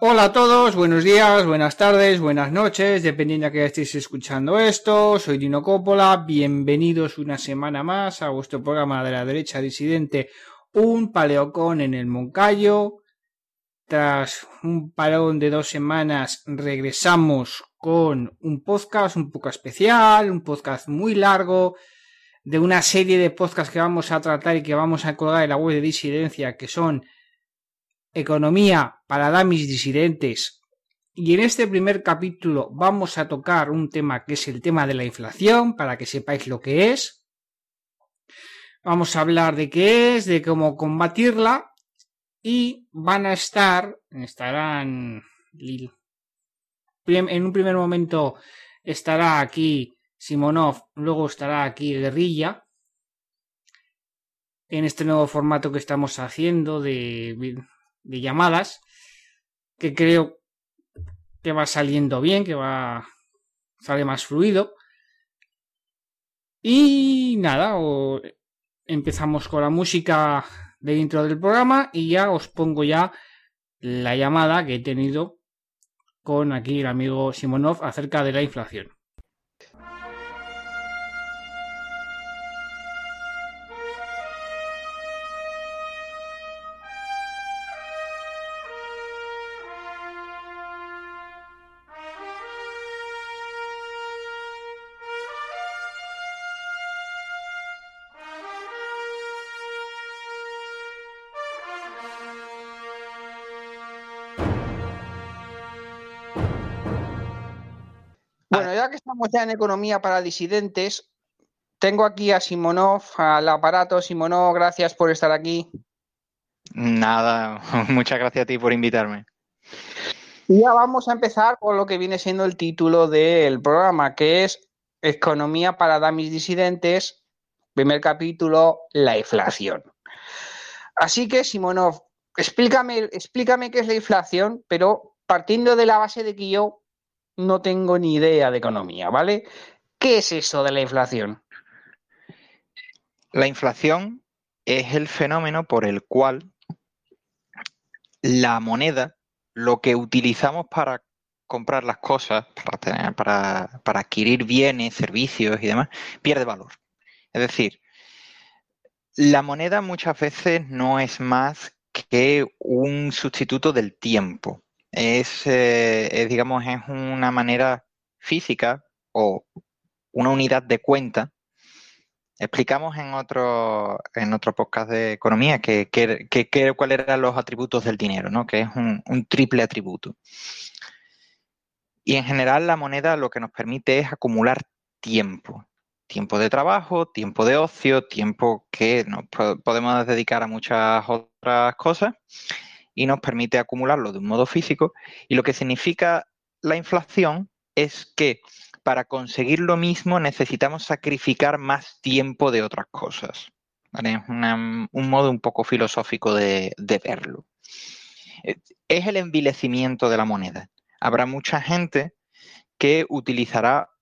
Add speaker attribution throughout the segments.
Speaker 1: Hola a todos, buenos días, buenas tardes, buenas noches, dependiendo a que estéis escuchando esto. Soy Dino Coppola, bienvenidos una semana más a vuestro programa de la derecha disidente, un paleocón en el Moncayo. Tras un parón de dos semanas regresamos con un podcast un poco especial, un podcast muy largo, de una serie de podcasts que vamos a tratar y que vamos a colgar en la web de disidencia, que son Economía para damis disidentes. Y en este primer capítulo vamos a tocar un tema que es el tema de la inflación, para que sepáis lo que es. Vamos a hablar de qué es, de cómo combatirla. Y van a estar, estarán, en un primer momento estará aquí Simonov, luego estará aquí Guerrilla, en este nuevo formato que estamos haciendo de de llamadas, que creo que va saliendo bien, que va sale más fluido. Y nada, empezamos con la música de intro del programa y ya os pongo ya la llamada que he tenido con aquí el amigo Simonov acerca de la inflación.
Speaker 2: Estamos ya en economía para disidentes, tengo aquí a Simonov, al aparato. Simonov, gracias por estar aquí.
Speaker 3: Nada, muchas gracias a ti por invitarme.
Speaker 2: Y ya vamos a empezar con lo que viene siendo el título del programa, que es Economía para damis disidentes, primer capítulo, la inflación. Así que, Simonov, explícame, explícame qué es la inflación, pero partiendo de la base de que yo no tengo ni idea de economía, ¿vale? ¿Qué es eso de la inflación?
Speaker 3: La inflación es el fenómeno por el cual la moneda, lo que utilizamos para comprar las cosas, para, tener, para, para adquirir bienes, servicios y demás, pierde valor. Es decir, la moneda muchas veces no es más que un sustituto del tiempo es, eh, digamos, es una manera física o una unidad de cuenta. Explicamos en otro, en otro podcast de economía que, cuáles eran los atributos del dinero, ¿no? que es un, un triple atributo. Y en general la moneda lo que nos permite es acumular tiempo. Tiempo de trabajo, tiempo de ocio, tiempo que nos podemos dedicar a muchas otras cosas y nos permite acumularlo de un modo físico. Y lo que significa la inflación es que para conseguir lo mismo necesitamos sacrificar más tiempo de otras cosas. Es un modo un poco filosófico de, de verlo. Es el envilecimiento de la moneda. Habrá mucha gente que utilizará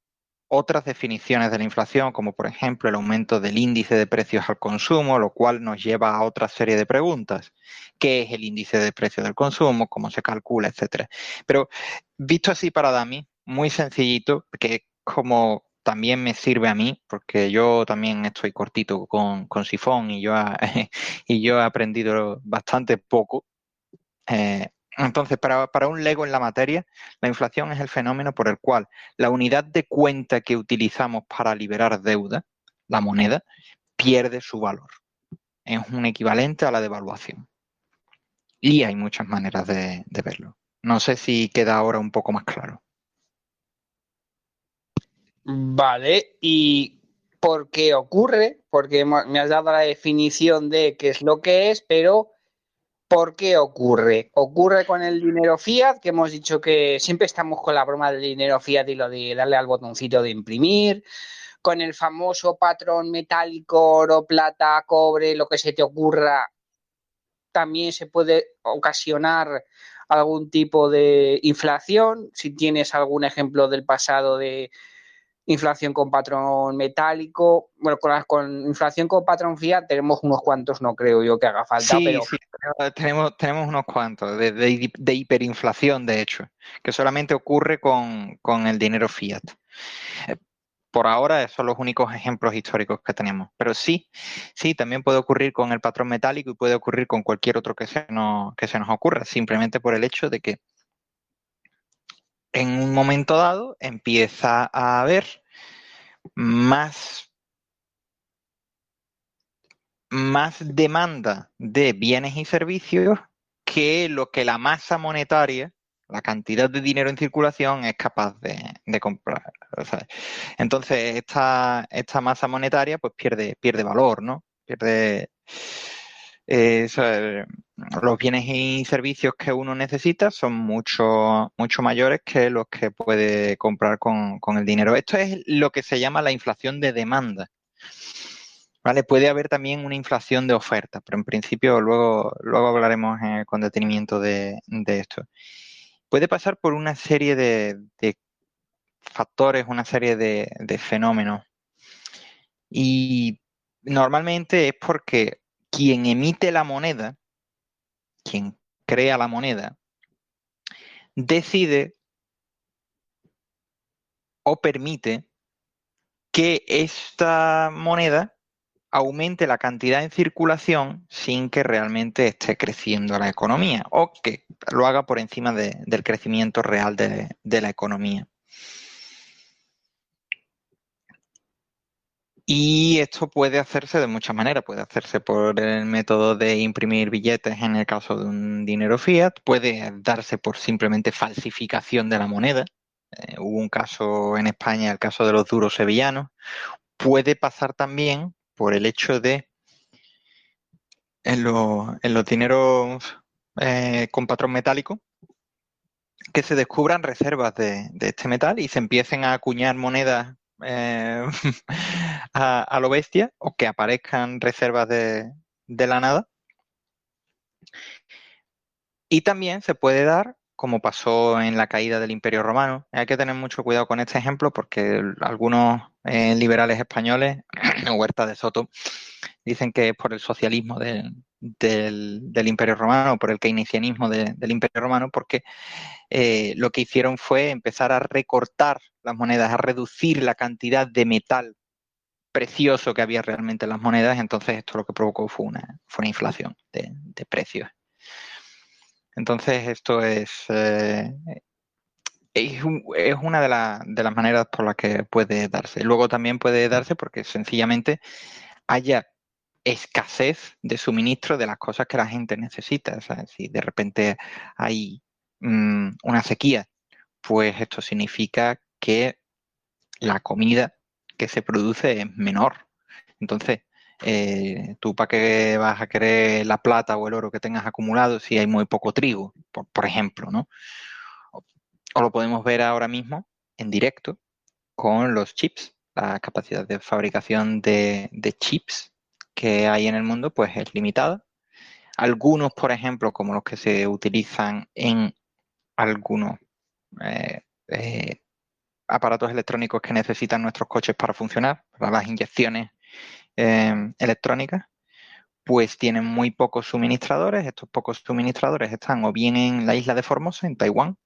Speaker 3: otras definiciones de la inflación, como por ejemplo el aumento del índice de precios al consumo, lo cual nos lleva a otra serie de preguntas. ¿Qué es el índice de precios del consumo? ¿Cómo se calcula? Etcétera. Pero visto así para Dami, muy sencillito, que como también me sirve a mí, porque yo también estoy cortito con, con sifón y yo, y yo he aprendido bastante poco. Eh, entonces, para, un lego en la materia, la inflación es el fenómeno por el cual la unidad de cuenta que utilizamos para liberar deuda, la moneda, pierde su valor. Es un equivalente a la devaluación. Y hay muchas maneras de, de verlo. No sé si queda ahora un poco más claro.
Speaker 2: Vale, ¿y por qué ocurre? Porque me has dado la definición de qué es lo que es, pero ¿Por qué ocurre? Ocurre con el dinero fiat, que hemos dicho que siempre estamos con la broma del dinero fiat y lo de darle al botoncito de imprimir, con el famoso patrón metálico, oro, plata, cobre, lo que se te ocurra, también se puede ocasionar algún tipo de inflación. Si tienes algún ejemplo del pasado de inflación con patrón metálico. Bueno, con, con inflación con patrón fiat tenemos unos cuantos, no creo yo que haga falta, pero
Speaker 3: tenemos, tenemos unos cuantos de, de, hiperinflación, de hecho, que solamente ocurre con, con el dinero fiat. Eh, por ahora, esos son los únicos ejemplos históricos que tenemos. Pero sí, sí, también puede ocurrir con el patrón metálico y puede ocurrir con cualquier otro que se nos, que se nos ocurra, simplemente por el hecho de que en un momento dado empieza a haber más más demanda de bienes y servicios que lo que la masa monetaria, la cantidad de dinero en circulación es capaz de, comprar. entonces, esta, esta masa monetaria pues pierde, pierde valor, ¿no? Pierde eh, los bienes y servicios que uno necesita son mucho, mucho mayores que los que puede comprar con, con el dinero. Esto es lo que se llama la inflación de demanda. ¿vale? Puede haber también una inflación de oferta, pero en principio luego, luego hablaremos eh, con detenimiento de, esto. Puede pasar por una serie de, factores, una serie de, de fenómenos. Y normalmente es porque quien emite la moneda, quien crea la moneda, decide o permite que esta moneda aumente la cantidad en circulación sin que realmente esté creciendo la economía o que lo haga por encima del crecimiento real de, la economía. Y esto puede hacerse de muchas maneras. Puede hacerse por el método de imprimir billetes en el caso de un dinero fiat. Puede darse por simplemente falsificación de la moneda. Eh, hubo un caso en España, el caso de los duros sevillanos. Puede pasar también por el hecho de en, los dineros eh, con patrón metálico que se descubran reservas de, este metal y se empiecen a acuñar monedas eh, a, lo bestia o que aparezcan reservas de, la nada. Y también se puede dar como pasó en la caída del Imperio Romano. Hay que tener mucho cuidado con este ejemplo porque algunos eh, liberales españoles, Huerta de Soto, dicen que es por el socialismo del, Imperio Romano, por el keynesianismo del Imperio Romano, porque eh, lo que hicieron fue empezar a recortar las monedas, a reducir la cantidad de metal precioso que había realmente en las monedas, entonces esto lo que provocó fue una, fue una inflación de, de precios. Entonces, esto es, eh, es, una de, las maneras por las que puede darse. Luego también puede darse porque sencillamente haya escasez de suministro de las cosas que la gente necesita. Si de repente hay mm, una sequía, pues esto significa que la comida que se produce es menor. Entonces, eh, tú para qué vas a querer la plata o el oro que tengas acumulado si hay muy poco trigo, por, ejemplo, ¿no? O, lo podemos ver ahora mismo en directo con los chips. La capacidad de fabricación de, chips que hay en el mundo pues es limitada. Algunos, por ejemplo, como los que se utilizan en algunos eh, eh, aparatos electrónicos que necesitan nuestros coches para funcionar, para las inyecciones Em, electrónicas, pues tienen muy pocos suministradores. Estos pocos suministradores están o bien en la isla de Formosa, en Taiwán,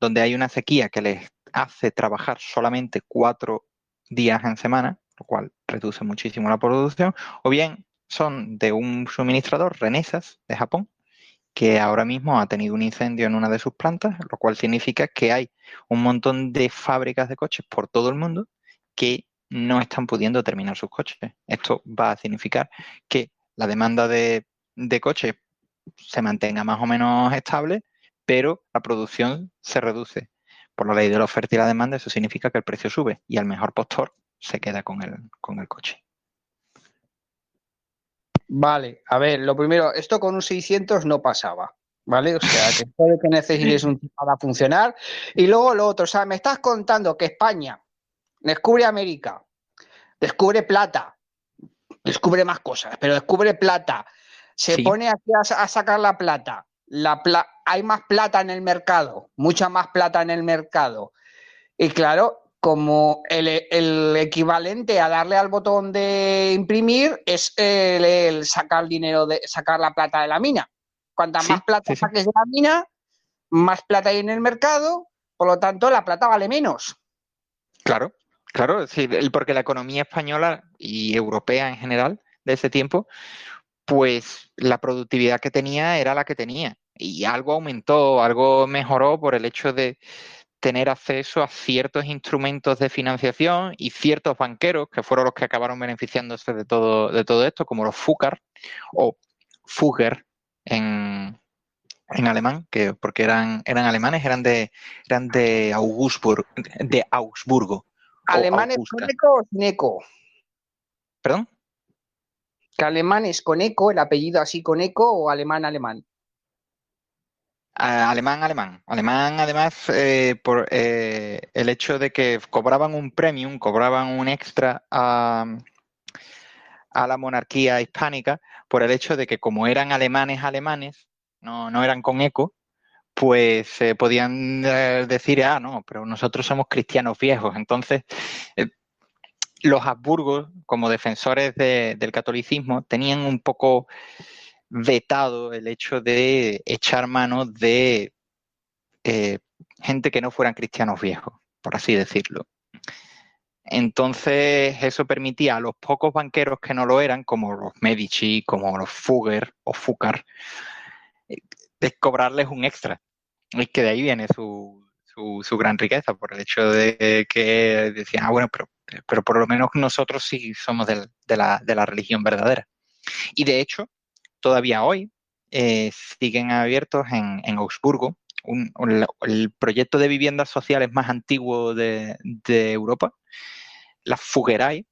Speaker 3: donde hay una sequía que les hace trabajar solamente cuatro días en semana, lo cual reduce muchísimo la producción, o bien son de un suministrador, Renesas, de Japón, que ahora mismo ha tenido un incendio en una de sus plantas, lo cual significa que hay un montón de fábricas de coches por todo el mundo que no están pudiendo terminar sus coches. Esto va a significar que la demanda de, coches se mantenga más o menos estable, pero la producción se reduce. Por la ley de la oferta y la demanda, eso significa que el precio sube y al mejor postor se queda con el, coche.
Speaker 2: Vale, a ver, lo primero, esto con un 600 no pasaba, ¿vale? O sea, que puede que necesites un tipo para funcionar. Y luego lo otro, o sea, me estás contando que España descubre América, descubre plata, descubre más cosas, pero descubre plata, se pone aquí a, sacar la plata, la hay más plata en el mercado, mucha más plata en el mercado. Y claro, como el, equivalente a darle al botón de imprimir es el, sacar dinero de sacar la plata de la mina. Cuanta más plata saques de la mina, más plata hay en el mercado, por lo tanto la plata vale menos.
Speaker 3: Claro, claro, sí, porque la economía española y europea en general de ese tiempo, pues la productividad que tenía era la que tenía. Y algo aumentó, algo mejoró por el hecho de tener acceso a ciertos instrumentos de financiación y ciertos banqueros que fueron los que acabaron beneficiándose de todo, de todo esto, como los FUCAR o Fugger en, en alemán, que porque eran, eran alemanes, eran de, eran de Augsburg, de Augsburgo.
Speaker 2: ¿Alemanes con eco o sin eco?
Speaker 3: ¿Perdón?
Speaker 2: ¿Que alemanes con eco, el apellido así con eco o alemán alemán?
Speaker 3: alemán, alemán. Alemán, además, eh, por eh, el hecho de que cobraban un premium, cobraban un extra a, la monarquía hispánica, por el hecho de que como eran alemanes, alemanes, no, no eran con eco, pues se podían eh, decir, ah, no, pero nosotros somos cristianos viejos. Entonces, eh, los Habsburgos, como defensores del catolicismo, tenían un poco vetado el hecho de echar mano de eh, gente que no fueran cristianos viejos, por así decirlo. Entonces, eso permitía a los pocos banqueros que no lo eran, como los Medici, como los Fugger o Fucar, de cobrarles un extra. Y que de ahí viene su, su, gran riqueza, por el hecho de que decían, ah, bueno, pero, pero por lo menos nosotros sí somos de, la, de, la, religión verdadera. Y de hecho, todavía hoy eh, siguen abiertos en, Augsburgo el proyecto de viviendas sociales más antiguo de, Europa, las Fugeray,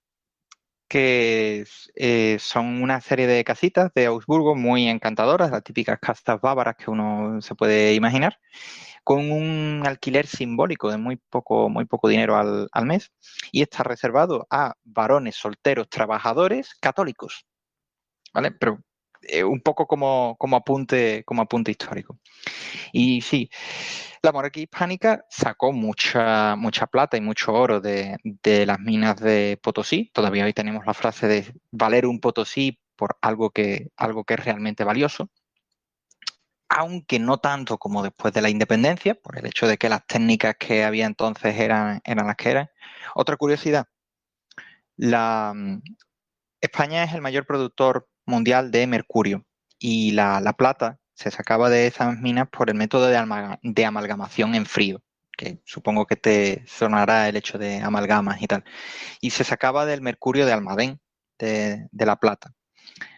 Speaker 3: que eh, son una serie de casitas de Augsburgo muy encantadoras, las típicas casas bávaras que uno se puede imaginar, con un alquiler simbólico de muy poco, muy poco dinero al, mes, y está reservado a varones solteros trabajadores católicos. ¿Vale? Pero eh, un poco como, como, apunte, como apunte histórico. Y sí, la monarquía hispánica sacó mucha, mucha plata y mucho oro de, las minas de Potosí. Todavía hoy tenemos la frase de valer un Potosí por algo que, algo que es realmente valioso. Aunque no tanto como después de la independencia, por el hecho de que las técnicas que había entonces eran, eran las que eran. Otra curiosidad, la, España es el mayor productor mundial de mercurio y la, la plata se sacaba de esas minas por el método de, amalgamación en frío, que supongo que te sonará el hecho de amalgamas y tal. Y se sacaba del mercurio de Almadén, de, la plata.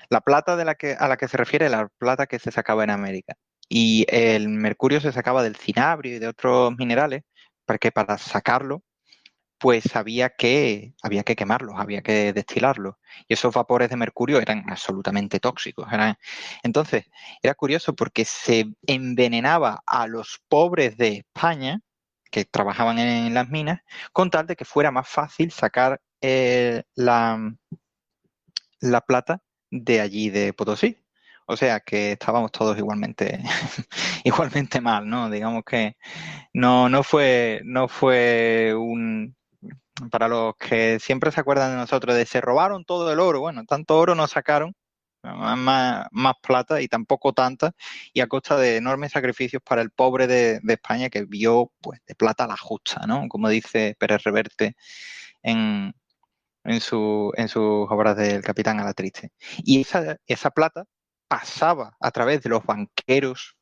Speaker 3: La plata de la que, a la que se refiere la plata que se sacaba en América. Y el mercurio se sacaba del cinabrio y de otros minerales, porque para sacarlo pues había que, había que quemarlos, había que destilarlos. Y esos vapores de mercurio eran absolutamente tóxicos. Entonces, era curioso porque se envenenaba a los pobres de España que trabajaban en las minas con tal de que fuera más fácil sacar eh, la, la plata de allí de Potosí. O sea que estábamos todos igualmente, igualmente mal, ¿no? Digamos que no, no fue, no fue un, para los que siempre se acuerdan de nosotros, de se robaron todo el oro. Bueno, tanto oro no sacaron, más, plata y tampoco tanta, y a costa de enormes sacrificios para el pobre de, España que vio pues de plata la justa, ¿no? Como dice Pérez Reverte en, en, su, en sus obras del Capitán a la Triste. Y esa, esa plata pasaba a través de los banqueros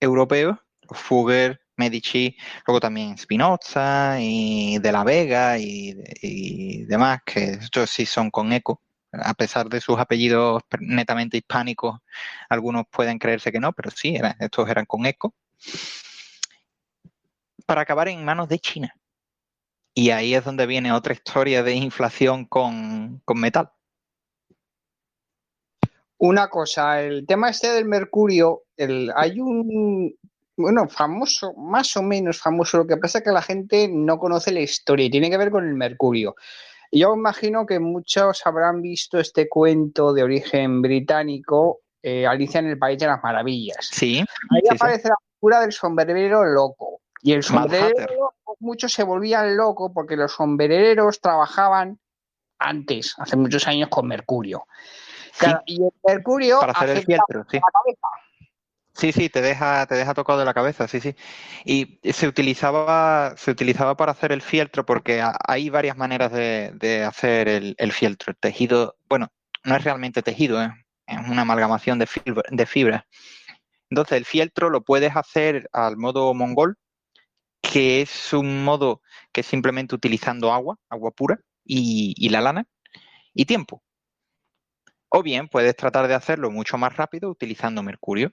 Speaker 3: europeos, los Fugger, Medici, luego también Spinoza y De la Vega y, demás, que estos sí son con eco. A pesar de sus apellidos netamente hispánicos, algunos pueden creerse que no, pero sí, estos eran con eco. Para acabar en manos de China. Y ahí es donde viene otra historia de inflación con, con metal.
Speaker 2: Una cosa, el tema este del mercurio, el, hay un bueno, famoso, más o menos famoso. Lo que pasa es que la gente no conoce la historia y tiene que ver con el mercurio. Yo imagino que muchos habrán visto este cuento de origen británico, eh, Alicia en el País de las Maravillas.
Speaker 3: Sí.
Speaker 2: Ahí aparece la figura del sombrerero loco. Y el sombrerero, muchos se volvían locos porque los sombrereros trabajaban antes, hace muchos años, con mercurio. y el mercurio
Speaker 3: para hacer el fieltro, sí. Sí, sí, te deja, te deja tocado de la cabeza, sí, sí. Y se utilizaba, se utilizaba para hacer el fieltro porque hay varias maneras de, hacer el, fieltro. El tejido, bueno, no es realmente tejido, ¿eh? es una amalgamación de, fibra, de fibras. Entonces, el fieltro lo puedes hacer al modo mongol, que es un modo que es simplemente utilizando agua, agua pura, y la lana, y tiempo. O bien puedes tratar de hacerlo mucho más rápido utilizando mercurio.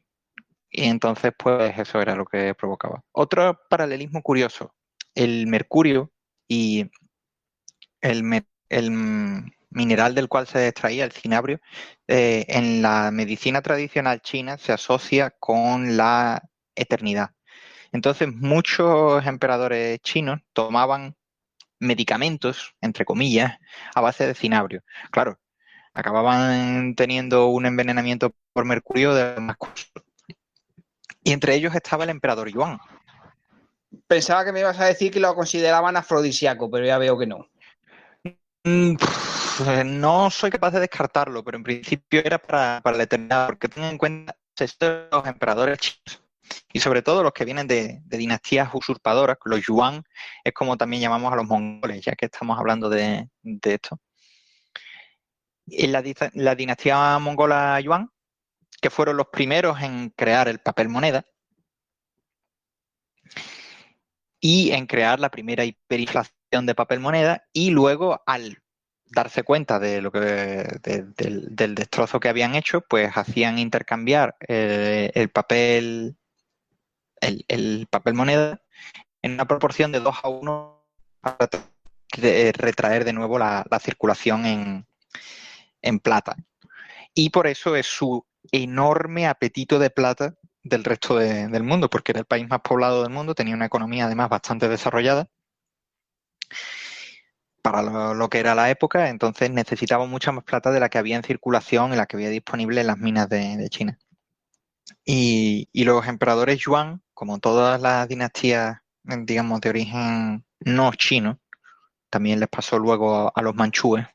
Speaker 3: Y entonces, pues eso era lo que provocaba. Otro paralelismo curioso, el mercurio y el, mineral del cual se extraía, el cinabrio, eh, en la medicina tradicional china se asocia con la eternidad. Entonces, muchos emperadores chinos tomaban medicamentos, entre comillas, a base de cinabrio. Claro, acababan teniendo un envenenamiento por mercurio de más costo. Y entre ellos estaba el emperador Yuan.
Speaker 2: Pensaba que me ibas a decir que lo consideraban afrodisíaco, pero ya veo que no.
Speaker 3: Mm, no soy capaz de descartarlo, pero en principio era para, la eternidad, porque tengan en cuenta estos los emperadores chinos y sobre todo los que vienen de, dinastías usurpadoras, los Yuan, es como también llamamos a los mongoles, ya que estamos hablando de, esto. En la, la dinastía mongola Yuan que fueron los primeros en crear el papel moneda y en crear la primera hiperinflación de papel moneda y luego al darse cuenta de lo que del, destrozo que habían hecho, pues hacían intercambiar eh, el papel el, papel moneda en una proporción de 2 a 1 para retraer de nuevo la, circulación en, en plata. Y por eso es su enorme apetito de plata del resto del mundo, porque era el país más poblado del mundo, tenía una economía además bastante desarrollada para lo, que era la época, entonces necesitaba mucha más plata de la que había en circulación y la que había disponible en las minas de, China. Y, los emperadores Yuan, como todas las dinastías, digamos, de origen no chino, también les pasó luego a los manchúes,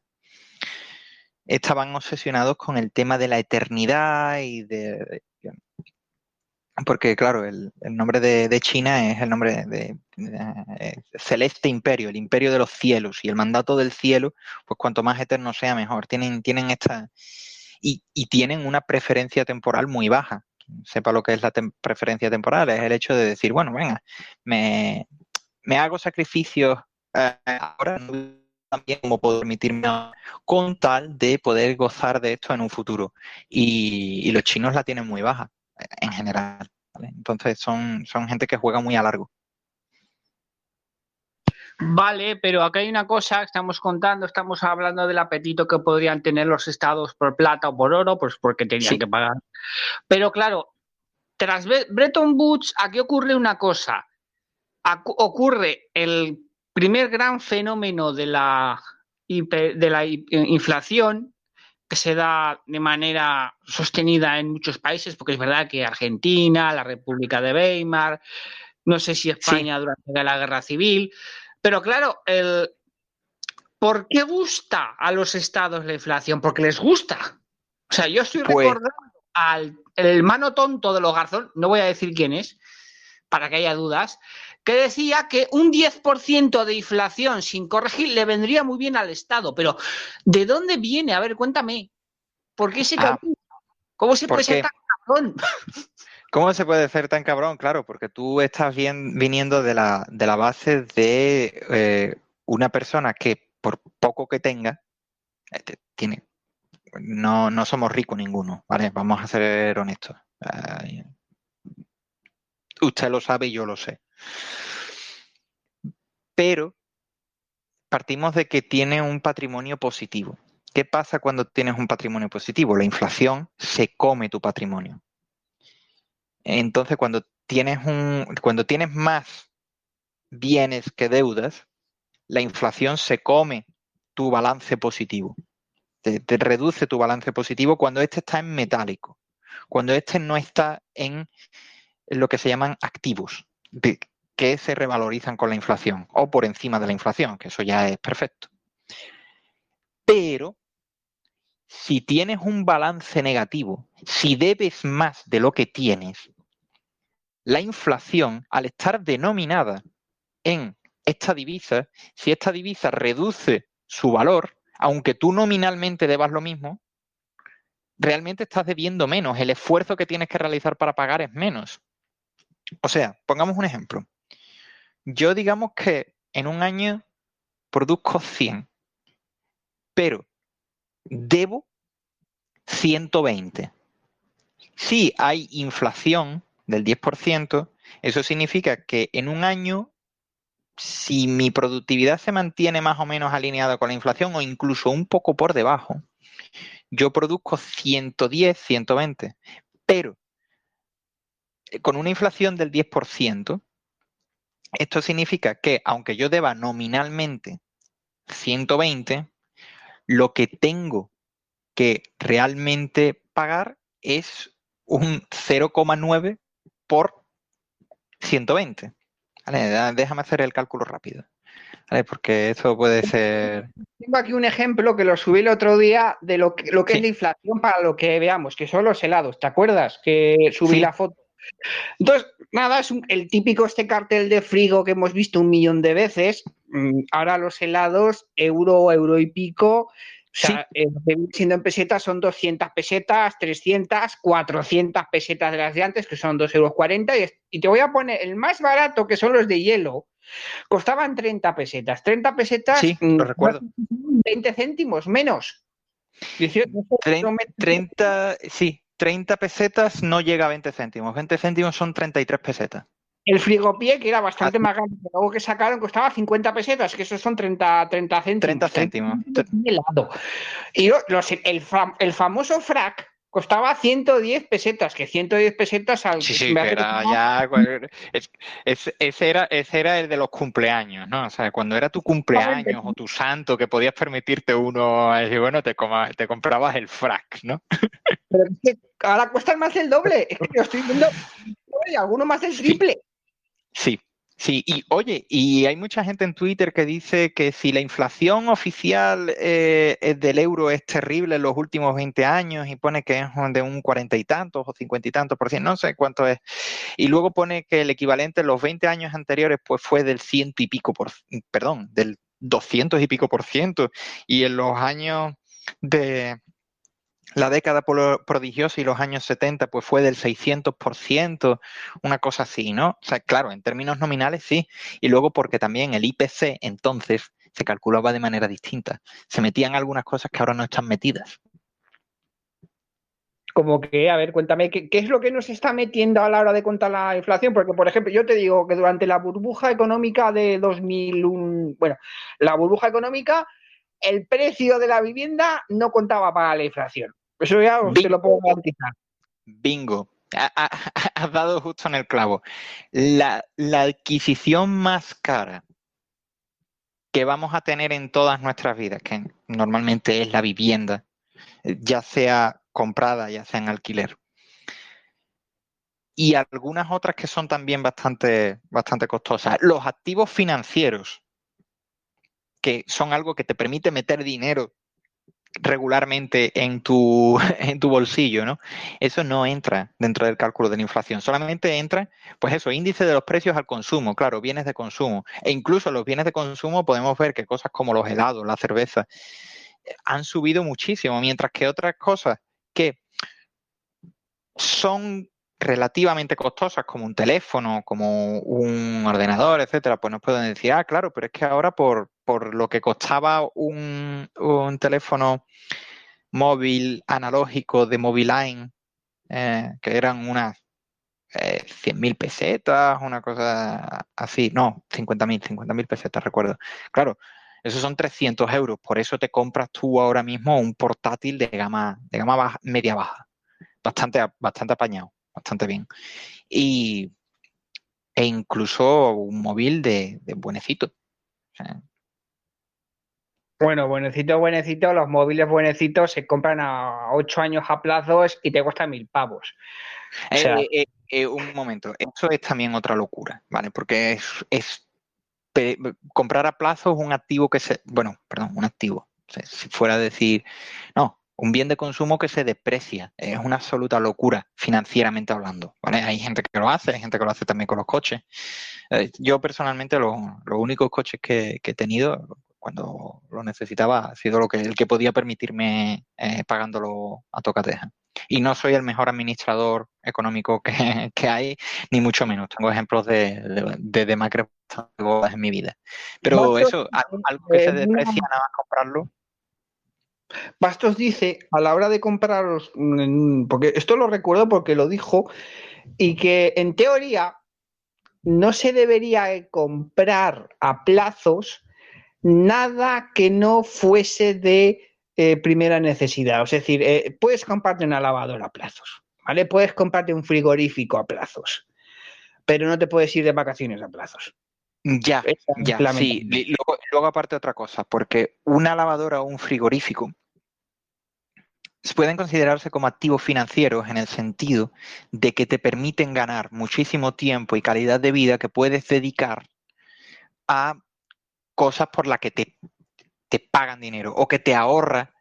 Speaker 3: estaban obsesionados con el tema de la eternidad y de... Porque, claro, el, nombre de, China es el nombre de, eh, Celeste Imperio, el imperio de los cielos, y el mandato del cielo, pues cuanto más eterno sea, mejor. Tienen, tienen esta... Y, tienen una preferencia temporal muy baja. Sepa lo que es la preferencia temporal, es el hecho de decir, bueno, venga, me, hago sacrificios eh, ahora, también como puedo permitirme con tal de poder gozar de esto en un futuro. Y, los chinos la tienen muy baja en general. Entonces son, son gente que juega muy a largo.
Speaker 2: Vale, pero acá hay una cosa estamos contando, estamos hablando del apetito que podrían tener los estados por plata o por oro, pues porque tenían que pagar. Pero claro, tras Bretton Woods, aquí ocurre una cosa. ocurre el primer gran fenómeno de la, de la inflación que se da de manera sostenida en muchos países, porque es verdad que Argentina, la República de Weimar, no sé si España durante la Guerra Civil, pero claro, el, ¿por qué gusta a los estados la inflación? Porque les gusta. O sea, yo estoy pues recordando al el hermano tonto de los Garzón, no voy a decir quién es, para que haya dudas, que decía que un 10% de inflación sin corregir le vendría muy bien al Estado. Pero, ¿de dónde viene? A ver, cuéntame. ¿Por qué ese ah, ¿Cómo se puede ser tan cabrón?
Speaker 3: ¿Cómo se puede ser tan cabrón? Claro, porque tú estás bien, viniendo de la, de la base de eh, una persona que por poco que tenga, este, tiene, no, no somos ricos ninguno, ¿vale? Vamos a ser honestos. Usted lo sabe y yo lo sé. Pero partimos de que tiene un patrimonio positivo. ¿Qué pasa cuando tienes un patrimonio positivo? La inflación se come tu patrimonio. Entonces, cuando tienes un, cuando tienes más bienes que deudas, la inflación se come tu balance positivo. Te, reduce tu balance positivo cuando este está en metálico. Cuando este no está en lo que se llaman activos que se revalorizan con la inflación o por encima de la inflación, que eso ya es perfecto. Pero si tienes un balance negativo, si debes más de lo que tienes, la inflación, al estar denominada en esta divisa, si esta divisa reduce su valor, aunque tú nominalmente debas lo mismo, realmente estás debiendo menos. El esfuerzo que tienes que realizar para pagar es menos. O sea, pongamos un ejemplo. Yo digamos que en un año produzco 100, pero debo 120. Si hay inflación del 10%, eso significa que en un año, si mi productividad se mantiene más o menos alineada con la inflación o incluso un poco por debajo, yo produzco 110, 120. Pero con una inflación del 10%, esto significa que aunque yo deba nominalmente 120, lo que tengo que realmente pagar es un 0,9 por 120. déjame hacer el cálculo rápido. Porque eso puede ser.
Speaker 2: Tengo aquí un ejemplo que lo subí el otro día de lo que, lo que es la inflación para lo que veamos, que son los helados. ¿Te acuerdas? Que subí la foto. Entonces, nada, es el típico este cartel de frigo que hemos visto un millón de veces. Mm, ahora los helados, euro, euro y pico. O sea, eh, siendo en pesetas son 200 pesetas, 300, 400 pesetas de las de antes, que son 2,40 euros. Y, y te voy a poner el más barato, que son los de hielo, Costaban 30 pesetas. 30 pesetas.
Speaker 3: Sí, lo recuerdo.
Speaker 2: 20 céntimos menos.
Speaker 3: 30, sí, 30 pesetas no llega a 20 céntimos. 20 céntimos son 33 pesetas.
Speaker 2: El frigopié, que era bastante ah. más grande, luego que sacaron, costaba 50 pesetas, que esos son 30, 30 céntimos.
Speaker 3: 30 céntimos.
Speaker 2: Y el, el famoso frac, costaba 110 pesetas, que 110 pesetas
Speaker 3: al... Sí, sí, era ya... ese, era, ese era el de los cumpleaños, ¿no? O sea, cuando era tu cumpleaños o tu santo que podías permitirte uno, y bueno, te, te comprabas el frac, ¿no?
Speaker 2: Pero es que ahora cuesta más del doble, es que yo estoy viendo alguno más del triple.
Speaker 3: sí. Sí, y oye, y hay mucha gente en Twitter que dice que si la inflación oficial eh, del euro es terrible en los últimos 20 años y pone que es de un cuarenta y tantos o cincuenta y tantos por ciento, no sé cuánto es, y luego pone que el equivalente en los 20 años anteriores pues fue del ciento y pico por, perdón, del doscientos y pico por ciento, y en los años de, la década prodigiosa y los años 70 pues fue del 600%, una cosa así, ¿no? O sea, claro, en términos nominales sí, y luego porque también el IPC entonces se calculaba de manera distinta. Se metían algunas cosas que ahora no están metidas.
Speaker 2: Como que, a ver, cuéntame, ¿qué, es lo que nos está metiendo a la hora de contar la inflación? Porque, por ejemplo, yo te digo que durante la burbuja económica de 2001, bueno, la burbuja económica, el precio de la vivienda no contaba para la inflación. Eso ya Bingo. lo puedo garantizar.
Speaker 3: Bingo. Has dado justo en el clavo. La, adquisición más cara que vamos a tener en todas nuestras vidas, que normalmente es la vivienda, ya sea comprada, ya sea en alquiler. Y algunas otras que son también bastante, bastante costosas. Los activos financieros, que son algo que te permite meter dinero regularmente en tu, en tu bolsillo, ¿no? Eso no entra dentro del cálculo de la inflación. Solamente entra, pues eso, índice de los precios al consumo, claro, bienes de consumo. E incluso los bienes de consumo podemos ver que cosas como los helados, la cerveza, han subido muchísimo, mientras que otras cosas que son relativamente costosas como un teléfono, como un ordenador, etcétera, pues nos pueden decir, ah, claro, pero es que ahora por, por lo que costaba un, un teléfono móvil analógico de Moviline, eh, que eran unas eh, 100.000 pesetas, una cosa así, no, 50.000, 50.000 pesetas, recuerdo. Claro, esos son 300 euros, por eso te compras tú ahora mismo un portátil de gama, de gama media baja, bastante, bastante apañado bastante bien. Y, e incluso un móvil de, buenecito.
Speaker 2: Bueno, buenecito, buenecito, los móviles buenecitos se compran a ocho años a plazos y te cuestan mil pavos.
Speaker 3: Eh, eh, eh, un momento, esto es también otra locura, ¿vale? Porque es, comprar a plazos un activo que se, bueno, perdón, un activo. si fuera a decir, no, un bien de consumo que se deprecia. Es una absoluta locura financieramente hablando. ¿vale? Hay gente que lo hace, hay gente que lo hace también con los coches. Yo personalmente los únicos coches que, he tenido cuando lo necesitaba ha sido lo que, el que podía permitirme eh, pagándolo a tocateja. Y no soy el mejor administrador económico que, hay, ni mucho menos. Tengo ejemplos de, de, de, en mi vida. Pero eso, algo, que se deprecia nada más comprarlo,
Speaker 1: Bastos dice, a la hora de compraros, mm, porque esto lo recuerdo porque lo dijo, y que en teoría no se debería comprar a plazos nada que no fuese de eh, primera necesidad. Es decir, eh, puedes comprarte una lavadora a plazos, ¿vale? Puedes comprarte un frigorífico a plazos, pero no te puedes ir de vacaciones a plazos.
Speaker 3: Ya, ya, sí. Luego, luego, aparte otra cosa, porque una lavadora o un frigorífico pueden considerarse como activos financieros en el sentido de que te permiten ganar muchísimo tiempo y calidad de vida que puedes dedicar a cosas por las que te, te pagan dinero o que te ahorra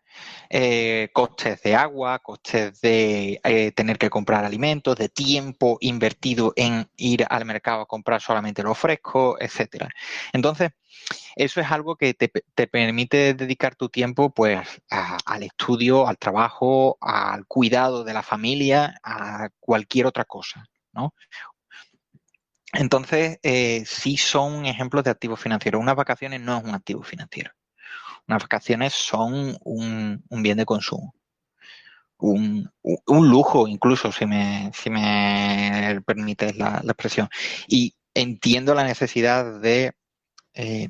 Speaker 3: eh, costes de agua, costes de eh, tener que comprar alimentos, de tiempo invertido en ir al mercado a comprar solamente lo fresco, etcétera. Entonces, eso es algo que te, permite dedicar tu tiempo pues al estudio, al trabajo, al cuidado de la familia, a cualquier otra cosa, ¿no? Entonces, eh, sí son ejemplos de activos financieros. Unas vacaciones no es un activo financiero. Unas vacaciones son un, bien de consumo. Un, lujo, incluso, si me, si me permites la, expresión. Y entiendo la necesidad de, eh,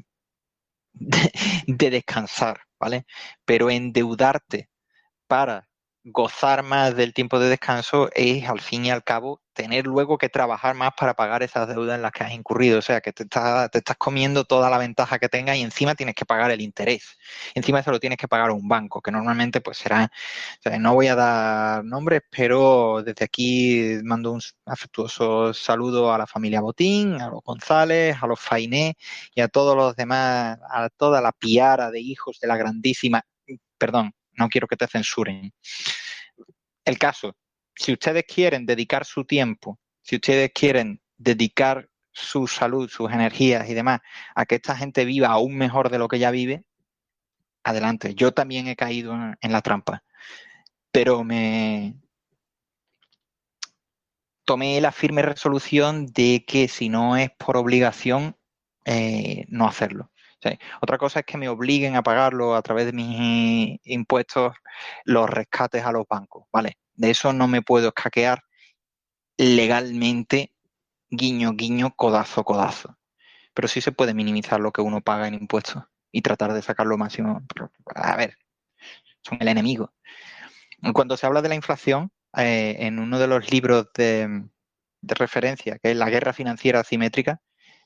Speaker 3: de, descansar, ¿vale? Pero endeudarte para gozar más del tiempo de descanso es, al fin y al cabo, tener luego que trabajar más para pagar esas deudas en las que has incurrido. O sea, que te, te estás comiendo toda la ventaja que tengas y encima tienes que pagar el interés. Encima eso lo tienes que pagar a un banco, que normalmente pues será, no voy a dar nombres, pero desde aquí mando un afectuoso saludo a la familia Botín, a los González, a los Fainé y a todos los demás, a toda la piara de hijos de la grandísima, perdón, no quiero que te censuren. El caso, si ustedes quieren dedicar su tiempo, si ustedes quieren dedicar su salud, sus energías y demás a que esta gente viva aún mejor de lo que ya vive, adelante. Yo también he caído en, la trampa, pero me tomé la firme resolución de que si no es por obligación, eh, no hacerlo. Otra cosa es que me obliguen a pagarlo a través de mis impuestos los rescates a los bancos, ¿vale? De eso no me puedo escaquear legalmente, guiño, guiño, codazo, codazo. Pero sí se puede minimizar lo que uno paga en impuestos y tratar de sacar lo máximo. a ver, son el enemigo. Cuando se habla de la inflación, eh, en uno de los libros de, de, referencia, que es La guerra financiera asimétrica,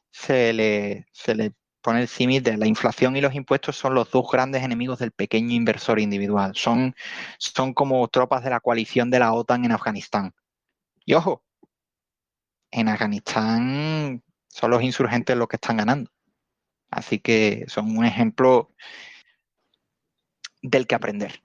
Speaker 3: se le, se le poner el de la inflación y los impuestos son los dos grandes enemigos del pequeño inversor individual. Son, son como tropas de la coalición de la OTAN en Afganistán. Y ojo, en Afganistán son los insurgentes los que están ganando. Así que son un ejemplo del que aprender.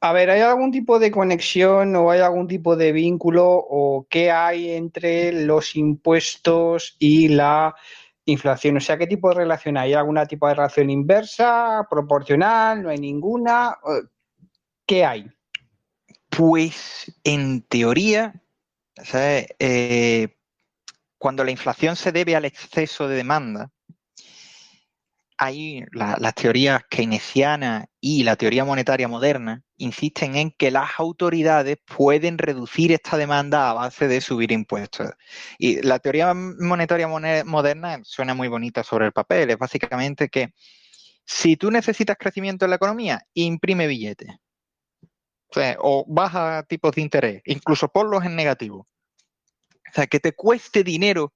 Speaker 1: A ver, ¿hay algún tipo de conexión o hay algún tipo de vínculo o qué hay entre los impuestos y la inflación. O sea, ¿qué tipo de relación hay? ¿Hay algún tipo de relación inversa, proporcional? ¿No hay ninguna? ¿Qué hay?
Speaker 3: Pues en teoría, eh, cuando la inflación se debe al exceso de demanda, hay las teorías keynesianas y la teoría monetaria moderna insisten en que las autoridades pueden reducir esta demanda a base de subir impuestos. Y la teoría monetaria moderna suena muy bonita sobre el papel. Es básicamente que si tú necesitas crecimiento en la economía, imprime billetes. O, baja tipos de interés, incluso ponlos en negativo. O sea, que te cueste dinero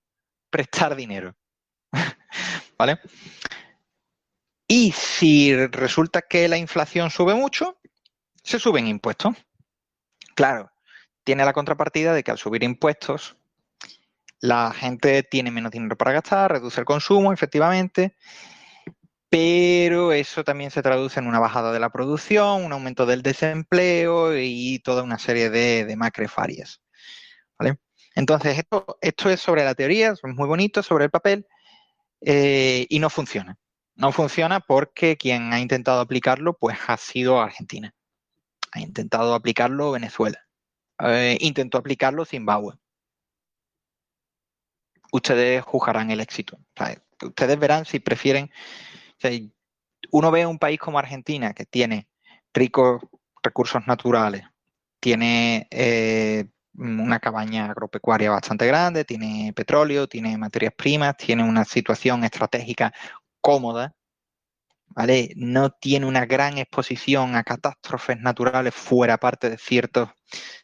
Speaker 3: prestar dinero. ¿Vale? Y si resulta que la inflación sube mucho, se suben impuestos. Claro, tiene la contrapartida de que al subir impuestos, la gente tiene menos dinero para gastar, reduce el consumo, efectivamente, pero eso también se traduce en una bajada de la producción, un aumento del desempleo y toda una serie de, de macrefarias. ¿vale? Entonces, esto, es sobre la teoría, es muy bonito, sobre el papel, eh, y no funciona. No funciona porque quien ha intentado aplicarlo, pues ha sido Argentina. Ha intentado aplicarlo Venezuela. Eh, intentó aplicarlo Zimbabue. Ustedes juzgarán el éxito. ustedes verán si prefieren uno ve un país como Argentina que tiene ricos recursos naturales, tiene eh, una cabaña agropecuaria bastante grande, tiene petróleo, tiene materias primas, tiene una situación estratégica cómoda, ¿vale? No tiene una gran exposición a catástrofes naturales fuera parte de ciertos,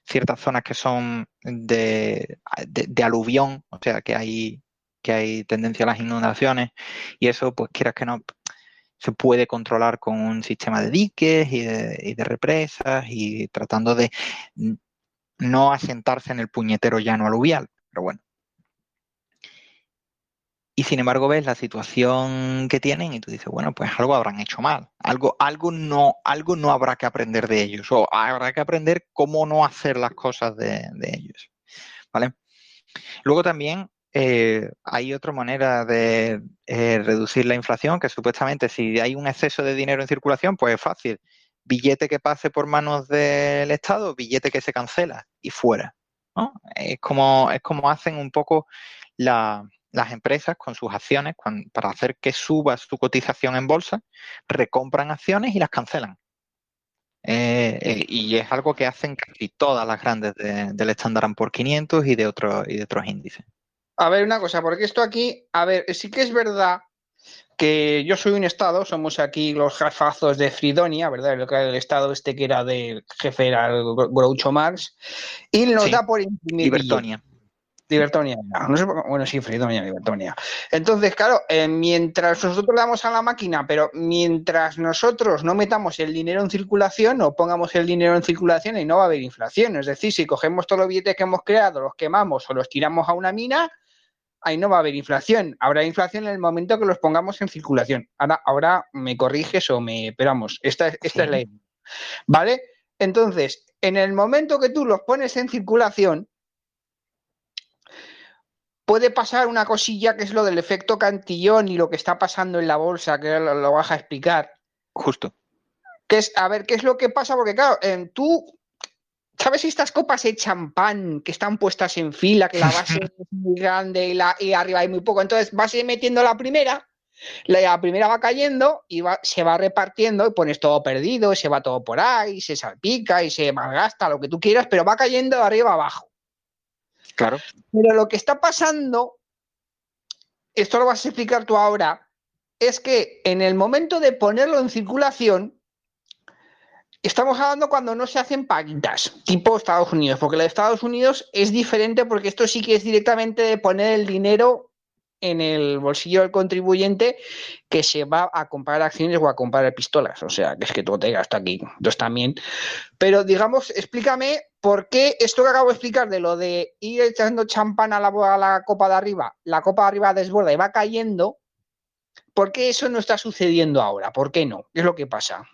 Speaker 3: ciertas zonas que son de, de aluvión, o sea que hay que hay tendencia a las inundaciones y eso, pues quieras que no, se puede controlar con un sistema de diques y de, represas y tratando de no asentarse en el puñetero llano aluvial. Pero bueno. Y sin embargo ves la situación que tienen y tú dices, bueno, pues algo habrán hecho mal, algo, algo, no, algo no habrá que aprender de ellos, o habrá que aprender cómo no hacer las cosas de, de ellos. ¿Vale? Luego también eh, hay otra manera de eh, reducir la inflación, que supuestamente si hay un exceso de dinero en circulación, pues es fácil. Billete que pase por manos del Estado, billete que se cancela y fuera. Es, como, es como hacen un poco las empresas con sus acciones para hacer que suba su cotización en bolsa, recompran acciones y las cancelan. Eh, y es algo que hacen casi todas las grandes del Standard por 500 y de, otros y de otros índices.
Speaker 2: A ver, una cosa, porque esto aquí, a ver, sí que es verdad que yo soy un estado, somos aquí los jefazos de Fridonia, ¿verdad? El, el estado este que era del jefe era el Groucho Marx, y nos da por
Speaker 3: imprimir. Libertonia.
Speaker 2: Libertonia, no, sé, bueno, sí, Fridonia, Libertonia. Entonces, claro, eh, mientras nosotros le damos a la máquina, pero mientras nosotros no metamos el dinero en circulación o pongamos el dinero en circulación y no va a haber inflación. Es decir, si cogemos todos los billetes que hemos creado, los quemamos o los tiramos a una mina, ahí no va a haber inflación. Habrá inflación en el momento que los pongamos en circulación. Ahora, ahora me corriges o me. esperamos. esta, esta es la idea. ¿Vale? Entonces, en el momento que tú los pones en circulación, puede pasar una cosilla que es lo del efecto cantillón y lo que está pasando en la bolsa, que lo, lo vas a explicar.
Speaker 3: Justo.
Speaker 2: Que es, a ver, ¿qué es lo que pasa? Porque, claro, tú ¿Sabes estas copas de champán que están puestas en fila, que la base es muy grande y, la, y arriba hay muy poco? Entonces vas metiendo la primera, la primera va cayendo y se va repartiendo y pones todo perdido, se va todo por ahí, se salpica y se malgasta, lo que tú quieras, pero va cayendo de arriba abajo.
Speaker 3: Claro.
Speaker 2: Pero lo que está pasando, esto lo vas a explicar tú ahora, es que en el momento de ponerlo en circulación, Estamos hablando cuando no se hacen paguitas, tipo Estados Unidos, porque la de Estados Unidos es diferente porque esto sí que es directamente de poner el dinero en el bolsillo del contribuyente que se va a comprar acciones o a comprar pistolas. O sea, que es que todo te gasta aquí. Entonces también. Pero digamos, explícame por qué esto que acabo de explicar de lo de ir echando champán a la, copa de arriba, la copa de arriba desborda y va cayendo, ¿por qué eso no está sucediendo ahora? ¿Por qué no? ¿Qué es lo que pasa?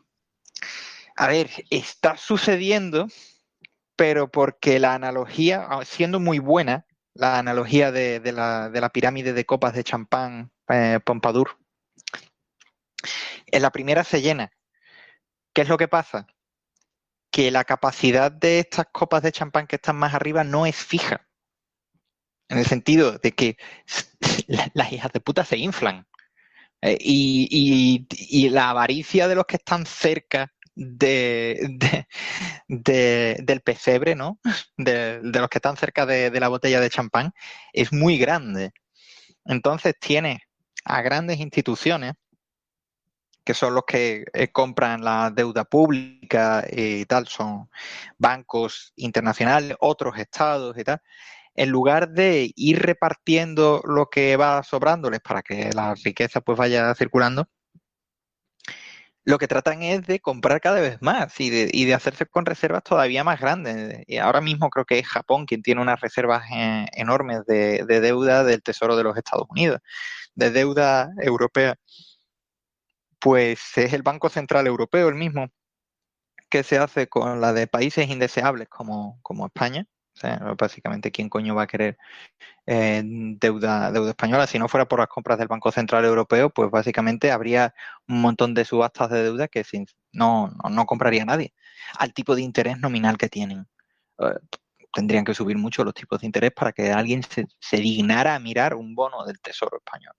Speaker 3: A ver, está sucediendo, pero porque la analogía, ah, siendo muy buena, la analogía de, la, pirámide de copas de champán eh, Pompadour, en la primera se llena. ¿Qué es lo que pasa? Que la capacidad de estas copas de champán que están más arriba no es fija. En el sentido de que las hijas de puta se inflan. Eh, y, la avaricia de los que están cerca de, del pesebre, ¿no? De, los que están cerca de, la botella de champán, es muy grande. Entonces tiene a grandes instituciones que son los que eh, compran la deuda pública y tal, son bancos internacionales, otros estados y tal, en lugar de ir repartiendo lo que va sobrándoles para que la riqueza pues vaya circulando, lo que tratan es de comprar cada vez más y de, y de hacerse con reservas todavía más grandes. Y ahora mismo creo que es Japón quien tiene unas reservas eh, enormes de, deuda del Tesoro de los Estados Unidos, de deuda europea. Pues es el Banco Central Europeo el mismo que se hace con la de países indeseables como, como España. O sea, básicamente, ¿quién coño va a querer eh, deuda, deuda española? Si no fuera por las compras del Banco Central Europeo, pues básicamente habría un montón de subastas de deuda que sin, no, no, compraría nadie. Al tipo de interés nominal que tienen. Eh, tendrían que subir mucho los tipos de interés para que alguien se, se dignara a mirar un bono del Tesoro español.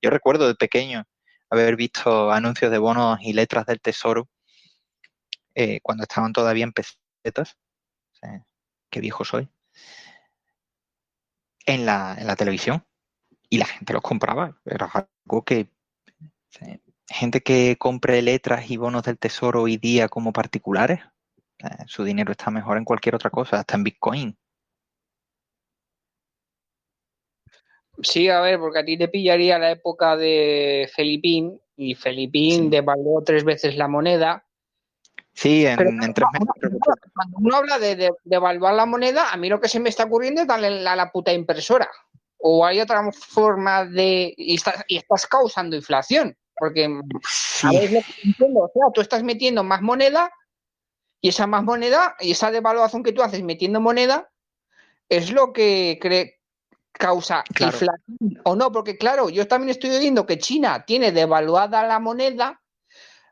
Speaker 3: Yo recuerdo de pequeño haber visto anuncios de bonos y letras del Tesoro eh, cuando estaban todavía en pesetas. qué viejo soy. En la, en la televisión. Y la gente los compraba. Era algo que. gente que compre letras y bonos del tesoro hoy día como particulares, su dinero está mejor en cualquier otra cosa, hasta en Bitcoin.
Speaker 2: Sí, a ver, porque a ti te pillaría la época de Felipín y Felipín devaluó tres veces la moneda
Speaker 3: Sí, en, tres meses.
Speaker 2: Cuando uno habla de, devaluar la moneda, a mí lo que se me está ocurriendo es darle la, la puta impresora. O hay otra forma de. Y estás, causando inflación. Porque, a ver, lo que entiendo. O sea, tú estás metiendo más moneda y esa más moneda y esa devaluación que tú haces metiendo moneda es lo que cree, causa inflación o no, porque claro, yo también estoy oyendo que China tiene devaluada la moneda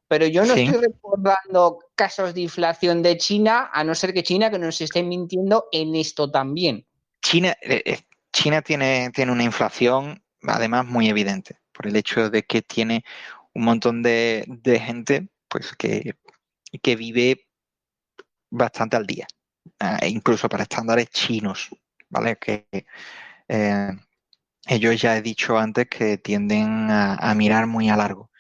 Speaker 2: pero yo no estoy recordando casos de inflación de China, a no ser que China que nos esté mintiendo en esto también.
Speaker 3: China, eh, eh, China tiene, tiene una inflación además muy evidente por el hecho de que tiene un montón de, gente pues que, que vive bastante al día, e incluso para estándares chinos, ¿vale? Que eh, ellos ya he dicho antes que tienden a mirar muy a largo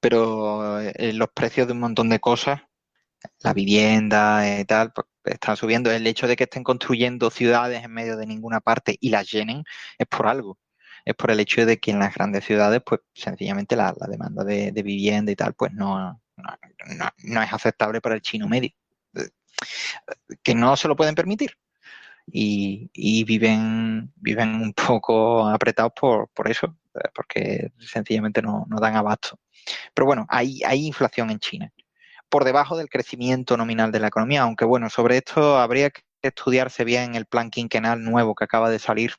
Speaker 3: pero eh, los precios de un montón de cosas, la vivienda y eh, tal, pues, están subiendo. El hecho de que estén construyendo ciudades en medio de ninguna parte y las llenen es por algo. Es por el hecho de que en las grandes ciudades, pues sencillamente la, demanda de, vivienda y tal, pues no, no, es aceptable para el chino medio. Que no se lo pueden permitir. Y, viven, viven un poco apretados por, por eso, porque sencillamente no, no dan abasto. Pero bueno, hay, hay inflación en China, por debajo del crecimiento nominal de la economía, aunque bueno, sobre esto habría que estudiarse bien el plan quinquenal nuevo que acaba de salir,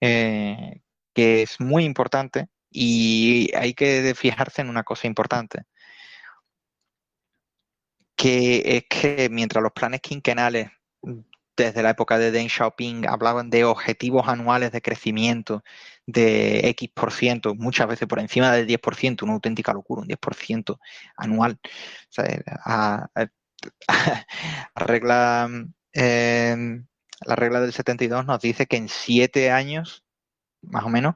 Speaker 3: eh, que es muy importante y hay que fijarse en una cosa importante, que es que mientras los planes quinquenales desde la época de Deng Xiaoping hablaban de objetivos anuales de crecimiento de X por ciento, muchas veces por encima del 10%, una auténtica locura, un 10% anual. Em, la regla del 72 nos dice que en siete años, más o menos,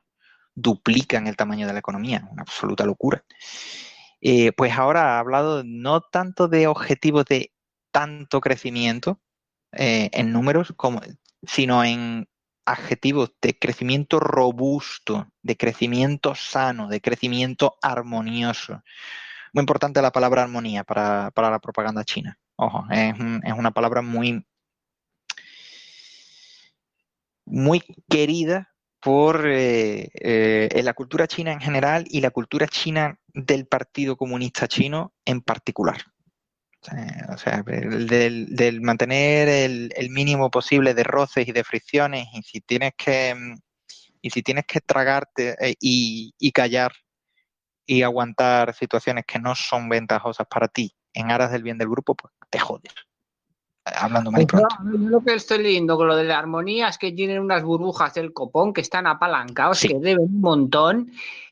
Speaker 3: duplican el tamaño de la economía, una absoluta locura. Eh, pues ahora ha hablado no tanto de objetivos de tanto crecimiento, eh, en números, como, sino en adjetivos de crecimiento robusto, de crecimiento sano, de crecimiento armonioso. Muy importante la palabra armonía para, la propaganda china. Ojo, es, una palabra muy, muy querida por eh, eh, la cultura china en general y la cultura china del Partido Comunista Chino en particular. O del, mantener el, mínimo posible de roces y de fricciones y si tienes que y si tienes que tragarte eh, y, callar y aguantar situaciones que no son ventajosas para ti en aras del bien del grupo, pues te jodes. Hablando mal y pronto.
Speaker 2: Yo lo que estoy leyendo con lo de la armonía es que tienen unas burbujas del copón que están apalancados, que deben un montón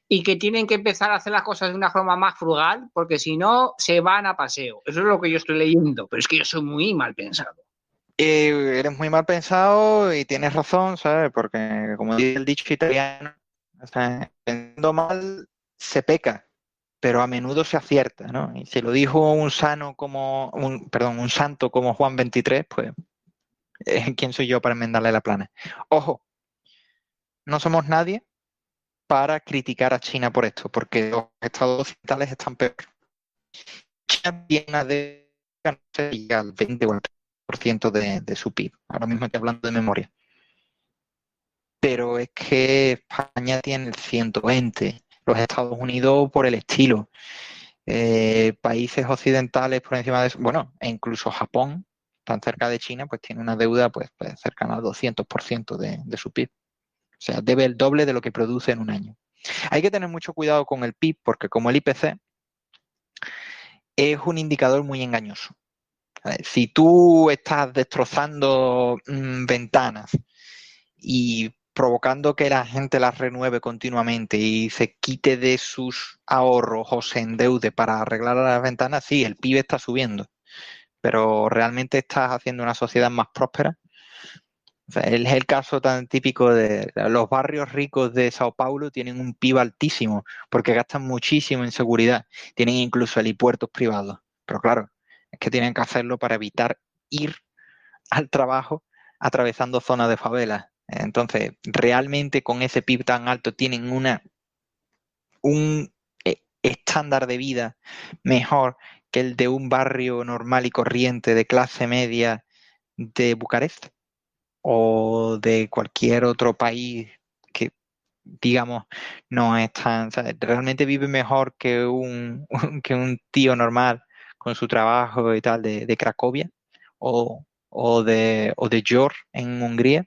Speaker 2: y que tienen que empezar a hacer las cosas de una forma más frugal, porque si no, se van a paseo. Eso es lo que yo estoy leyendo, pero es que yo soy muy mal pensado.
Speaker 3: Eh, eres muy mal pensado y tienes razón, ¿sabes? Porque, como dice el dicho italiano, pensando mal se peca, pero a menudo se acierta, ¿no? Y si lo dijo un sano como, un, perdón, un santo como Juan 23, pues, ¿quién soy yo para enmendarle la plana? Ojo, no somos nadie para criticar a China por esto, porque los estados occidentales están peor. China viene de al 20 o al 30% de, de su PIB. Ahora mismo estoy hablando de memoria. Pero es que España tiene el 120, los Estados Unidos por el estilo. Eh, países occidentales por encima de eso, bueno, e incluso Japón, tan cerca de China, pues tiene una deuda pues, pues cercana al 200% de, de su PIB. O sea, debe el doble de lo que produce en un año. Hay que tener mucho cuidado con el PIB porque como el IPC es un indicador muy engañoso. Si tú estás destrozando mm, ventanas y provocando que la gente las renueve continuamente y se quite de sus ahorros o se endeude para arreglar las ventanas, sí, el PIB está subiendo, pero realmente estás haciendo una sociedad más próspera. Es el caso tan típico de los barrios ricos de Sao Paulo tienen un PIB altísimo porque gastan muchísimo en seguridad, tienen incluso helipuertos privados, pero claro, es que tienen que hacerlo para evitar ir al trabajo atravesando zonas de favelas. Entonces, realmente con ese PIB tan alto tienen una un eh, estándar de vida mejor que el de un barrio normal y corriente de clase media de Bucarest o de cualquier otro país que digamos no es tan realmente vive mejor que un, que un tío normal con su trabajo y tal de, Cracovia o, o, de, o de en Hungría,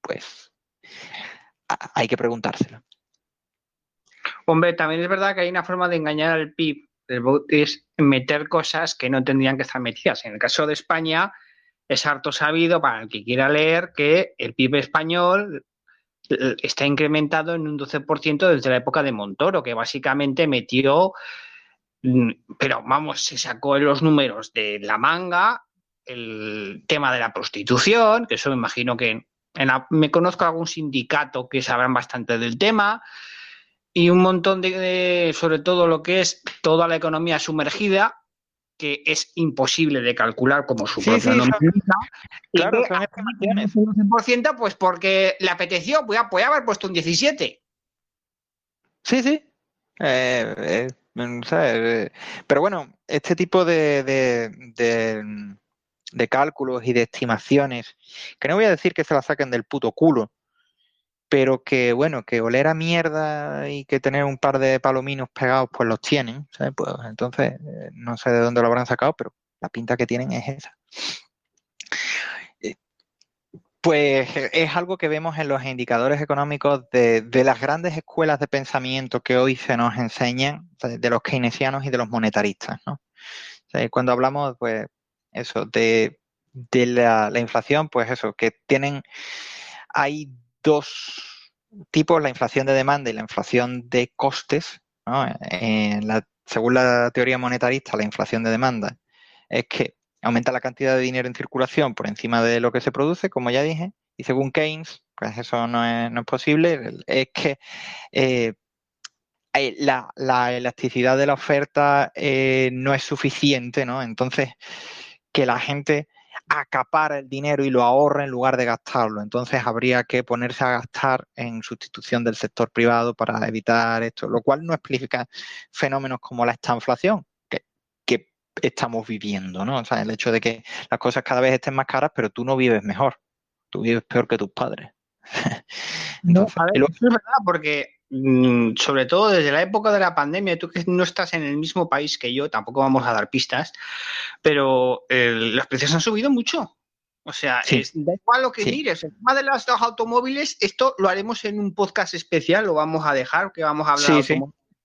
Speaker 3: pues hay que preguntárselo.
Speaker 2: Hombre, también es verdad que hay una forma de engañar al PIB, es meter cosas que no tendrían que estar metidas. En el caso de España, es harto sabido para el que quiera leer que el PIB español eh, está incrementado en un 12% desde la época de Montoro, que básicamente metió Mm, pero vamos, se sacó en los números de la manga el tema de la prostitución, que eso me imagino que me conozco algún sindicato que sabrán bastante del tema, y un montón de, sobre todo lo que es toda la economía sumergida, que es imposible de calcular como su propia Claro, son pues porque le apeteció, voy a, haber puesto un 17.
Speaker 3: Sí, sí. Eh, eh, eh, pero bueno, este tipo de, de, cálculos y de estimaciones, que no voy a decir que se la saquen del puto culo, pero que bueno, que oler a mierda y que tener un par de palominos pegados, pues los tienen, Pues entonces, eh, no sé de dónde lo habrán sacado, pero la pinta que tienen es esa. Pues eh, es algo que vemos en los indicadores económicos de, las grandes escuelas de pensamiento que hoy se nos enseñan, de los keynesianos y de los monetaristas. ¿no? cuando hablamos, pues, eso, de, la, inflación, pues eso, que tienen, hay dos tipos, la inflación de demanda y la inflación de costes. según la teoría monetarista, la inflación de demanda es que aumenta la cantidad de dinero en circulación por encima de lo que se produce, como ya dije, y según Keynes, pues eso no es, no es posible, es que eh, la, elasticidad de la oferta eh, no es suficiente, ¿no? Entonces, que la gente acapara el dinero y lo ahorre en lugar de gastarlo. Entonces habría que ponerse a gastar en sustitución del sector privado para evitar esto, lo cual no explica fenómenos como la estanflación, estamos viviendo, ¿no? O sea, el hecho de que las cosas cada vez estén más caras, pero tú no vives mejor, tú vives peor que tus padres.
Speaker 2: no, a ver, es verdad, porque sobre todo desde la época de la pandemia, tú que no estás en el mismo país que yo, tampoco vamos a dar pistas, pero los precios han subido mucho. O sea, da igual lo que mires. El tema de los, automóviles, esto lo haremos en un podcast especial, lo vamos a dejar, que vamos a hablar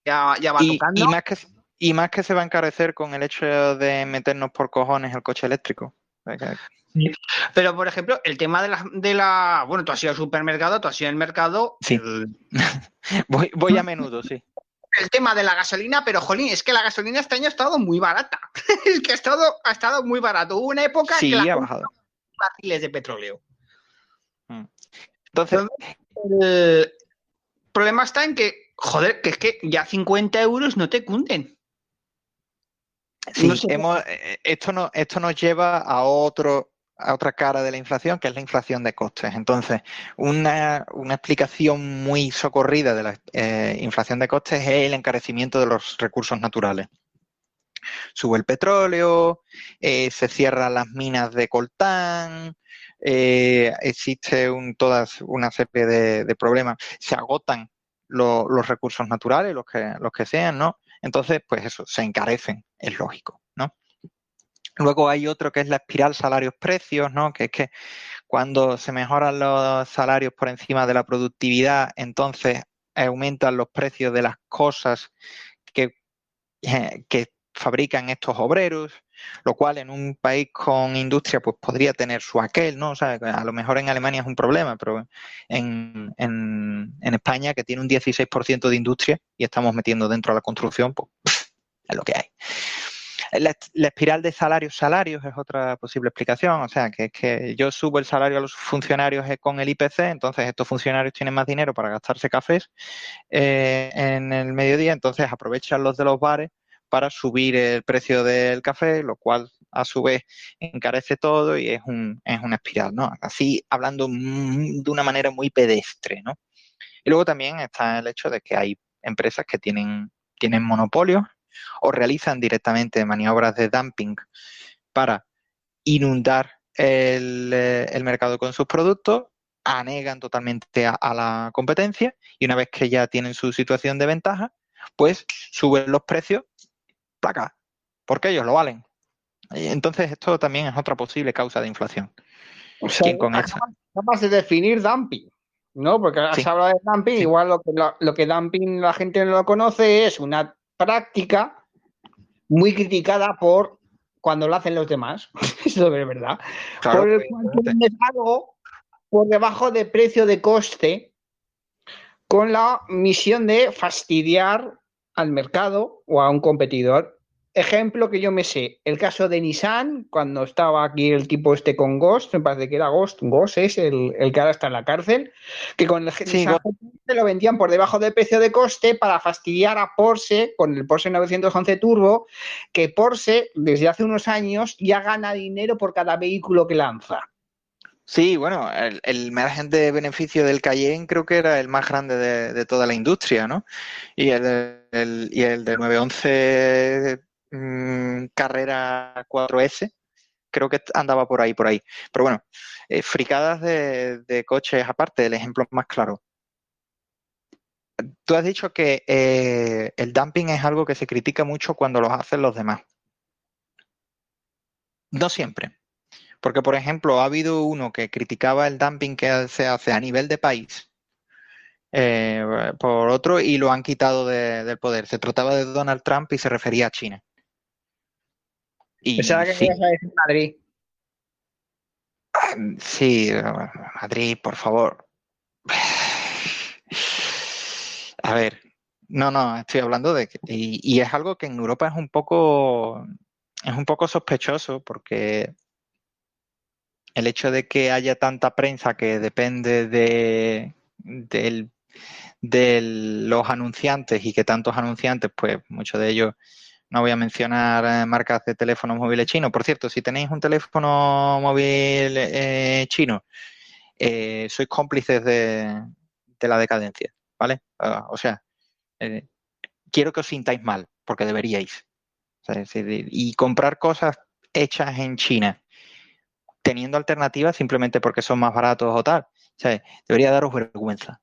Speaker 2: ya, ya va tocando.
Speaker 3: Y más que y más que se va a encarecer con el hecho de meternos por cojones el coche eléctrico.
Speaker 2: Pero, por ejemplo, el tema de la, de la. Bueno, tú has ido al supermercado, tú has ido al mercado.
Speaker 3: Sí. voy, voy a menudo, sí.
Speaker 2: El tema de la gasolina, pero jolín, es que la gasolina este año ha estado muy barata. es que ha estado, ha estado muy barato. Hubo una época
Speaker 3: sí,
Speaker 2: que
Speaker 3: ha bajado.
Speaker 2: barriles de petróleo. Mm. Entonces, el problema está en que, joder, que es que ya 50 euros no te cunden.
Speaker 3: Sí, hemos, eh, esto, no, esto nos lleva a otro a otra cara de la inflación, que es la inflación de costes. Entonces, una, explicación muy socorrida de la eh, inflación de costes es el encarecimiento de los recursos naturales. Sube el petróleo, eh, se cierran las minas de coltán, existe un, todas una serie de, de, problemas, se agotan los recursos naturales, los que, los que sean, ¿no? Entonces, pues eso, se encarecen, es lógico, ¿no? Luego hay otro que es la espiral salarios-precios, ¿no? Que es que cuando se mejoran los salarios por encima de la productividad, entonces aumentan los precios de las cosas que, que fabrican estos obreros, lo cual en un país con industria pues podría tener su aquel, ¿no? O sea, a lo mejor en Alemania es un problema, pero en, en, en España, que tiene un 16% de industria y estamos metiendo dentro de la construcción, pues es lo que hay. La, espiral de salarios salarios es otra posible explicación, o sea, que es que yo subo el salario a los funcionarios eh, con el IPC, entonces estos funcionarios tienen más dinero para gastarse cafés eh, en el mediodía, entonces aprovechan los de los bares para subir el precio del café, lo cual a su vez encarece todo y es, un, es una espiral, ¿no? Así hablando de una manera muy pedestre, ¿no? Y luego también está el hecho de que hay empresas que tienen, tienen monopolios o realizan directamente maniobras de dumping para inundar el, eh, mercado con sus productos, anegan totalmente a, la competencia y una vez que ya tienen su situación de ventaja, pues suben los precios placa, porque ellos lo valen. Entonces, esto también es otra posible causa de inflación.
Speaker 2: O sea, con capaz de definir dumping, ¿no? Porque has hablado de dumping, igual lo que, lo, que dumping la gente no lo conoce es una práctica muy criticada por cuando lo hacen los demás. Eso es verdad. por el cual algo por debajo de precio de coste con la misión de fastidiar al mercado o a un competidor. Ejemplo que yo me sé, el caso de Nissan, cuando estaba aquí el tipo este con Ghost, me parece que era Ghost, Ghost es el, que ahora está en la cárcel, que con el sí, se lo vendían por debajo del precio de coste para fastidiar a Porsche con el Porsche 911 Turbo, que Porsche desde hace unos años ya gana dinero por cada vehículo que lanza.
Speaker 3: Sí, bueno, el, margen de beneficio del Cayenne creo que era el más grande de, toda la industria, ¿no? Y el, el, y el de 911 mm, Carrera 4S creo que andaba por ahí, por ahí. Pero bueno, eh, fricadas de, coches aparte, el ejemplo más claro. Tú has dicho que eh, el dumping es algo que se critica mucho cuando lo hacen los demás. No siempre. Porque, por ejemplo, ha habido uno que criticaba el dumping que se hace a nivel de país eh, por otro y lo han quitado del poder. Se trataba de Donald Trump y se refería a China.
Speaker 2: Y, Pensaba que sí. a decir Madrid.
Speaker 3: Sí, Madrid, por favor. A ver, no, no, estoy hablando de que, y, y, es algo que en Europa es un poco es un poco sospechoso porque el hecho de que haya tanta prensa que depende de, los anunciantes y que tantos anunciantes, pues muchos de ellos, no voy a mencionar eh, marcas de teléfonos móviles chinos. Por cierto, si tenéis un teléfono móvil eh, chino, eh, sois cómplices de, la decadencia, ¿vale? Ah, o sea, quiero que os sintáis mal, porque deberíais. y comprar cosas hechas en China teniendo alternativas simplemente porque son más baratos o tal. debería daros vergüenza.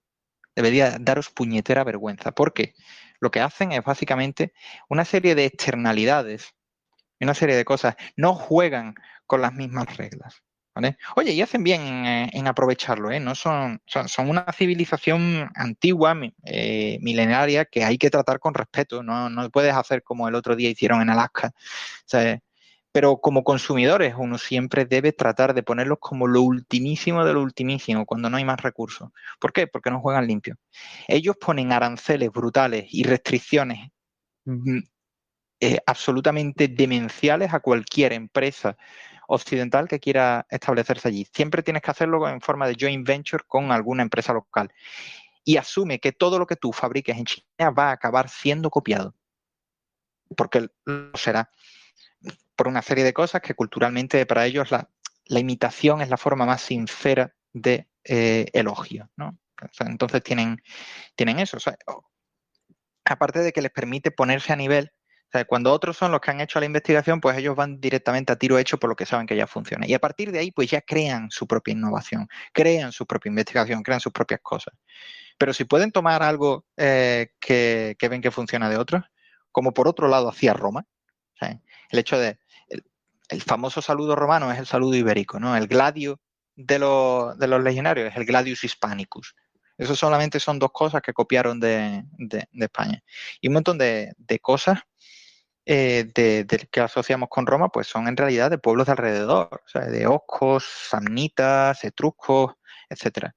Speaker 3: Debería daros puñetera vergüenza. Porque lo que hacen es básicamente una serie de externalidades, una serie de cosas. No juegan con las mismas reglas. Oye, y hacen bien en, aprovecharlo, ¿eh? No son, son, una civilización antigua, eh, milenaria, que hay que tratar con respeto. No, no puedes hacer como el otro día hicieron en Alaska. O pero como consumidores uno siempre debe tratar de ponerlos como lo ultimísimo de lo ultimísimo cuando no hay más recursos. ¿Por qué? Porque no juegan limpio. Ellos ponen aranceles brutales y restricciones mm, eh, absolutamente demenciales a cualquier empresa occidental que quiera establecerse allí. Siempre tienes que hacerlo en forma de joint venture con alguna empresa local. Y asume que todo lo que tú fabriques en China va a acabar siendo copiado. Porque lo será por una serie de cosas que culturalmente para ellos la, imitación es la forma más sincera de eh, elogio. ¿no? entonces tienen, tienen eso. aparte de que les permite ponerse a nivel O sea, cuando otros son los que han hecho la investigación, pues ellos van directamente a tiro hecho por lo que saben que ya funciona. Y a partir de ahí, pues ya crean su propia innovación, crean su propia investigación, crean sus propias cosas. Pero si pueden tomar algo eh, que, ven que funciona de otros, como por otro lado hacía Roma, el hecho de, el, famoso saludo romano es el saludo ibérico, ¿no? El gladio de, los, legionarios es el gladius hispanicus. Eso solamente son dos cosas que copiaron de, España. Y un montón de, cosas eh, que asociamos con Roma, pues son en realidad de pueblos de alrededor, o sea, de oscos, samnitas, etruscos, etcétera.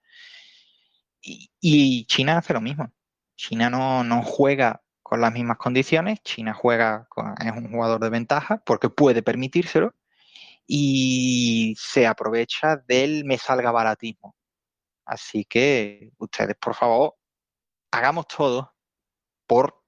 Speaker 3: Y, China hace lo mismo. China no, no juega con las mismas condiciones. China juega, es un jugador de ventaja porque puede permitírselo y se aprovecha del me salga baratismo. Así que ustedes, por favor, hagamos todo por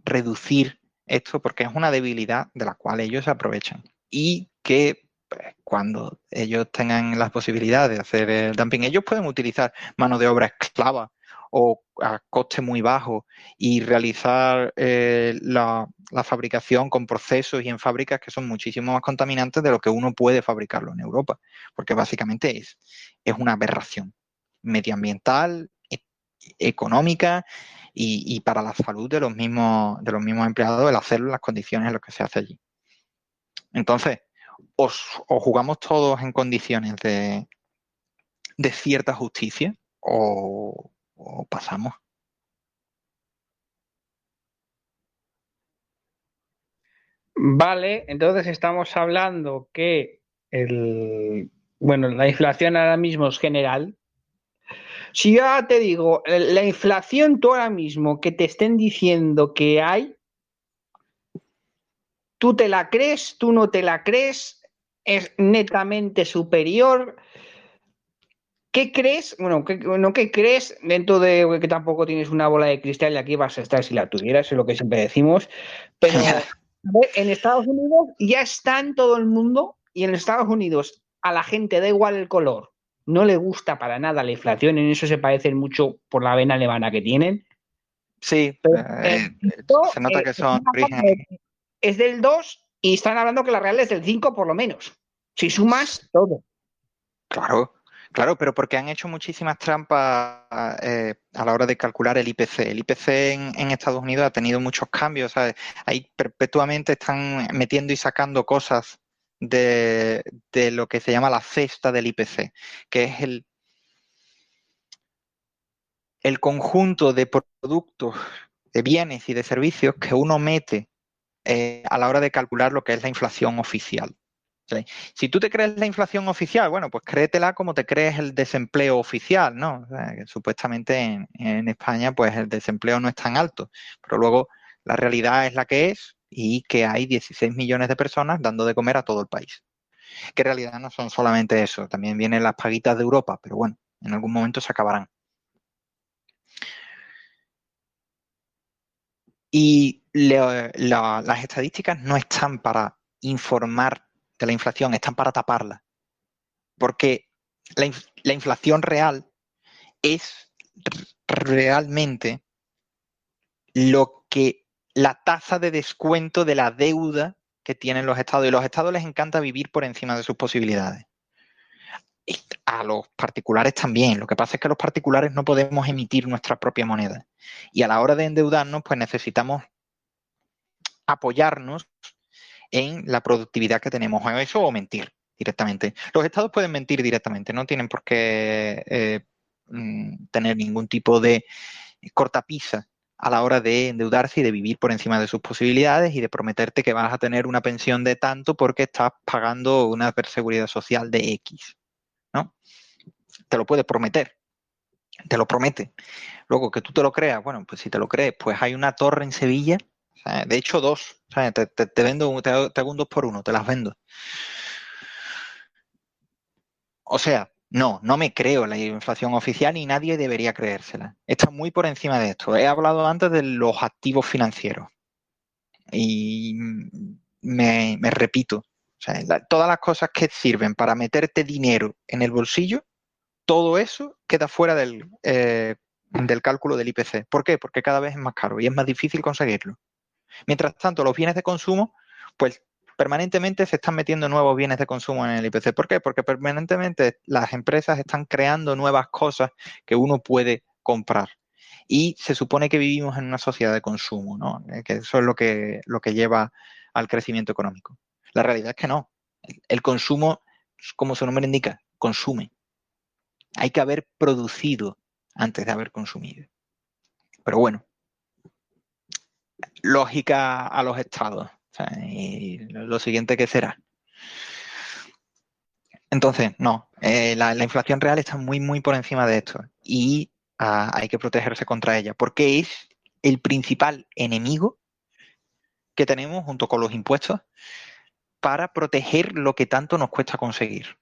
Speaker 3: reducir esto porque es una debilidad de la cual ellos se aprovechan y que pues, cuando ellos tengan las posibilidades de hacer el dumping, ellos pueden utilizar mano de obra esclava o a coste muy bajo y realizar eh, la, fabricación con procesos y en fábricas que son muchísimo más contaminantes de lo que uno puede fabricarlo en Europa, porque básicamente es, es una aberración medioambiental, e, económica y, para la salud de los mismos de los mismos empleados el hacerlo en las condiciones en las que se hace allí. Entonces, os, jugamos todos en condiciones de, de cierta justicia o, pasamos.
Speaker 1: Vale, entonces estamos hablando que el, bueno, la inflación ahora mismo es general. Si yo te digo, la inflación tú ahora mismo que te estén diciendo que hay, tú te la crees, tú no te la crees, es netamente superior. ¿Qué crees? Bueno, ¿qué, no, ¿qué crees dentro de que tampoco tienes una bola de cristal y aquí vas a estar si la tuvieras, es lo que siempre decimos? Pero en Estados Unidos ya está en todo el mundo y en Estados Unidos a la gente da igual el color, no le gusta para nada la inflación, en eso se parecen mucho por la vena alemana que tienen.
Speaker 3: Sí, eh, se nota que son
Speaker 1: es del 2 y están hablando que la real es del 5 por lo menos. Si sumas todo.
Speaker 3: Claro, claro, pero porque han hecho muchísimas trampas eh, a la hora de calcular el IPC. El IPC en, Estados Unidos ha tenido muchos cambios, Ahí perpetuamente están metiendo y sacando cosas de, lo que se llama la cesta del IPC, que es el, el conjunto de productos, de bienes y de servicios que uno mete eh, a la hora de calcular lo que es la inflación oficial. Si tú te crees la inflación oficial, bueno, pues créetela como te crees el desempleo oficial, ¿no? supuestamente en, España, pues el desempleo no es tan alto, pero luego la realidad es la que es y que hay 16 millones de personas dando de comer a todo el país. Que en realidad no son solamente eso, también vienen las paguitas de Europa, pero bueno, en algún momento se acabarán. Y las estadísticas no están para informar de la inflación, están para taparla. Porque la, inflación real es realmente lo que la tasa de descuento de la deuda que tienen los estados. Y los estados les encanta vivir por encima de sus posibilidades. a los particulares también. Lo que pasa es que los particulares no podemos emitir nuestra propia moneda. Y a la hora de endeudarnos, pues necesitamos apoyarnos en la productividad que tenemos, eso o mentir directamente. Los estados pueden mentir directamente, no tienen por qué eh, mm, tener ningún tipo de cortapisa a la hora de endeudarse y de vivir por encima de sus posibilidades y de prometerte que vas a tener una pensión de tanto porque estás pagando una seguridad social de X. ¿no? Te lo puede prometer, te lo promete. Luego que tú te lo creas, bueno, pues si te lo crees, pues hay una torre en Sevilla de hecho, dos. te, vendo, te, hago un dos por uno, te las vendo. O sea, no, no me creo la inflación oficial y nadie debería creérsela. Está muy por encima de esto. He hablado antes de los activos financieros. Y me, repito, todas las cosas que sirven para meterte dinero en el bolsillo, todo eso queda fuera del, eh, del cálculo del IPC. ¿Por qué? Porque cada vez es más caro y es más difícil conseguirlo. Mientras tanto, los bienes de consumo, pues permanentemente se están metiendo nuevos bienes de consumo en el IPC. ¿Por qué? Porque permanentemente las empresas están creando nuevas cosas que uno puede comprar. Y se supone que vivimos en una sociedad de consumo, ¿no? Eh, que eso es lo que, lo que lleva al crecimiento económico. La realidad es que no. El consumo, como su nombre indica, consume. Hay que haber producido antes de haber consumido. Pero bueno, lógica a los estados. y lo siguiente que será. Entonces, no, eh, la, inflación real está muy, muy por encima de esto y ah, hay que protegerse contra ella porque es el principal enemigo que tenemos junto con los impuestos para proteger lo que tanto nos cuesta conseguir.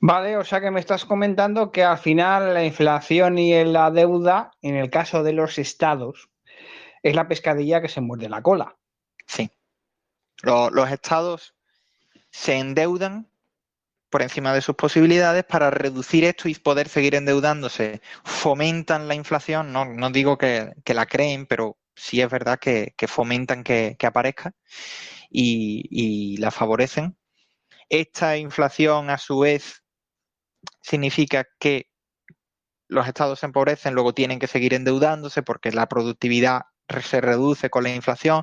Speaker 2: Vale, o sea que me estás comentando que al final la inflación y la deuda, en el caso de los estados, es la pescadilla que se muerde la cola.
Speaker 3: Sí. Los, estados se endeudan por encima de sus posibilidades para reducir esto y poder seguir endeudándose. Fomentan la inflación, no, no digo que, la creen, pero sí es verdad que, fomentan que, aparezca y, y, la favorecen. Esta inflación, a su vez, significa que los estados se empobrecen, luego tienen que seguir endeudándose porque la productividad se reduce con la inflación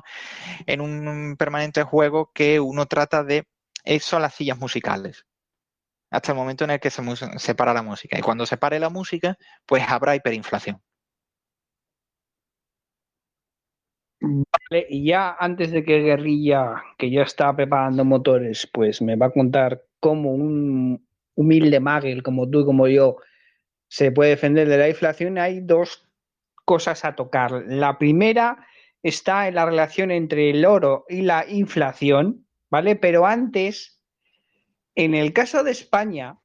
Speaker 3: en un permanente juego que uno trata de eso las sillas musicales. Hasta el momento en el que se, se para la música. Y cuando se pare la música pues habrá hiperinflación.
Speaker 2: Vale, y ya antes de que Guerrilla, que ya está preparando motores, pues me va a contar cómo un humilde magel como tú y como yo se puede defender de la inflación, hay dos cosas a tocar. La primera está en la relación entre el oro y la inflación, ¿vale? Pero antes, en el caso de España,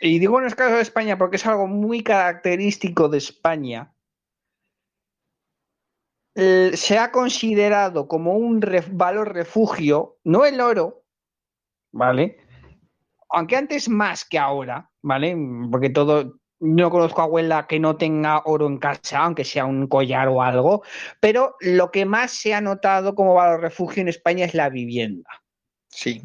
Speaker 2: y digo en el caso de España porque es algo muy característico de España, se ha considerado como un valor refugio, no el oro, ¿vale? Aunque antes más que ahora, ¿vale? Porque todo, no conozco abuela que no tenga oro en casa, aunque sea un collar o algo, pero lo que más se ha notado como valor refugio en España es la vivienda.
Speaker 3: Sí.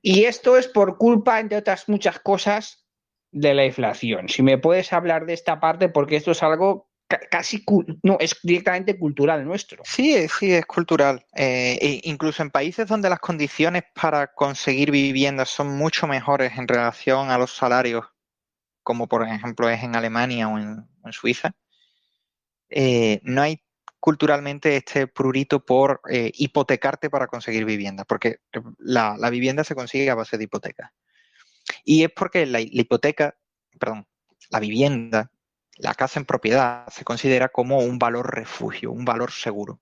Speaker 2: Y esto es por culpa, entre otras muchas cosas, de la inflación. Si me puedes hablar de esta parte, porque esto es algo casi, no, es directamente cultural nuestro.
Speaker 3: Sí, sí, es cultural. Eh, e incluso en países donde las condiciones para conseguir viviendas son mucho mejores en relación a los salarios, como por ejemplo es en Alemania o en, Suiza, eh, no hay culturalmente este prurito por eh, hipotecarte para conseguir vivienda, porque la, vivienda se consigue a base de hipoteca. Y es porque la hipoteca, perdón, la vivienda la casa en propiedad se considera como un valor refugio, un valor seguro.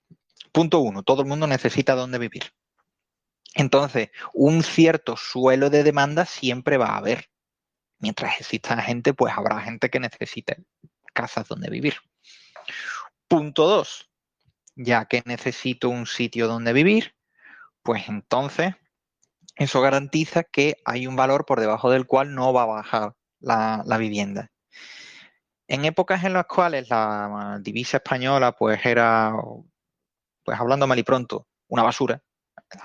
Speaker 3: Punto uno, todo el mundo necesita dónde vivir. Entonces, un cierto suelo de demanda siempre va a haber. Mientras exista gente, pues habrá gente que necesite casas donde vivir. Punto dos, ya que necesito un sitio donde vivir, pues entonces eso garantiza que hay un valor por debajo del cual no va a bajar la, la vivienda. En épocas en las cuales la divisa española pues era, pues hablando mal y pronto, una basura,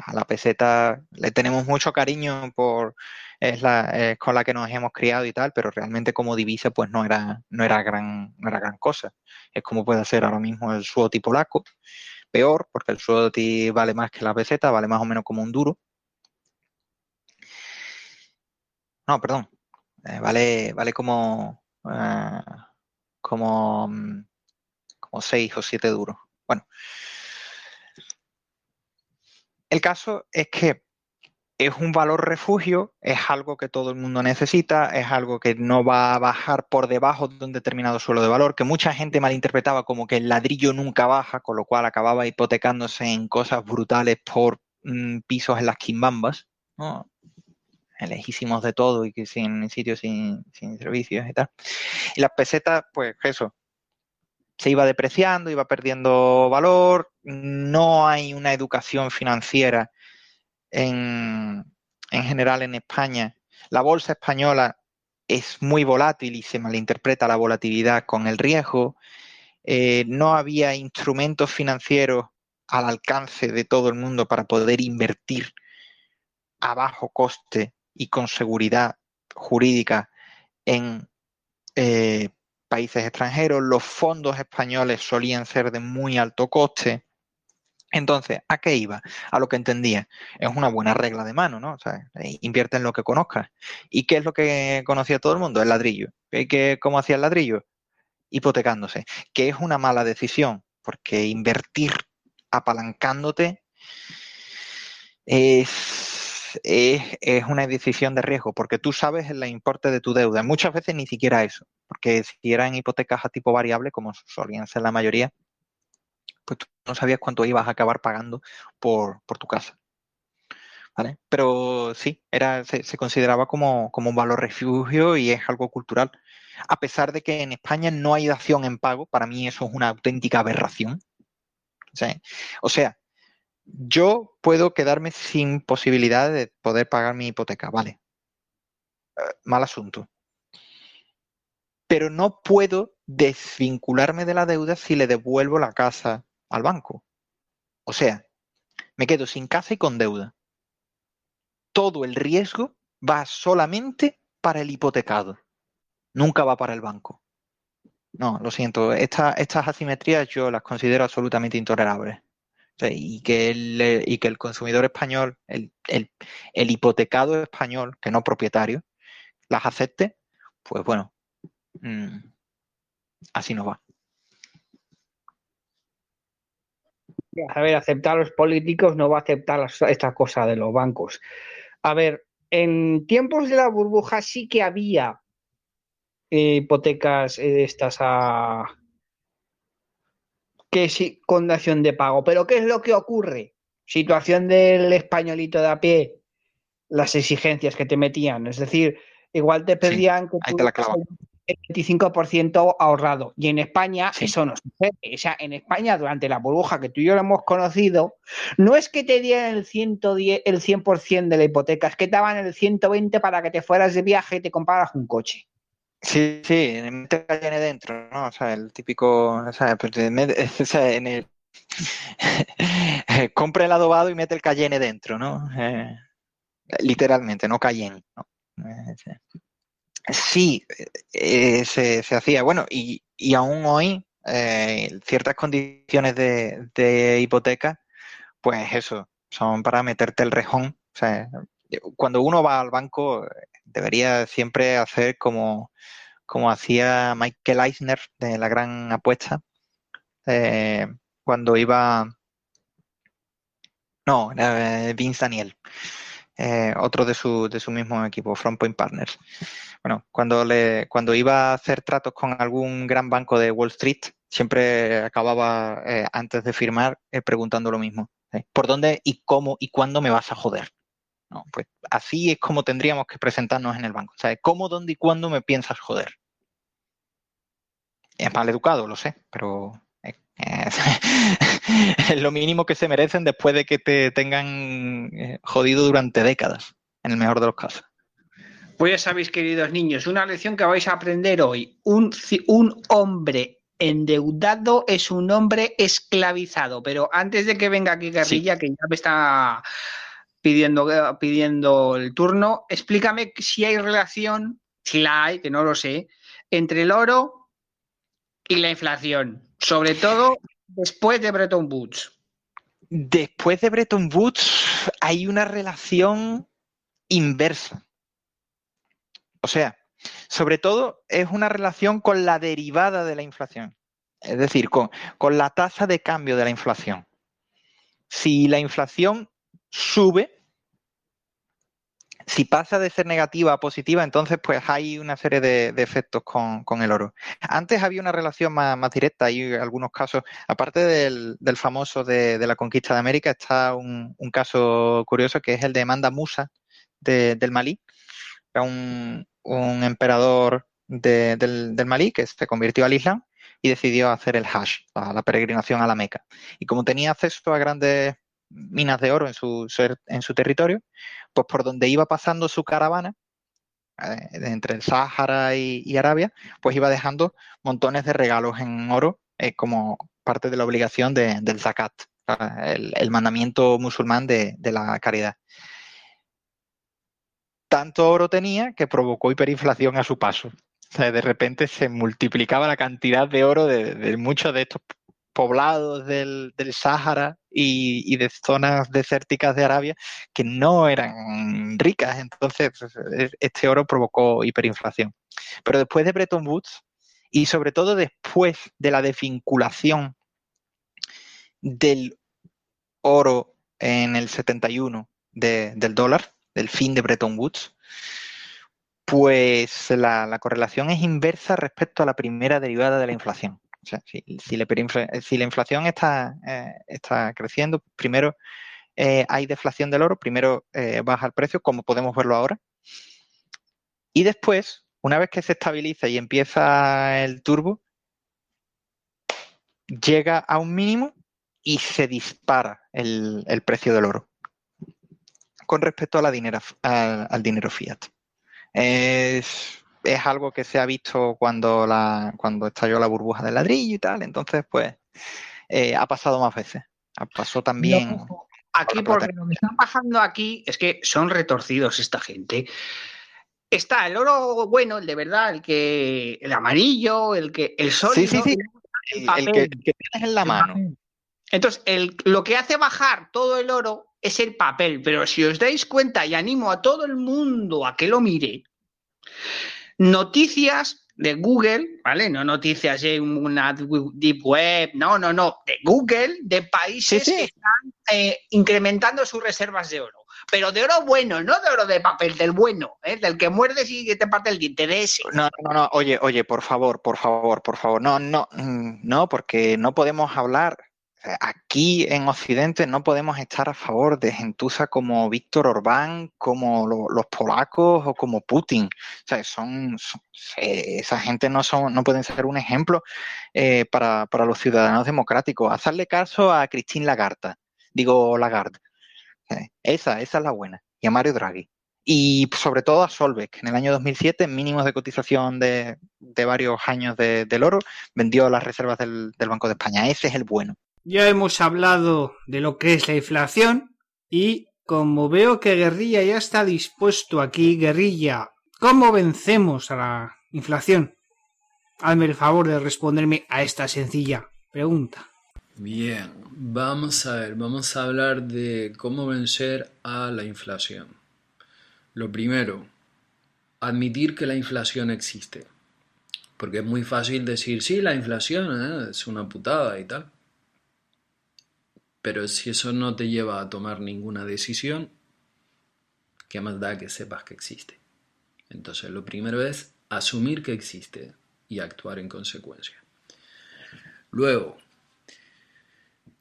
Speaker 3: a la peseta le tenemos mucho cariño por es la con la que nos hemos criado y tal, pero realmente como divisa pues no era no era gran no era gran cosa. Es como puede ser ahora mismo el suoti polaco, peor porque el suoti vale más que la peseta, vale más o menos como un duro. No, perdón, eh, vale vale como eh, como, mm, como seis o siete duros. Bueno, el caso es que es un valor refugio, es algo que todo el mundo necesita, es algo que no va a bajar por debajo de un determinado suelo de valor, que mucha gente malinterpretaba como que el ladrillo nunca baja, con lo cual acababa hipotecándose en cosas brutales por mm, pisos en las quimbambas, ¿no? lejísimos de todo y que sin sitios sin, sin servicios y tal. Y las pesetas, pues eso, se iba depreciando, iba perdiendo valor, no hay una educación financiera en, en general en España. La bolsa española es muy volátil y se malinterpreta la volatilidad con el riesgo. eh, no había instrumentos financieros al alcance de todo el mundo para poder invertir a bajo coste y con seguridad jurídica en eh, países extranjeros. Los fondos españoles solían ser de muy alto coste. Entonces, ¿a qué iba? A lo que entendía. Es una buena regla de mano, ¿no? O sea, invierte en lo que conozcas. ¿Y qué es lo que conocía todo el mundo? El ladrillo. ¿Cómo hacía el ladrillo? Hipotecándose. Que es una mala decisión, porque invertir apalancándote es, es, una decisión de riesgo, porque tú sabes el importe de tu deuda. Muchas veces ni siquiera eso, porque si eran hipotecas a tipo variable, como solían ser la mayoría, pues tú no sabías cuánto ibas a acabar pagando por, tu casa. ¿Vale? Pero sí, era, se, se consideraba como, como, un valor refugio y es algo cultural. A pesar de que en España no hay dación en pago, para mí eso es una auténtica aberración. O sea, yo puedo quedarme sin posibilidad de poder pagar mi hipoteca, vale. Eh, mal asunto. Pero no puedo desvincularme de la deuda si le devuelvo la casa al banco. O sea, me quedo sin casa y con deuda. Todo el riesgo va solamente para el hipotecado. Nunca va para el banco. No, lo siento. estas asimetrías yo las considero absolutamente intolerables. y, que el, y que el consumidor español, el, hipotecado español, que no propietario, las acepte, pues bueno, mm, así no va.
Speaker 2: A ver, aceptar a los políticos no va a aceptar esta cosa de los bancos. A ver, en tiempos de la burbuja sí que había hipotecas eh, estas a que sí, con dación de pago. Pero ¿qué es lo que ocurre? Situación del españolito de a pie, las exigencias que te metían. Es decir, igual te pedían que
Speaker 3: tú
Speaker 2: el 25% ahorrado. Y en España eso no sucede. O sea, en España, durante la burbuja que tú y yo lo hemos conocido, no es que te dieran el, 110, el 100% de la hipoteca, es que te daban el 120 para que te fueras de viaje y te compraras un coche.
Speaker 3: Sí, sí, mete el Cayenne dentro, ¿no? O sea, el típico, o sea, pues, o sea en el compra el adobado y mete el Cayenne dentro, ¿no? Eh, literalmente, no Cayenne, ¿no? Eh, sí, eh, se, hacía. Bueno, y, y aún hoy, ciertas condiciones de, de hipoteca, pues eso, son para meterte el rejón. O sea, cuando uno va al banco, debería siempre hacer como, como hacía Michael Eisner de la gran apuesta, eh, cuando iba... No, Vince Daniel, eh, otro de su, de su mismo equipo, Front Point Partners. Bueno, cuando, le, cuando iba a hacer tratos con algún gran banco de Wall Street, siempre acababa eh, antes de firmar preguntando lo mismo. ¿Por dónde y cómo y cuándo me vas a joder? pues así es como tendríamos que presentarnos en el banco. O ¿cómo, dónde y cuándo me piensas joder? Es mal educado, lo sé, pero es, lo mínimo que se merecen después de que te tengan eh, jodido durante décadas, en el mejor de los casos.
Speaker 2: Pues ya sabéis, queridos niños, una lección que vais a aprender hoy. Un, un hombre endeudado es un hombre esclavizado. Pero antes de que venga aquí Guerrilla, que ya me está pidiendo, pidiendo el turno. Explícame si hay relación, si la hay, que no lo sé, entre el oro y la inflación, sobre todo después de Bretton Woods.
Speaker 3: Después de Bretton Woods hay una relación inversa. O sea, sobre todo es una relación con la derivada de la inflación, es decir, con, con la tasa de cambio de la inflación. Si la inflación sube, si pasa de ser negativa a positiva, entonces pues hay una serie de, efectos con, el oro. Antes había una relación más, directa y algunos casos, aparte del, famoso de, la conquista de América, está un, caso curioso que es el de Manda Musa del Malí. Era un, emperador del, Malí que se convirtió al Islam y decidió hacer el Hajj, la peregrinación a la Meca. Y como tenía acceso a grandes minas de oro en su, en su territorio, pues por donde iba pasando su caravana, eh, entre el Sáhara y, Arabia, pues iba dejando montones de regalos en oro eh, como parte de la obligación del zakat, el, mandamiento musulmán de, la caridad. Tanto oro tenía que provocó hiperinflación a su paso. de repente se multiplicaba la cantidad de oro de, muchos de estos poblados del, del Sáhara y, de zonas desérticas de Arabia que no eran ricas. Entonces, este oro provocó hiperinflación. Pero después de Bretton Woods, y sobre todo después de la desvinculación del oro en el 71 del dólar, del fin de Bretton Woods, pues la, correlación es inversa respecto a la primera derivada de la inflación. O sea, si, la, inflación está, eh, está creciendo, primero eh, hay deflación del oro, primero eh, baja el precio, como podemos verlo ahora, y después una vez que se estabiliza y empieza el turbo, llega a un mínimo y se dispara el, precio del oro con respecto a la dinero, al, dinero fiat. Es, algo que se ha visto cuando, la, cuando estalló la burbuja del ladrillo y tal, entonces pues eh, ha pasado más veces. Ha pasado también...
Speaker 2: aquí porque lo que están bajando aquí es que son retorcidos esta gente está el oro bueno, el de verdad, el que el amarillo, el que el sol.
Speaker 3: Sí, sí, sí. El, que, tienes en la mano.
Speaker 2: Entonces, el, lo que hace bajar todo el oro es el papel, pero si os dais cuenta y animo a todo el mundo a que lo mire, noticias de Google, ¿vale? No noticias de una deep web, no, no, no, de Google, de países que están eh, incrementando sus reservas de oro pero de oro bueno, no de oro de papel, del bueno, ¿eh? del que muerdes y te parte el diente, de ese.
Speaker 3: No, no, no, oye, oye, por favor, por favor, por favor, no, no, mm, no, porque no podemos hablar aquí en Occidente no podemos estar a favor de gentuza como Víctor Orbán, como los polacos o como Putin. O sea, son, esa gente no son, no pueden ser un ejemplo eh, para, para, los ciudadanos democráticos. Hacerle caso a Christine Lagarde, digo Lagarde, esa, esa es la buena. Y a Mario Draghi. Y sobre todo a Solveig, en el año 2007, mínimos de cotización de, varios años del oro, vendió las reservas del, Banco de España. Ese es el bueno.
Speaker 1: Ya hemos hablado de lo que es la inflación y como veo que Guerrilla ya está dispuesto aquí, Guerrilla, ¿cómo vencemos a la inflación? Hazme el favor de responderme a esta sencilla pregunta.
Speaker 4: Bien, vamos a ver, vamos a hablar de cómo vencer a la inflación. Lo primero, admitir que la inflación existe. Porque es muy fácil decir, sí, la inflación ¿eh? es una putada y tal. Pero si eso no te lleva a tomar ninguna decisión, ¿qué más da que sepas que existe? Entonces, lo primero es asumir que existe y actuar en consecuencia. Luego,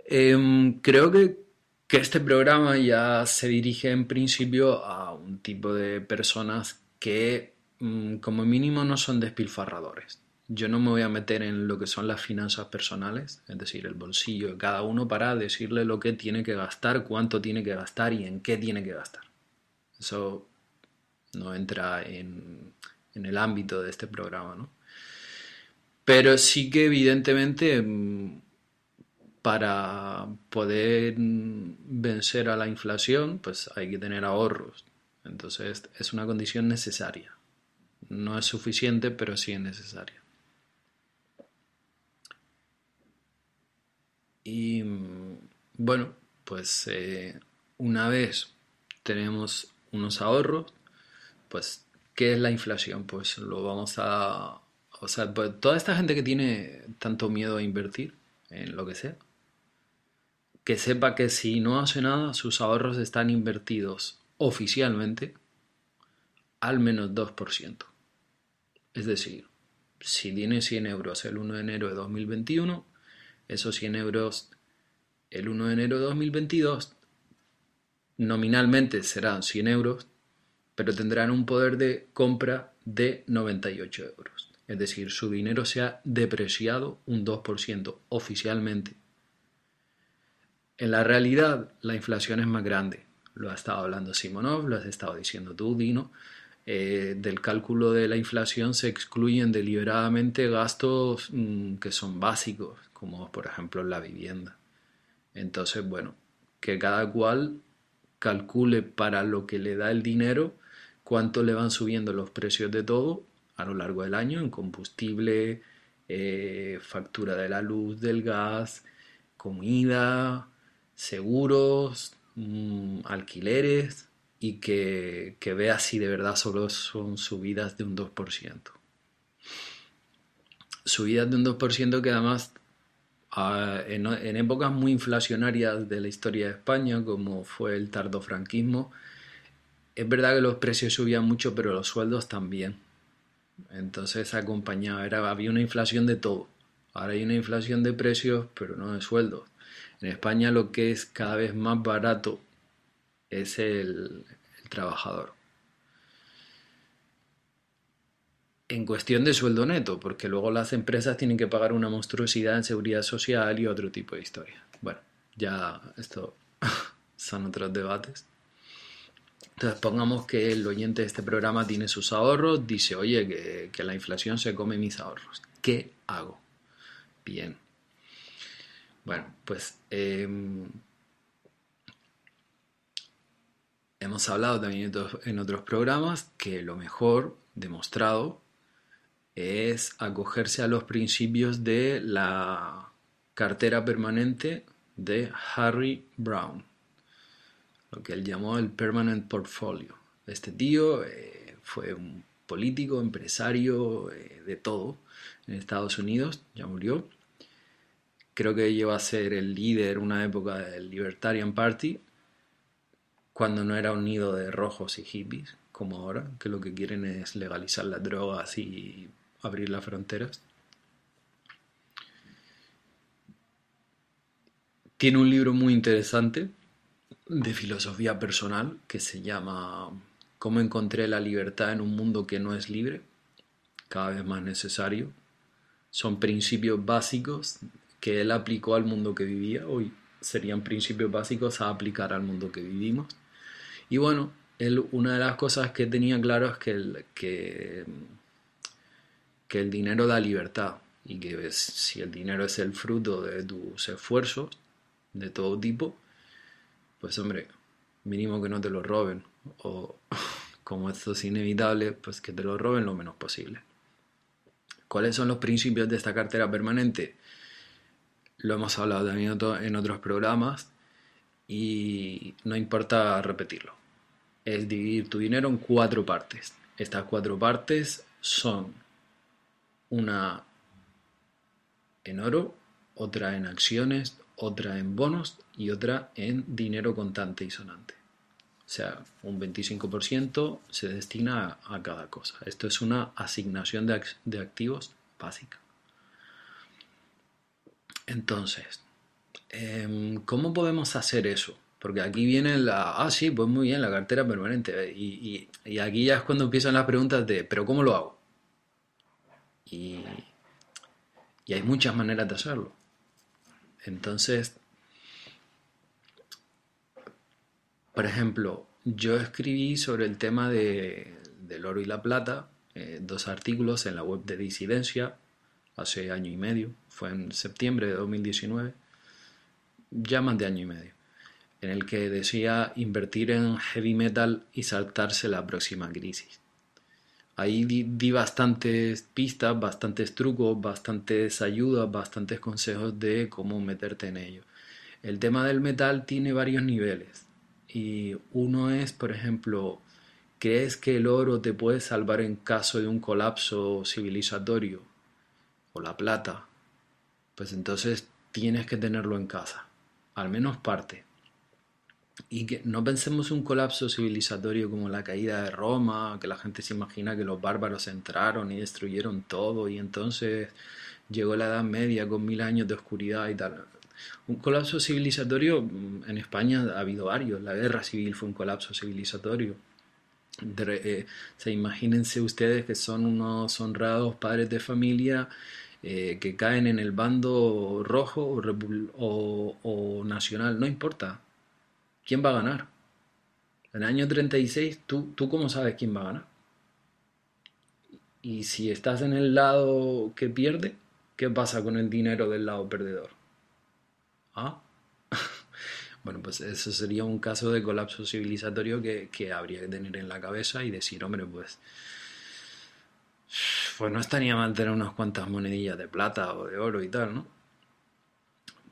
Speaker 4: Em, creo que, este programa ya se dirige en principio a un tipo de personas que mm, como mínimo no son despilfarradores. Yo no me voy a meter en lo que son las finanzas personales, es decir, el bolsillo de cada uno para decirle lo que tiene que gastar, cuánto tiene que gastar y en qué tiene que gastar. Eso no entra en, en el ámbito de este programa, ¿no? Pero sí que evidentemente mm, para poder vencer a la inflación, pues hay que tener ahorros. Entonces es una condición necesaria. No es suficiente, pero sí es necesaria. Y bueno, pues eh, una vez tenemos unos ahorros, pues ¿qué es la inflación? Pues lo vamos a... O sea, pues, toda esta gente que tiene tanto miedo a invertir en lo que sea, que sepa que si no hace nada, sus ahorros están invertidos oficialmente al menos 2%. Es decir, si tiene 100 euros el 1 de enero de 2021, esos 100 euros el 1 de enero de 2022 nominalmente serán 100 euros, pero tendrán un poder de compra de 98 euros. Es decir, su dinero se ha depreciado un 2% oficialmente en la realidad, la inflación es más grande. Lo ha estado hablando Simonov, lo has estado diciendo tú, Dino. eh, del cálculo de la inflación se excluyen deliberadamente gastos mm, que son básicos, como por ejemplo la vivienda. Entonces, bueno, que cada cual calcule para lo que le da el dinero cuánto le van subiendo los precios de todo a lo largo del año en combustible, eh, factura de la luz, del gas, comida, seguros, mm, alquileres y que, vea si de verdad solo son subidas de un 2%. Subidas de un 2% que además en, épocas muy inflacionarias de la historia de España, como fue el tardofranquismo, es verdad que los precios subían mucho, pero los sueldos también. Entonces acompañaba, había una inflación de todo. Ahora hay una inflación de precios, pero no de sueldos. En España lo que es cada vez más barato es el, trabajador. En cuestión de sueldo neto, porque luego las empresas tienen que pagar una monstruosidad en seguridad social y otro tipo de historia. Bueno, ya esto son otros debates. Entonces pongamos que el oyente de este programa tiene sus ahorros, dice, oye, que, la inflación se come mis ahorros. ¿Qué hago? Bien. Bueno, pues em, hemos hablado también en otros programas que lo mejor demostrado es acogerse a los principios de la cartera permanente de Harry Brown lo que él llamó el Permanent Portfolio. Este tío eh, fue un político, empresario, eh, de todo en Estados Unidos, ya murió. Creo que llegó a ser el líder una época del Libertarian Party, cuando no era un nido de rojos y hippies, como ahora, que lo que quieren es legalizar las drogas y abrir las fronteras. Tiene un libro muy interesante de filosofía personal que se llama Cómo encontré la libertad en un mundo que no es libre, cada vez más necesario. Son principios básicos que él aplicó al mundo que vivía, hoy serían principios básicos a aplicar al mundo que vivimos. Y bueno, él, una de las cosas que tenía claro es que que, que el dinero da libertad y que si el dinero es el fruto de tus esfuerzos de todo tipo, pues hombre, mínimo que no te lo roben. O como esto es inevitable, pues que te lo roben lo menos posible. ¿Cuáles son los principios de esta cartera permanente? Lo hemos hablado también en otros programas y no importa repetirlo. Es dividir tu dinero en cuatro partes. Estas cuatro partes son una en oro, otra en acciones, otra en bonos y otra en dinero contante y sonante. O sea, un 25% se destina a, cada cosa. Esto es una asignación de, activos básica. Entonces, em, ¿cómo podemos hacer eso? Porque aquí viene la, ah, sí, pues muy bien, la cartera permanente. Y, y aquí ya es cuando empiezan las preguntas de, ¿pero cómo lo hago? Y, hay muchas maneras de hacerlo. Entonces, por ejemplo, yo escribí sobre el tema de, del oro y la plata, eh, dos artículos en la web de Disidencia hace año y medio, fue en septiembre de 2019, ya más de año y medio, en el que decía invertir en heavy metal y saltarse la próxima crisis. Ahí di, bastantes pistas, bastantes trucos, bastantes ayudas, bastantes consejos de cómo meterte en ello. El tema del metal tiene varios niveles. Y uno es, por ejemplo, ¿crees que el oro te puede salvar en caso de un colapso civilizatorio? O la plata. Pues entonces tienes que tenerlo en casa. Al menos parte. Y que no pensemos un colapso civilizatorio como la caída de Roma, que la gente se imagina que los bárbaros entraron y destruyeron todo y entonces llegó la Edad Media con mil años de oscuridad y tal. Un colapso civilizatorio, mm, en España ha habido varios, la guerra civil fue un colapso civilizatorio. Eh, se imagínense ustedes que son unos honrados padres de familia eh, que caen en el bando rojo o nacional, no importa, ¿quién va a ganar? En el año 36, ¿tú, ¿tú cómo sabes quién va a ganar? Y si estás en el lado que pierde, ¿qué pasa con el dinero del lado perdedor? ¿Ah? bueno, pues eso sería un caso de colapso civilizatorio que, que habría que tener en la cabeza y decir, hombre, pues pues no estaría mal tener unas cuantas monedillas de plata o de oro y tal, ¿no?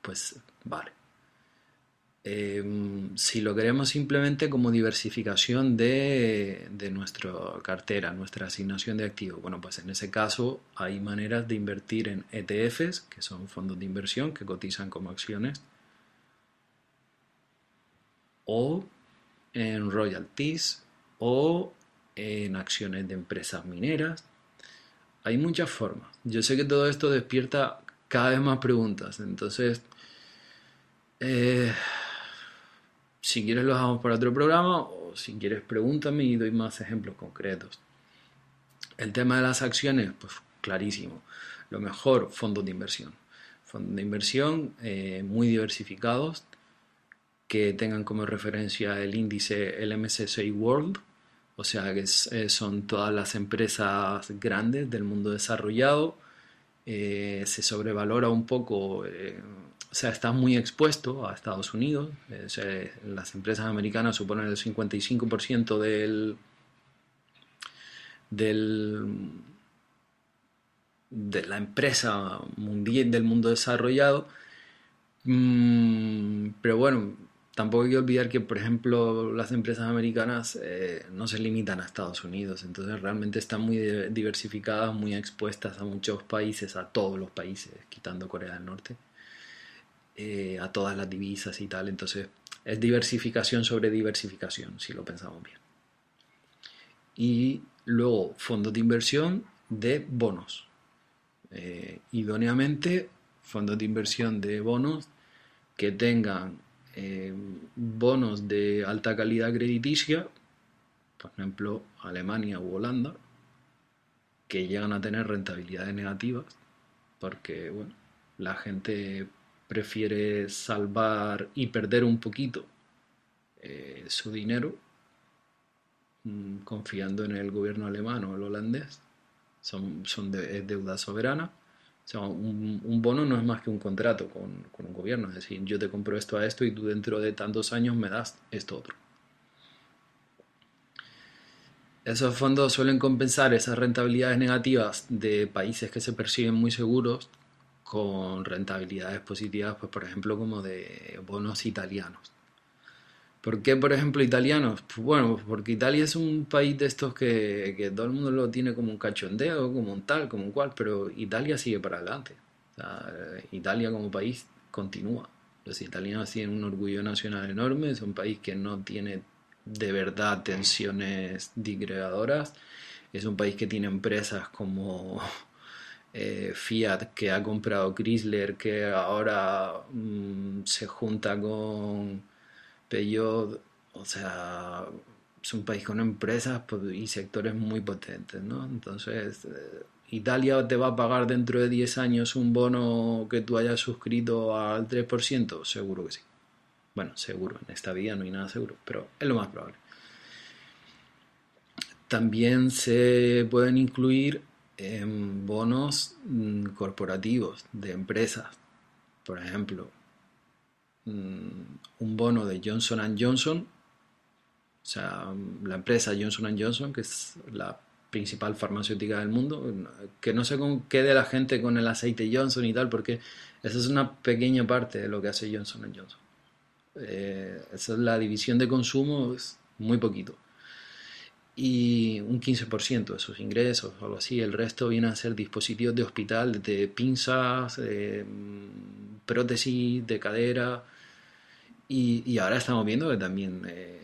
Speaker 4: Pues vale. Em, si lo queremos simplemente como diversificación de, de nuestra cartera, nuestra asignación de activos, bueno, pues en ese caso hay maneras de invertir en ETFs, que son fondos de inversión que cotizan como acciones, o en royalties, o en acciones de empresas mineras, hay muchas formas. Yo sé que todo esto despierta cada vez más preguntas. Entonces, eh, si quieres lo dejamos para otro programa o si quieres pregúntame y doy más ejemplos concretos. El tema de las acciones, pues clarísimo. Lo mejor, fondos de inversión. Fondos de inversión eh, muy diversificados que tengan como referencia el índice el MSCI World o sea que eh, son todas las empresas grandes del mundo desarrollado, eh, se sobrevalora un poco, eh, sea, está muy expuesto a Estados Unidos, las empresas americanas suponen el 55% del, del, de la empresa mundial del mundo desarrollado, mm, pero bueno, tampoco hay que olvidar que, por ejemplo, las empresas americanas eh, no se limitan a Estados Unidos, entonces realmente están muy diversificadas, muy expuestas a muchos países, a todos los países, quitando Corea del Norte, eh, a todas las divisas y tal, entonces es diversificación sobre diversificación, si lo pensamos bien. Y luego fondos de inversión de bonos. Eh, idóneamente, fondos de inversión de bonos que tengan eh, bonos de alta calidad crediticia, por ejemplo Alemania u Holanda, que llegan a tener rentabilidades negativas, porque bueno, la gente prefiere salvar y perder un poquito eh, su dinero mm, confiando en el gobierno alemán o el holandés. Son, son de, deuda soberana o sea, un, bono no es más que un contrato con, un gobierno, es decir, yo te compro esto a esto y tú dentro de tantos años me das esto otro. Esos fondos suelen compensar esas rentabilidades negativas de países que se perciben muy seguros con rentabilidades positivas, pues por ejemplo como de bonos italianos. ¿Por qué, por ejemplo, italianos? Pues bueno, porque Italia es un país de estos que, todo el mundo lo tiene como un cachondeo, como un tal, como un cual, pero Italia sigue para adelante. Italia como país continúa. Los italianos tienen un orgullo nacional enorme, es un país que no tiene de verdad tensiones digregadoras, es un país que tiene empresas como eh, Fiat que ha comprado Chrysler, que ahora mm, se junta con yo, o sea, es un país con empresas y sectores muy potentes, ¿no? Entonces, eh, Italia te va a pagar dentro de 10 años un bono que tú hayas suscrito al 3%, seguro que sí. Bueno, seguro, en esta vida no hay nada seguro, pero es lo más probable. También se pueden incluir bonos mm, corporativos de empresas. Por ejemplo, Mm, un bono de Johnson Johnson, o sea, la empresa Johnson Johnson, que es la principal farmacéutica del mundo, que no se quede la gente con el aceite Johnson y tal, porque esa es una pequeña parte de lo que hace Johnson Johnson. Eh, esa es la división de consumo, es muy poquito. Y un 15% de sus ingresos o algo así, el resto viene a ser dispositivos de hospital, de pinzas, mm, prótesis de cadera, y, ahora estamos viendo que también, eh,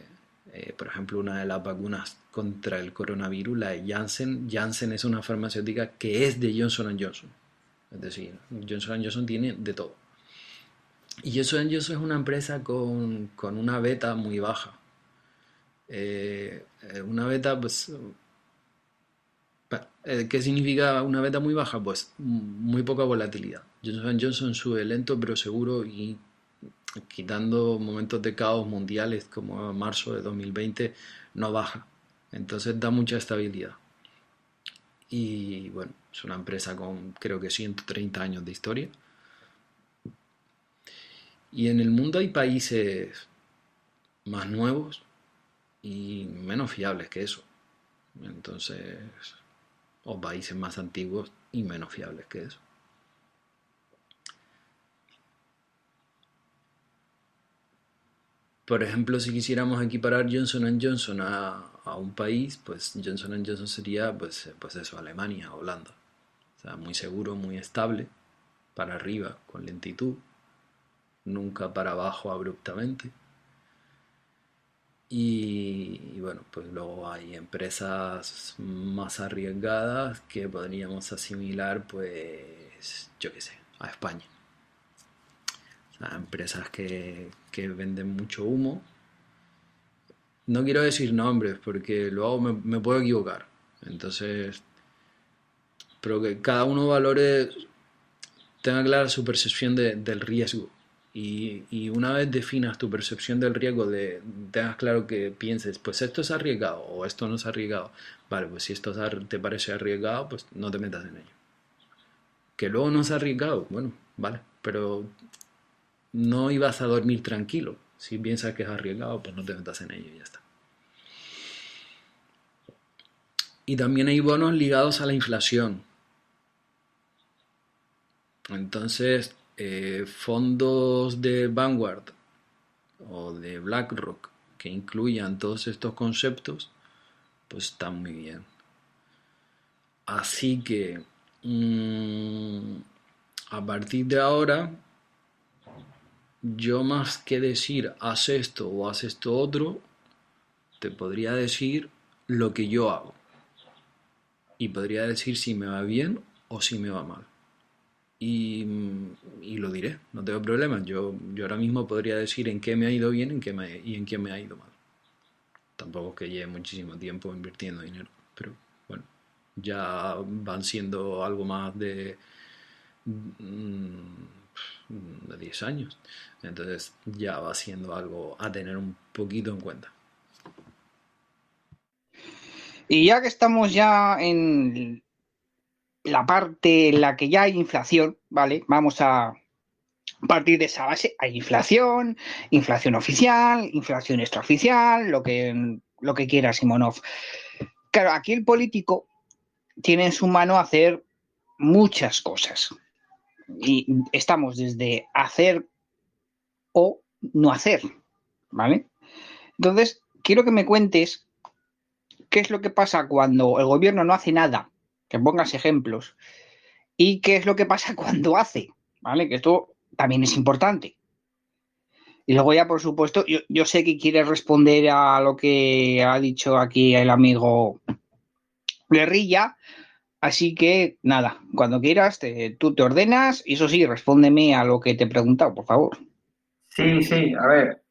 Speaker 4: eh, por ejemplo, una de las vacunas contra el coronavirus, la de Janssen, Janssen es una farmacéutica que es de Johnson Johnson. Es decir, Johnson Johnson tiene de todo. Y Johnson Johnson es una empresa con, una beta muy baja. Eh, una beta, pues, ¿Qué significa una beta muy baja? Pues muy poca volatilidad. Johnson Johnson sube lento pero seguro y quitando momentos de caos mundiales como marzo de 2020, no baja. Entonces da mucha estabilidad. Y bueno, es una empresa con creo que 130 años de historia. Y en el mundo hay países más nuevos y menos fiables que eso. Entonces, o países más antiguos y menos fiables que eso. Por ejemplo, si quisiéramos equiparar Johnson Johnson a, a un país, pues Johnson Johnson sería, pues, pues eso, Alemania, Holanda. O sea, muy seguro, muy estable, para arriba, con lentitud, nunca para abajo abruptamente. Y, bueno, pues luego hay empresas más arriesgadas que podríamos asimilar, pues, yo qué sé, a España. O sea, empresas que, que venden mucho humo, no quiero decir nombres porque luego me, me puedo equivocar. Entonces, pero que cada uno valore, tenga clara su percepción de, del riesgo. Y, una vez definas tu percepción del riesgo, de, tengas claro que pienses, pues esto es arriesgado o esto no es arriesgado. Vale, pues si esto te parece arriesgado, pues no te metas en ello. Que luego no es arriesgado, bueno, vale, pero no ibas a dormir tranquilo. Si piensas que es arriesgado, pues no te metas en ello y ya está. Y también hay bonos ligados a la inflación. Entonces, eh, fondos de Vanguard o de BlackRock que incluyan todos estos conceptos, pues están muy bien. Así que, mm, a partir de ahora, yo más que decir haz esto o haz esto otro, te podría decir lo que yo hago. Y podría decir si me va bien o si me va mal. Y, lo diré, no tengo problema. Yo, yo ahora mismo podría decir en qué me ha ido bien en qué y en qué me ha ido mal. Tampoco que lleve muchísimo tiempo invirtiendo dinero, pero bueno, ya van siendo algo más de, mm, de 10 años. Entonces ya va siendo algo a tener un poquito en cuenta.
Speaker 2: Y ya que estamos ya en la parte en la que ya hay inflación, ¿vale? Vamos a partir de esa base. Hay inflación, inflación oficial, inflación extraoficial, lo que, lo que quiera Simonov. Claro, aquí el político tiene en su mano hacer muchas cosas. Y estamos desde hacer o no hacer, ¿vale? Entonces, quiero que me cuentes qué es lo que pasa cuando el gobierno no hace nada, que pongas ejemplos, y qué es lo que pasa cuando hace, ¿vale? Que esto también es importante. Y luego ya, por supuesto, yo, sé que quieres responder a lo que ha dicho aquí el amigo Guerrilla, así que nada, cuando quieras, tú te ordenas y eso sí, respóndeme a lo que te he preguntado, por favor.
Speaker 3: Sí, sí, a ver,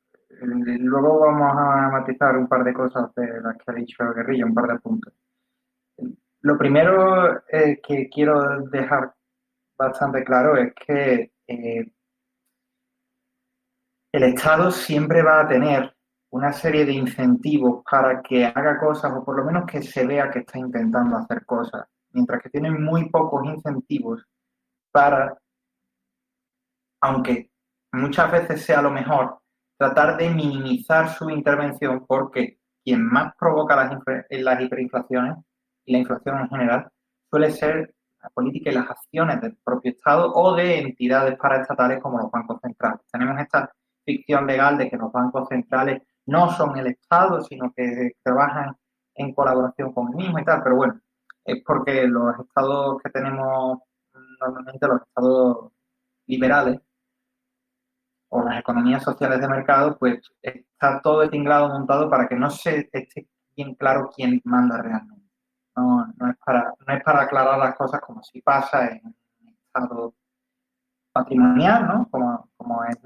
Speaker 3: Luego vamos a matizar un par de cosas de las que ha dicho Guerrilla, un par de puntos. Lo primero eh, que quiero dejar bastante claro es que eh, el Estado siempre va a tener una serie de incentivos para que haga cosas o por lo menos que se vea que está intentando hacer cosas, mientras que tiene muy pocos incentivos para, aunque muchas veces sea lo mejor, tratar de minimizar su intervención porque quien más provoca las, las hiperinflaciones y la inflación en general suele ser la política y las acciones del propio Estado o de entidades paraestatales como los bancos centrales. Tenemos esta ficción legal de que los bancos centrales no son el Estado, sino que trabajan en colaboración con el mismo y tal, pero bueno, es porque los estados que tenemos normalmente, los estados liberales, o las economías sociales de mercado, pues está todo el tinglado montado para que no se esté bien claro quién manda realmente. No, no, es para, no es para aclarar las cosas como si pasa en estado patrimonial, ¿no? como, como es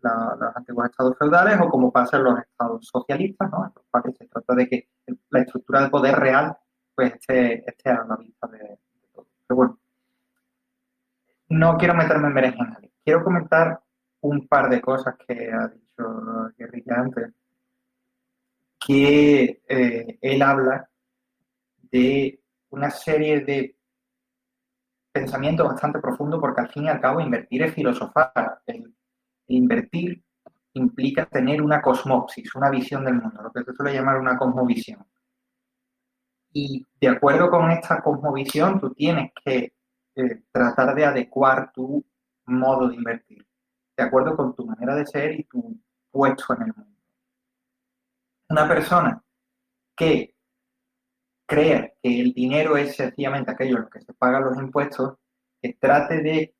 Speaker 3: los antiguos estados feudales o como pasa en los estados socialistas, ¿no? en los cuales se trata de que la estructura de poder real pues esté, esté a la vista de, de. Pero bueno, no quiero meterme en berenjenales. Quiero comentar un par de cosas que ha dicho Guerrilla antes, que eh, él habla de una serie de pensamientos bastante profundos porque al fin y al cabo invertir es filosofar. El, invertir implica tener una cosmopsis, una visión del mundo, lo que se suele llamar una cosmovisión. Y de acuerdo con esta cosmovisión, tú tienes que eh, tratar de adecuar tu modo de invertir, de acuerdo con tu manera de ser y tu puesto en el mundo. Una persona que crea que el dinero es sencillamente aquello en lo que se pagan los impuestos, que trate de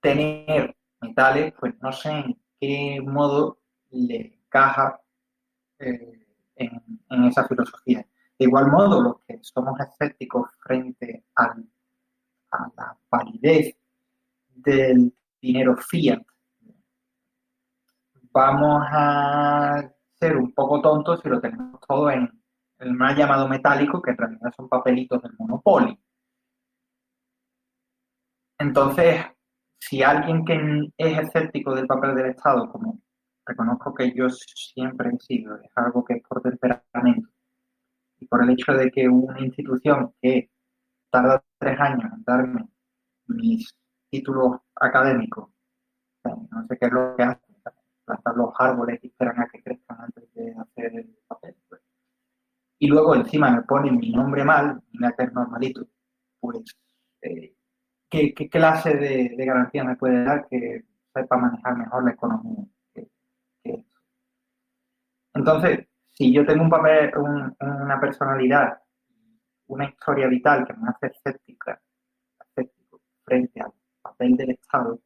Speaker 3: tener metales, pues no sé en qué modo le encaja eh, en, esa filosofía. De igual modo, los que somos escépticos frente a la validez del dinero fiat, vamos a ser un poco tontos si lo tenemos todo en el más llamado metálico, que en realidad son papelitos del Monopoly. Entonces, si alguien que es escéptico del papel del Estado, como reconozco que yo siempre he sido, es algo que es por temperamento, y por el hecho de que una institución que tarda tres años en darme mis títulos académicos, no sé qué es lo que hace, plantar los árboles y esperan a que crezcan antes de hacer el papel. Pues. Y luego encima me ponen mi nombre mal, mi hacer normalito, pues eh, ¿qué, clase de, garantía me puede dar que sepa manejar mejor la economía Entonces, si yo tengo un papel, una personalidad, una historia vital que me hace escéptica, frente al papel del Estado,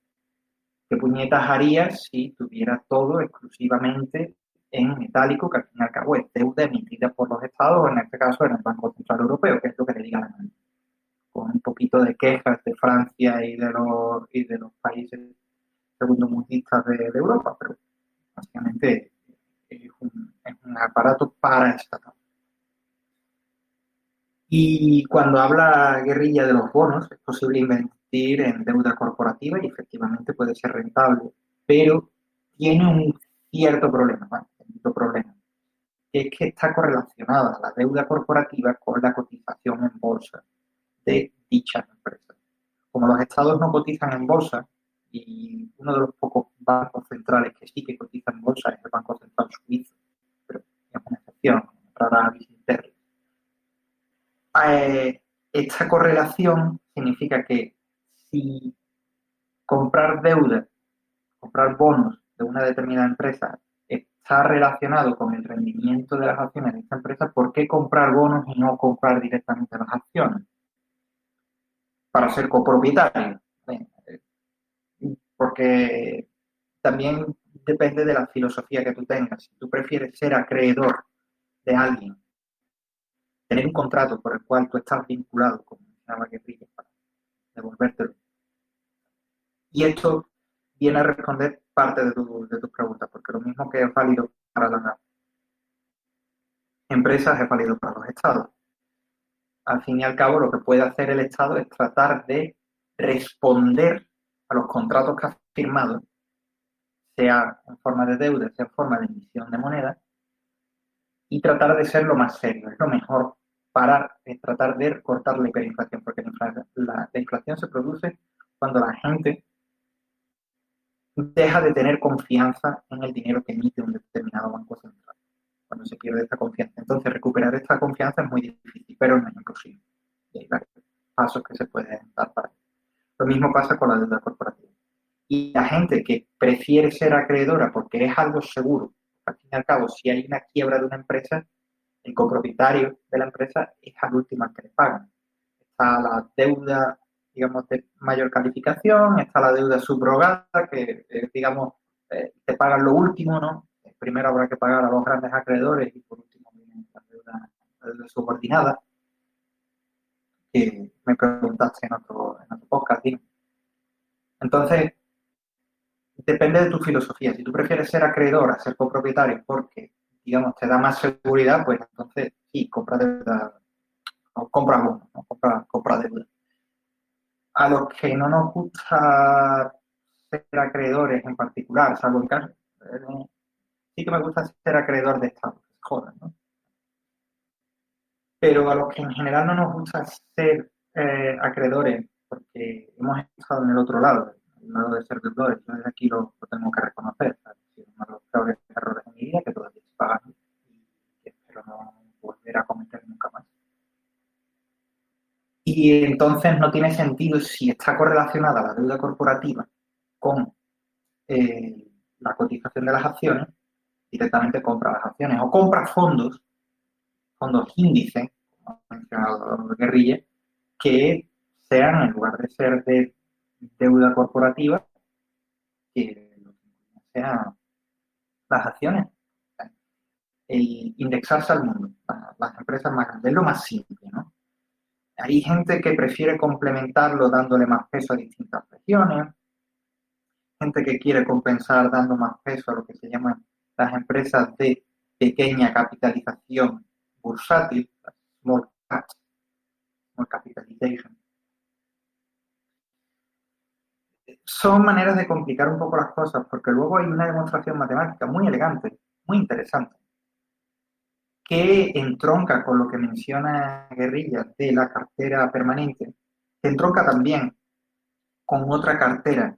Speaker 3: ¿qué puñetas haría si tuviera todo exclusivamente en metálico, que al fin y al cabo es deuda emitida por los estados, en este caso en el Banco Central Europeo, que es lo que le diga la mano? Con un poquito de quejas de Francia y de los, y de los países segundomundistas de, de Europa, pero básicamente es un, es un aparato paraestatal. Y cuando habla guerrilla de los bonos, es posible invertir en deuda corporativa y efectivamente puede ser rentable, pero tiene un cierto problema, ¿vale? Problema, es que está correlacionada la deuda corporativa con la cotización en bolsa de dichas empresas. Como los estados no cotizan en bolsa, y uno de los pocos bancos centrales que sí que cotizan en bolsa es el Banco Central Suizo, pero es una excepción, rara eh, esta correlación significa que si comprar deuda, comprar bonos de una determinada empresa está relacionado con el rendimiento de las acciones de esta empresa, ¿por qué comprar bonos y no comprar directamente las acciones? Para ser copropietario. Porque también depende de la filosofía que tú tengas. Si tú prefieres ser acreedor de alguien, tener un contrato por el cual tú estás vinculado, como mencionaba que para devolvértelo. Y esto viene a responder parte de, tu, de tus preguntas, porque lo mismo que es válido para las empresas es válido para los estados. Al fin y al cabo, lo que puede hacer el Estado es tratar de responder a los contratos que ha firmado, sea en forma de deuda, sea en forma de emisión de moneda, y tratar de ser lo más serio. Es lo mejor para tratar de cortar la hiperinflación, porque la inflación se produce cuando la gente deja de tener confianza en el dinero que emite un determinado banco central. Cuando se pierde esta confianza. Entonces, recuperar esta confianza es muy difícil, pero no es imposible. hay varios pasos que se pueden dar para ello. Lo mismo pasa con la deuda corporativa. Y la gente que prefiere ser acreedora porque es algo seguro, al fin y al cabo, si hay una quiebra de una empresa, el copropietario de la empresa es al último al que le pagan. Está la deuda digamos, de mayor calificación, está la deuda subrogada, que, eh, digamos, eh, te pagan lo último, ¿no? Primero habrá que pagar a los grandes acreedores y por último viene la deuda, subordinada, que me preguntaste en otro, en otro podcast, Entonces, depende de tu filosofía. Si tú prefieres ser acreedor a ser copropietario porque, digamos, te da más seguridad, pues entonces sí, compra deuda, o compra bono, ¿no? compra deuda a los que no nos gusta ser acreedores en particular, salvo el caso, eh, sí que me gusta ser acreedor de Estado, joder, ¿no? pero a los que en general no nos gusta ser eh, acreedores, porque hemos estado en el otro lado, el lado de ser deudores, desde aquí lo, tengo que reconocer. Es uno de los peores errores de mi vida que todavía se pagan y espero no volver a cometer nunca más. Y entonces no tiene sentido si está correlacionada la deuda corporativa con eh, la cotización de las acciones, directamente compra las acciones o compra fondos, fondos índices, como ha mencionado Guerrilla, que sean, en lugar de ser de deuda corporativa, que sean las acciones. El indexarse al mundo, las empresas más grandes, es lo más simple, ¿no? Hay gente que prefiere complementarlo dándole más peso a distintas regiones, gente que quiere compensar dando más peso a lo que se llaman las empresas de pequeña capitalización bursátil, small caps, small capitalization. Son maneras de complicar un poco las cosas, porque luego hay una demostración matemática muy elegante, muy interesante, que entronca con lo que menciona Guerrilla de la cartera permanente, que entronca también con otra cartera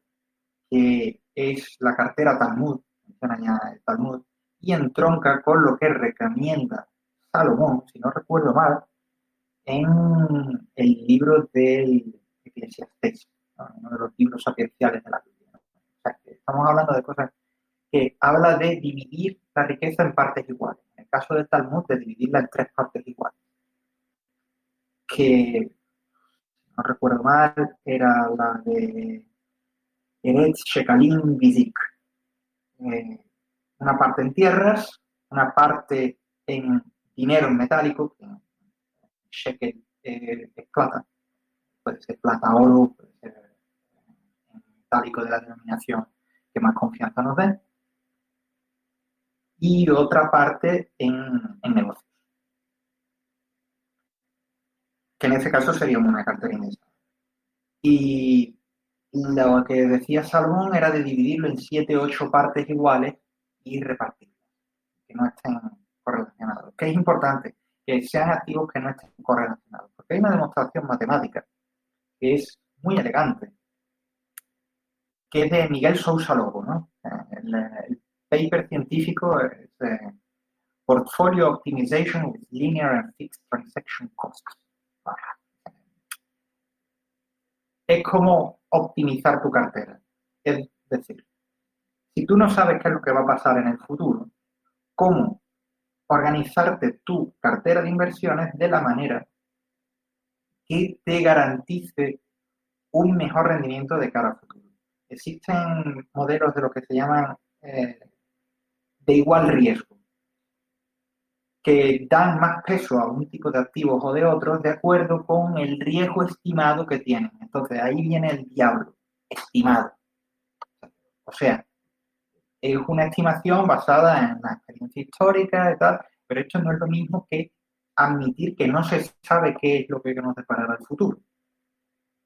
Speaker 3: que es la cartera Talmud, menciona ya el Talmud, y entronca con lo que recomienda Salomón, si no recuerdo mal, en el libro del Eclesiastés, uno de los libros sapienciales de la Biblia. O sea, que estamos hablando de cosas que habla de dividir la riqueza en partes iguales. En caso del Talmud, de dividirla en tres partes iguales. Que, no recuerdo mal, era la de Eretz Shekalim Vizik. Eh, una parte en tierras, una parte en dinero en metálico, shekel eh, es plata, puede ser plata, oro, puede ser metálico de la denominación que más confianza nos dé, y otra parte en, negocios, que en ese caso sería una cartera indexada. Y lo que decía Salomón era de dividirlo en siete ocho partes iguales y repartirlas, que no estén correlacionados. ¿Qué es importante? Que sean activos que no estén correlacionados. Porque hay una demostración matemática que es muy elegante, que es de Miguel Sousa Lobo, ¿no? El, paper científico es Portfolio Optimization with Linear and Fixed Transaction Costs. Es como optimizar tu cartera. Es decir, si tú no sabes qué es lo que va a pasar en el futuro, ¿cómo organizarte tu cartera de inversiones de la manera que te garantice un mejor rendimiento de cara al futuro? Existen modelos de lo que se llaman eh, de igual riesgo, que dan más peso a un tipo de activos o de otros de acuerdo con el riesgo estimado que tienen. Entonces ahí viene el diablo, estimado. O sea, es una estimación basada en la experiencia histórica y tal, pero esto no es lo mismo que admitir que no se sabe qué es lo que nos deparará el futuro.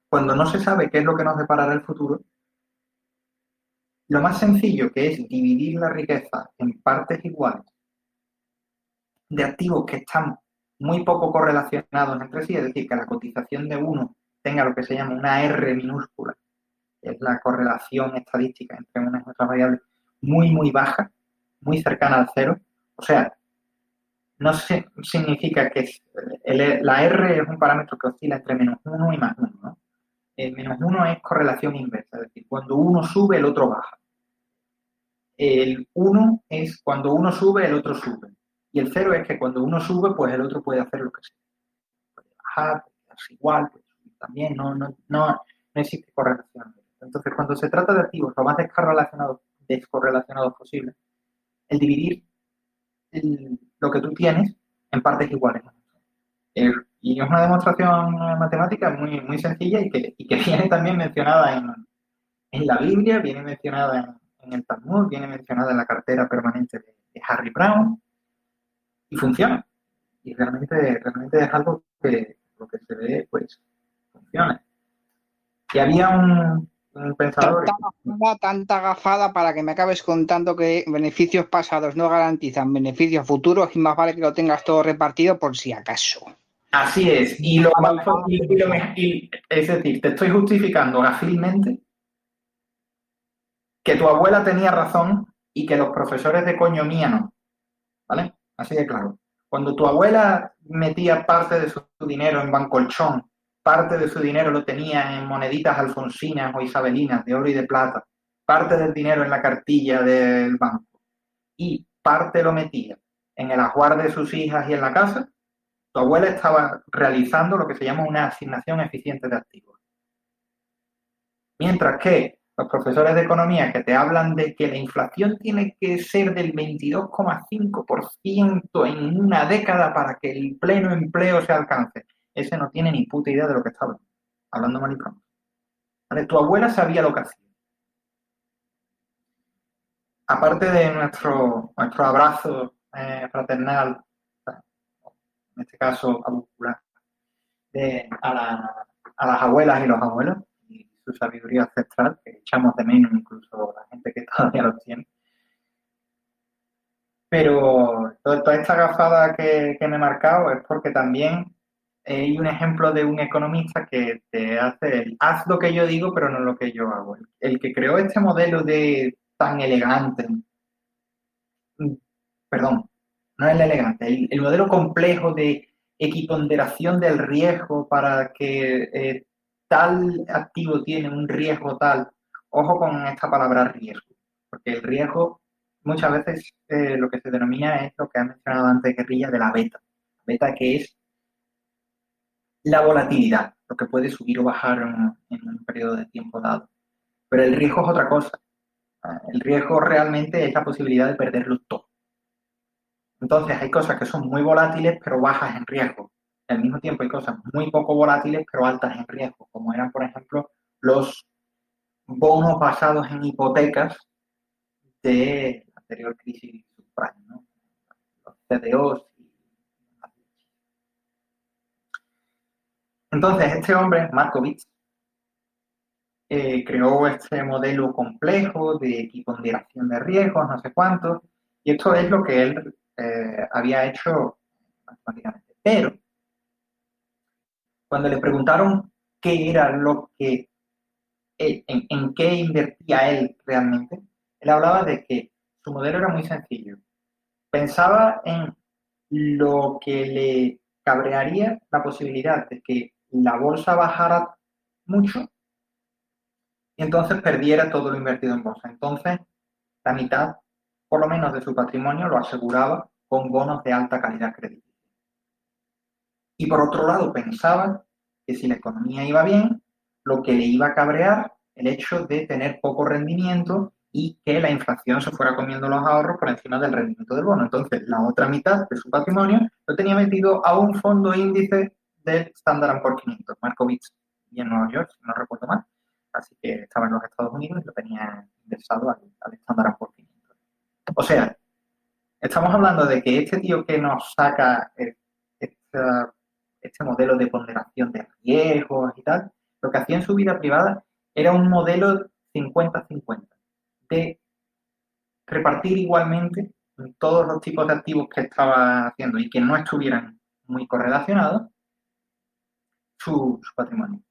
Speaker 3: Cuando no se sabe qué es lo que nos deparará el futuro, lo más sencillo que es dividir la riqueza en partes iguales de activos que están muy poco correlacionados entre sí, es decir, que la cotización de uno tenga lo que se llama una R minúscula, es la correlación estadística entre unas y otras variables, muy, muy baja, muy cercana al cero. O sea, no significa que la R es un parámetro que oscila entre menos 1 y más 1. ¿no? El menos 1 es correlación inversa, es decir, cuando uno sube, el otro baja. El 1 es cuando uno sube, el otro sube. Y el 0 es que cuando uno sube, pues el otro puede hacer lo que sea. Puede bajar, puede igual, también, no, no, no, no existe correlación. Entonces, cuando se trata de activos lo más descorrelacionados, descorrelacionados posible, el dividir lo que tú tienes en partes iguales. y es una demostración matemática muy, muy sencilla y que, y que viene también mencionada en, en, la Biblia, viene mencionada en, el Talmud, viene mencionada en la cartera permanente de, Harry Brown y funciona. Y realmente, realmente es algo que lo que se ve, pues, funciona. Y había un, un pensador.
Speaker 2: Tanta, tanta gafada para que me acabes contando que beneficios pasados no garantizan beneficios futuros y más vale que lo tengas todo repartido por si acaso.
Speaker 3: Así es. Y lo, y, lo, y, es decir, te estoy justificando gafilmente que tu abuela tenía razón y que los profesores de coño mía no. ¿Vale? Así de claro. Cuando tu abuela metía parte de su dinero en bancolchón, parte de su dinero lo tenía en moneditas alfonsinas o isabelinas de oro y de plata, parte del dinero en la cartilla del banco y parte lo metía en el ajuar de sus hijas y en la casa, tu abuela estaba realizando lo que se llama una asignación eficiente de activos. Mientras que los profesores de economía que te hablan de que la inflación tiene que ser del 22,5% en una década para que el pleno empleo se alcance, ese no tiene ni puta idea de lo que está hablando, hablando mal y pronto. Tu abuela sabía lo que hacía. Aparte de nuestro, nuestro abrazo eh, fraternal, en este caso a, a las abuelas y los abuelos, su sabiduría ancestral, que echamos de menos incluso la gente que todavía lo tiene. Pero toda, esta gafada que, me he marcado es porque también hay un ejemplo de un economista que te hace el haz lo que yo digo, pero no lo que yo hago. El, que creó este modelo de tan elegante, perdón, no es el elegante, el, modelo complejo de equiponderación del riesgo para que eh, tal activo tiene un riesgo tal, ojo con esta palabra riesgo, porque el riesgo muchas veces eh, lo que se denomina es lo que ha mencionado antes Guerrilla de la beta. Beta que es la volatilidad, lo que puede subir o bajar en, un periodo de tiempo dado. Pero el riesgo es otra cosa. El riesgo realmente es la posibilidad de perderlo todo. Entonces hay cosas que son muy volátiles pero bajas en riesgo al mismo tiempo hay cosas muy poco volátiles pero altas en riesgo, como eran, por ejemplo, los bonos basados en hipotecas de la anterior crisis subprime, ¿no? los CDOs. Entonces, este hombre, Markovitz, eh, creó este modelo complejo de equiponderación de riesgos, no sé cuántos, y esto es lo que él eh, había hecho. Pero cuando le preguntaron qué era lo que, en, en qué invertía él realmente, él hablaba de que su modelo era muy sencillo. Pensaba en lo que le cabrearía la posibilidad de que la bolsa bajara mucho y entonces perdiera todo lo invertido en bolsa. Entonces, la mitad, por lo menos, de su patrimonio lo aseguraba con bonos de alta calidad crediticia. Y por otro lado, pensaba que si la economía iba bien, lo que le iba a cabrear el hecho de tener poco rendimiento y que la inflación se fuera comiendo los ahorros por encima del rendimiento del bono. Entonces, la otra mitad de su patrimonio lo tenía metido a un fondo índice del Standard Poor's 500, Markowitz, y en Nueva York, si no recuerdo mal. Así que estaba en los Estados Unidos y lo tenía indexado al, al Standard Poor's 500. O sea, estamos hablando de que este tío que nos saca esta este modelo de ponderación de riesgos y tal, lo que hacía en su vida privada era un modelo 50-50, de repartir igualmente todos los tipos de activos que estaba haciendo y que no estuvieran muy correlacionados su, patrimonio.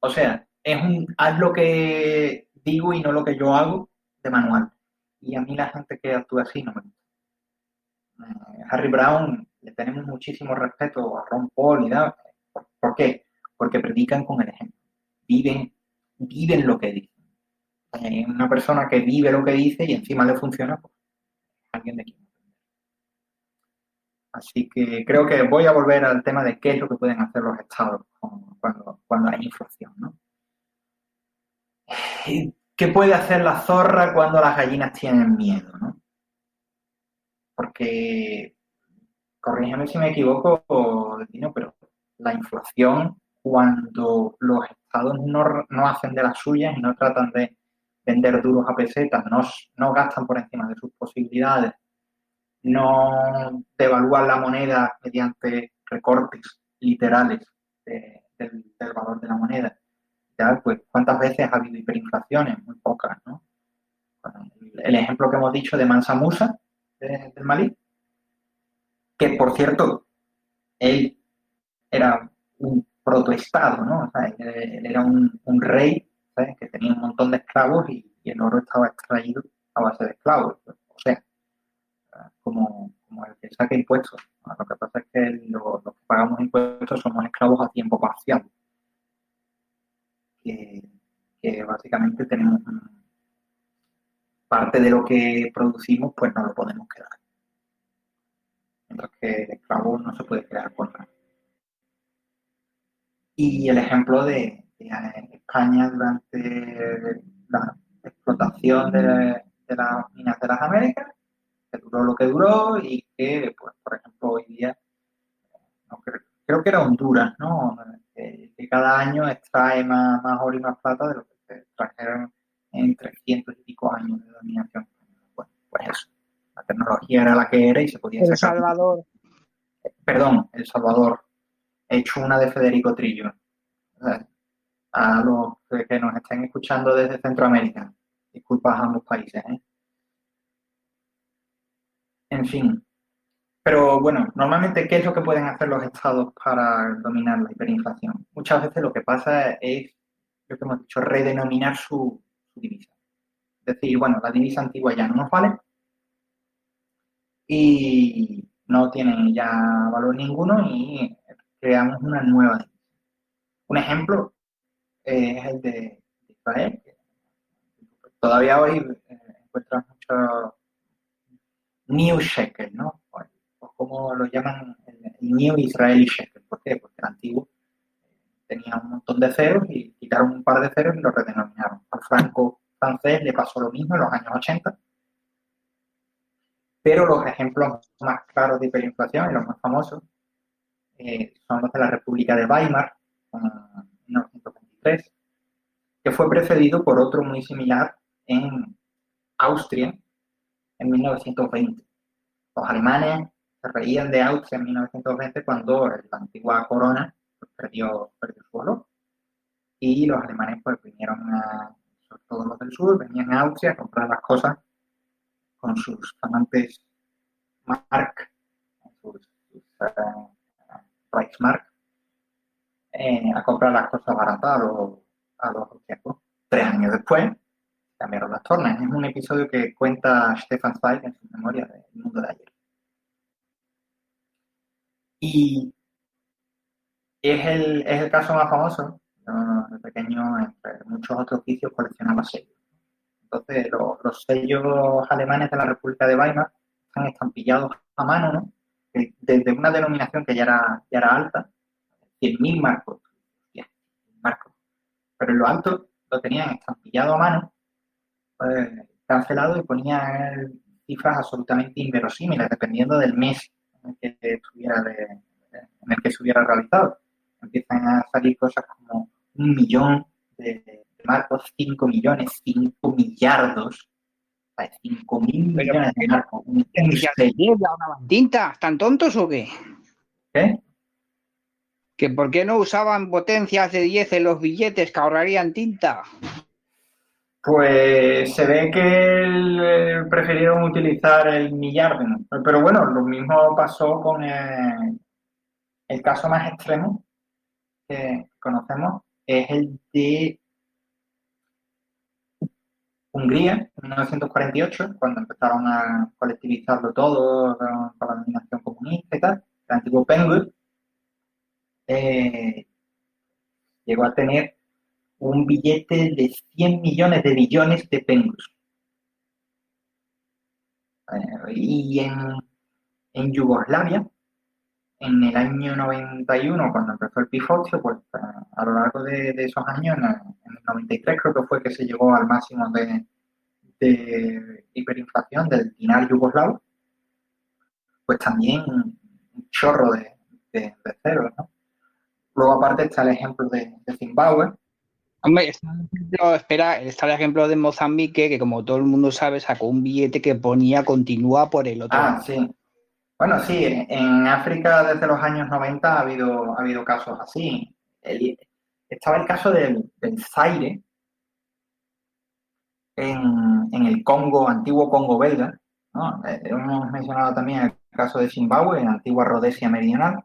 Speaker 3: O sea, es un haz lo que digo y no lo que yo hago de manual. Y a mí la gente que actúa así no me gusta. Eh, Harry Brown le tenemos muchísimo respeto a Ron Paul y da. ¿Por qué? Porque predican con el ejemplo. Viven, viven lo que dicen. Hay una persona que vive lo que dice y encima le funciona, pues alguien de quien. Así que creo que voy a volver al tema de qué es lo que pueden hacer los estados cuando, cuando hay inflación. ¿no? ¿Qué puede hacer la zorra cuando las gallinas tienen miedo? ¿no? Porque corrígeme si me equivoco, pero la inflación, cuando los estados no, hacen de las suyas y no tratan de vender duros a pesetas, no, gastan por encima de sus posibilidades, no devalúan la moneda mediante recortes literales del, valor de la moneda. ¿ya? Pues, ¿cuántas veces ha habido hiperinflaciones? Muy pocas, ¿no? El ejemplo que hemos dicho de Mansa Musa, del Malí, que por cierto, él era un protoestado, ¿no? O sea, él, era un, rey que tenía un montón de esclavos y, el oro estaba extraído a base de esclavos. O sea, como, el que saca impuestos. Lo que pasa es que los, que pagamos impuestos somos esclavos a tiempo parcial. Que básicamente tenemos parte de lo que producimos, pues no lo podemos quedar. Mientras que el esclavo no se puede quedar con nada. Y el ejemplo de, España durante la explotación de, de, las minas de las Américas, que duró lo que duró y que, pues, por ejemplo, hoy día, creo, que era Honduras, ¿no? Que, cada año extrae más, más, oro y más plata de lo que se extrajeron en 300 y pico años de dominación. Bueno, pues eso. La tecnología era la que era y se podía
Speaker 2: El Salvador.
Speaker 3: Perdón, El Salvador he hecho una de Federico Trillo. A los que nos estén escuchando desde Centroamérica. Disculpas a ambos países. ¿eh? En fin. Pero bueno, normalmente, ¿qué es lo que pueden hacer los estados para dominar la hiperinflación? Muchas veces lo que pasa es, lo que hemos dicho, redenominar su, su divisa. Es decir, bueno, la divisa antigua ya no nos vale y no tiene ya valor ninguno y creamos una nueva. Un ejemplo eh, es el de Israel. Todavía hoy eh, encuentras mucho New Shekel, ¿no? O, como lo llaman el, New Israeli Shekel. ¿Por qué? Porque el antiguo eh, tenía un montón de ceros y quitaron un par de ceros y lo redenominaron. Al franco francés le pasó lo mismo en los años 80. Pero los ejemplos más claros de hiperinflación y los más famosos eh, son los de la República de Weimar, en 1923, que fue precedido por otro muy similar en Austria en 1920. Los alemanes se reían de Austria en 1920 cuando la antigua corona pues, perdió, perdió su valor. Y los alemanes pues vinieron a, sobre todo los del sur, venían a Austria a comprar las cosas con sus amantes Mark, sus, sus uh, Reichsmark, eh, a comprar las cosas baratas a los, a los Tres años después, cambiaron las tornas. Es un episodio que cuenta Stefan Zweig en su memoria del mundo de ayer. Y es el, es el caso más famoso. De pequeño, entre muchos otros oficios, coleccionaba sellos. Entonces, los, sellos alemanes de la República de Weimar están estampillados a mano, ¿no? Desde una denominación que ya era, ya era alta, 100.000 marcos, marcos. Pero en lo alto lo tenían estampillado a mano, pues, cancelado y ponían cifras absolutamente inverosímiles, dependiendo del mes en el que se hubiera realizado. Empiezan a salir cosas como un millón de, marcos, cinco millones, cinco millardos, cinco mil millones de marcos. Un,
Speaker 2: tinta? ¿Están tontos o qué?
Speaker 3: ¿Qué?
Speaker 2: ¿Que por qué no usaban potencias de 10 en los billetes que ahorrarían tinta?
Speaker 3: Pues se ve que prefirieron utilizar el millardo. Pero bueno, lo mismo pasó con el, el caso más extremo que conocemos, es el de Hungría, en 1948, cuando empezaron a colectivizarlo todo con la dominación comunista y tal, el antiguo Penguin, eh, llegó a tener un billete de 100 millones de billones de pengus. Eh, y en, en Yugoslavia, en el año 91, cuando empezó el pifocio, pues a, lo largo de, esos años, en el, 93 creo que fue que se llegó al máximo de, hiperinflación del dinar yugoslavo, pues también un chorro de, de, ceros, ¿no? Luego aparte está el ejemplo de, Zimbabue.
Speaker 2: Hombre, está el, ejemplo, espera, está el ejemplo de Mozambique, que como todo el mundo sabe, sacó un billete que ponía continúa por el otro
Speaker 3: ah, sí. Bueno, sí, en África desde los años 90 ha habido, ha habido casos así. estaba el caso del, Zaire en, el Congo, antiguo Congo belga. Eh, hemos mencionado también el caso de Zimbabue, en antigua Rhodesia Meridional.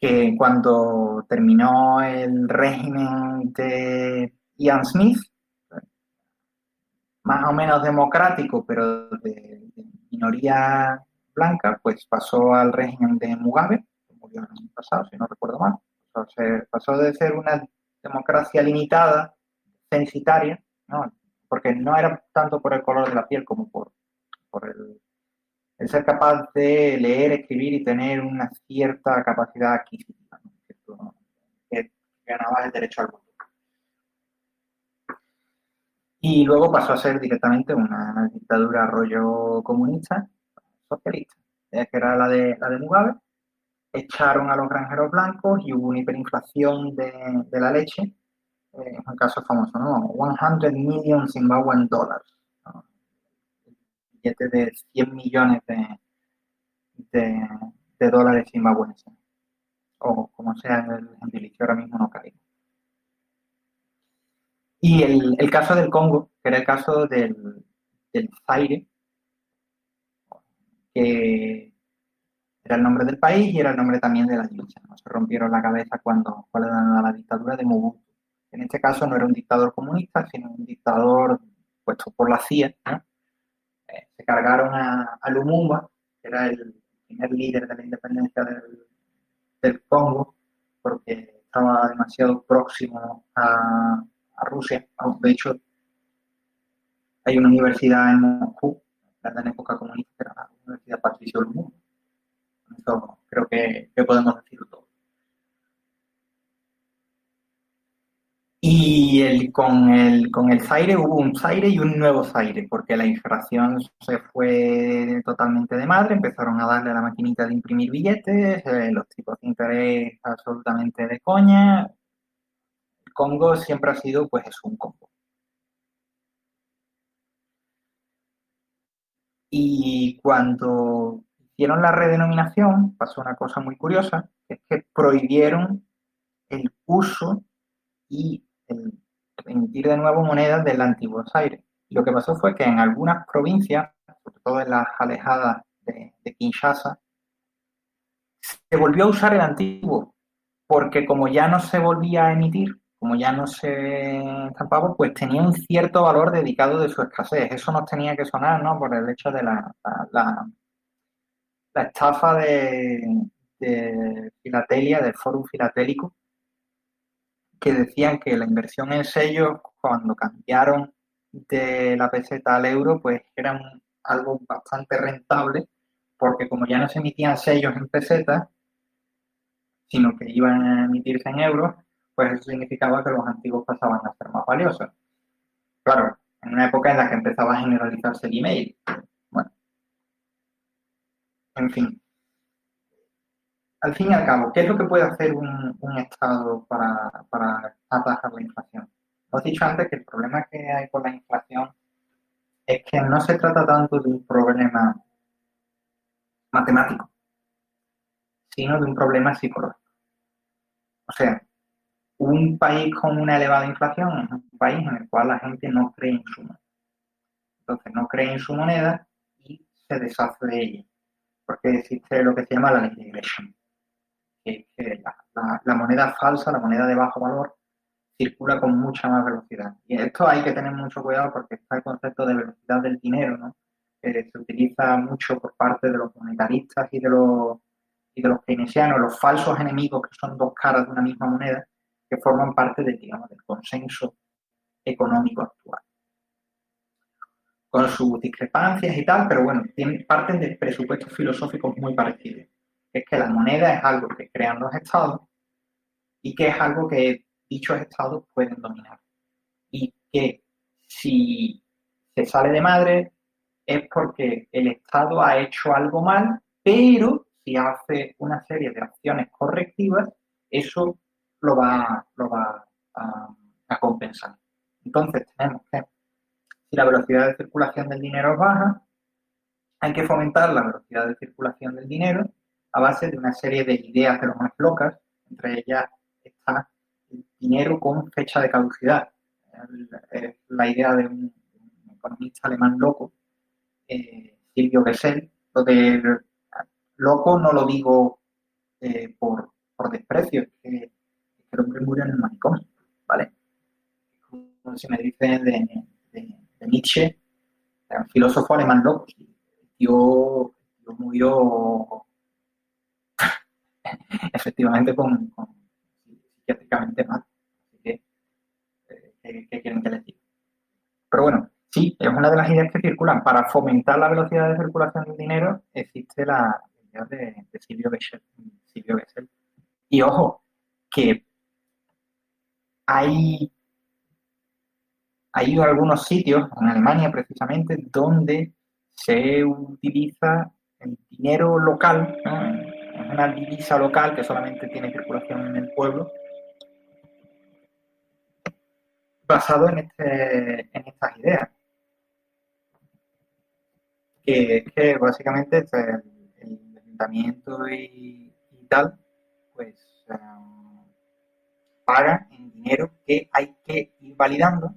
Speaker 3: que cuando terminó el régimen de Ian Smith, más o menos democrático, pero de, minoría blanca, pues pasó al régimen de Mugabe, que murió el año pasado, si no recuerdo mal. Pasó, de ser una democracia limitada, censitaria, porque no era tanto por el color de la piel como por, por el, ser capaz de leer, escribir y tener una cierta capacidad adquisitiva, que ganaba el derecho al voto. Y luego pasó a ser directamente una dictadura rollo comunista, socialista, que era la de, la de Mugabe. Echaron a los granjeros blancos y hubo una hiperinflación de, de la leche. Eh, es un caso famoso, ¿no? 100 million Zimbabwean dollars. ¿no? Billete de 100 millones de, de, de dólares zimbabuenses. O como sea el gentilicio, ahora mismo no caigo. Y el, caso del Congo, que era el caso del, del Zaire, que era el nombre del país y era el nombre también de la lucha. ¿no? Se rompieron la cabeza cuando fue la, la dictadura de Mobutu. En este caso no era un dictador comunista, sino un dictador puesto por la CIA. Eh, se cargaron a, Lumumba, que era el primer líder de la independencia del, del Congo, porque estaba demasiado próximo a, Rusia. De hecho, hay una universidad en Moscú, en época comunista, que era la Universidad Patricio Lumumba. Eso creo que, podemos decirlo todo. Y el, con, el, con el Zaire hubo un Zaire y un nuevo Zaire, porque la inflación se fue totalmente de madre, empezaron a darle a la maquinita de imprimir billetes, eh, los tipos de interés absolutamente de coña, Congo siempre ha sido, pues, es un Congo. Y cuando hicieron la redenominación, pasó una cosa muy curiosa, que es que prohibieron el uso y emitir de nuevo monedas del antiguo Zaire. Y lo que pasó fue que en algunas provincias, sobre todo en las alejadas de Kinshasa, se volvió a usar el antiguo, porque como ya no se volvía a emitir, como ya no se estampaba, pues tenía un cierto valor dedicado de su escasez. Eso nos tenía que sonar, ¿no? Por el hecho de la, la, estafa de, filatelia, del foro filatélico, que decían que la inversión en sellos, cuando cambiaron de la peseta al euro, pues era algo bastante rentable, porque como ya no se emitían sellos en pesetas, sino que iban a emitirse en euros, pues eso significaba que los antiguos pasaban a ser más valiosos. Claro, en una época en la que empezaba a generalizarse el email. Bueno, en fin. Al fin y al cabo, ¿qué es lo que puede hacer un, Estado para, para atajar la inflación? Os he dicho antes que el problema que hay con la inflación es que no se trata tanto de un problema matemático, sino de un problema psicológico. O sea, un país con una elevada inflación es un país en el cual la gente no cree en su moneda. Entonces no cree en su moneda y se deshace de ella. Porque existe lo que se llama la ley de Gresham. Que, la, moneda falsa, la moneda de bajo valor, circula con mucha más velocidad. Y esto hay que tener mucho cuidado porque está el concepto de velocidad del dinero, ¿no? que se utiliza mucho por parte de los monetaristas y de los, y de los keynesianos, los falsos enemigos que son dos caras de una misma moneda, que forman parte del, digamos, del consenso económico actual. Con sus discrepancias y tal, pero bueno, tienen, parten de presupuestos filosóficos muy parecidos. Es que la moneda es algo que crean los estados y que es algo que dichos estados pueden dominar. Y que si se sale de madre es porque el Estado ha hecho algo mal, pero si hace una serie de acciones correctivas, eso lo va, lo va a, compensar. Entonces tenemos que, si la velocidad de circulación del dinero es baja, hay que fomentar la velocidad de circulación del dinero a base de una serie de ideas de lo más locas, entre ellas está el dinero con fecha de caducidad. la idea de un, economista alemán loco, eh, Silvio Gesell, lo de loco no lo digo eh, por por desprecio, es que, el hombre murió en el manicomio, ¿vale? Como se me dice de, Nietzsche, un filósofo alemán loco, yo, murió efectivamente con, psiquiátricamente mal. Así que, eh, ¿qué, quieren que les diga? Pero bueno, sí, es una de las ideas que circulan. Para fomentar la velocidad de circulación del dinero existe la idea de, Silvio, Gesell, Y ojo, que hay, hay algunos sitios, en Alemania precisamente, donde se utiliza el dinero local, una divisa local que solamente tiene circulación en el pueblo, basado en, este, en estas ideas. Que, que básicamente este, el, ayuntamiento y, tal, pues um, paga en que hay que ir validando.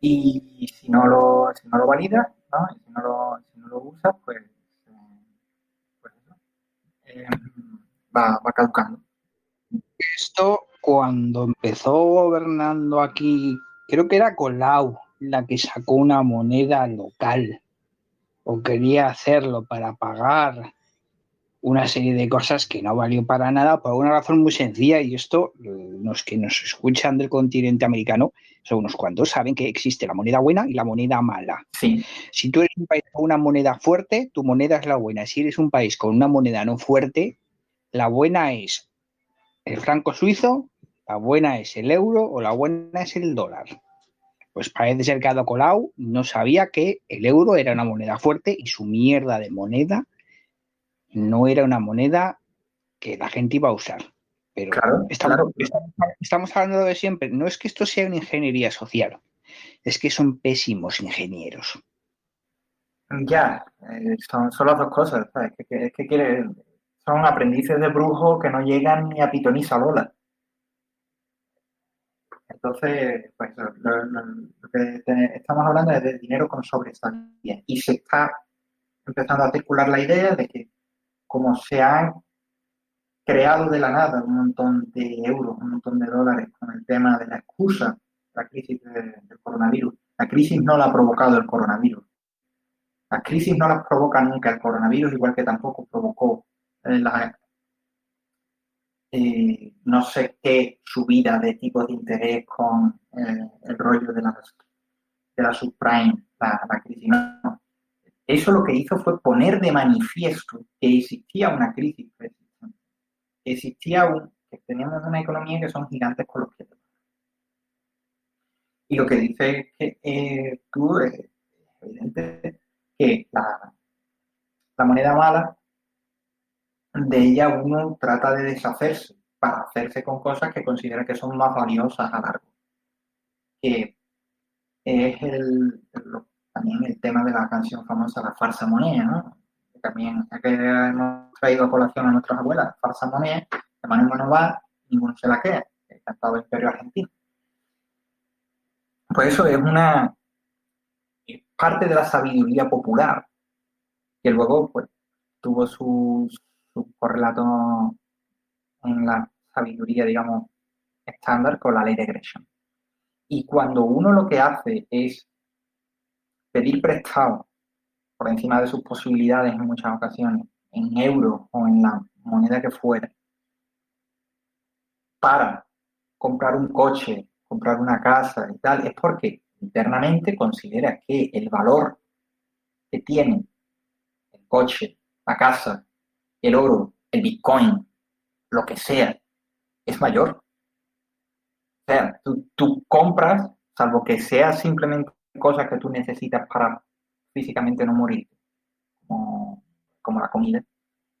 Speaker 3: Y si no lo, si no lo valida, ¿no? si, no lo, si no lo usa, pues, pues eh, va, va caducando.
Speaker 2: Esto cuando empezó gobernando aquí, creo que era Colau la que sacó una moneda local o quería hacerlo para pagar una serie de cosas que no valió para nada por una razón muy sencilla y esto los que nos escuchan del continente americano son unos cuantos saben que existe la moneda buena y la moneda mala. Si tú eres un país con una moneda fuerte, tu moneda es la buena. Si eres un país con una moneda no fuerte, la buena es el franco suizo ¿La buena es el euro o la buena es el dólar? Pues parece ser que Colau no sabía que el euro era una moneda fuerte y su mierda de moneda no era una moneda que la gente iba a usar. Pero estamos, hablando de siempre. No es que esto sea una ingeniería social, es que son pésimos ingenieros.
Speaker 3: Ya, eh, son, las dos cosas. son aprendices de brujo que no llegan ni a pitonisa Lola. Entonces, pues lo, que estamos hablando es de dinero con sobresalía y se está empezando a circular la idea de que como se han creado de la nada un montón de euros, un montón de dólares con el tema de la excusa, la crisis del coronavirus, la crisis no la ha provocado el coronavirus. La crisis no la provoca nunca el coronavirus, igual que tampoco provocó eh, la eh, no sé qué subida de tipos de interés con eh, el rollo de, las, de la subprime, la, crisis. Eso lo que hizo fue poner de manifiesto que existía una crisis, que existía un, que teníamos una economía que son gigantes con los que y lo que dice que eh, tú es evidente que la, la moneda mala de ella uno trata de deshacerse para hacerse con cosas que considera que son más valiosas a largo. Que es el, también el tema de la canción famosa La farsa moneda, ¿no? Que también que hemos traído a colación a nuestras abuelas, farsa moneda, de mano en mano va, ninguno se la queda, el cantado Imperio Argentino. Pues eso es una parte de la sabiduría popular, que luego pues tuvo sus su correlato en la sabiduría, digamos, estándar con la ley de Gresham. Y cuando uno lo que hace es pedir prestado por encima de sus posibilidades en muchas ocasiones, en euros o en la moneda que fuera, para comprar un coche, comprar una casa y tal, es porque internamente considera que el valor que tiene el coche, la casa el oro, el bitcoin, lo que sea, es mayor. O sea, tú, compras, salvo que sea simplemente cosas que tú necesitas para físicamente no morir, como, la comida.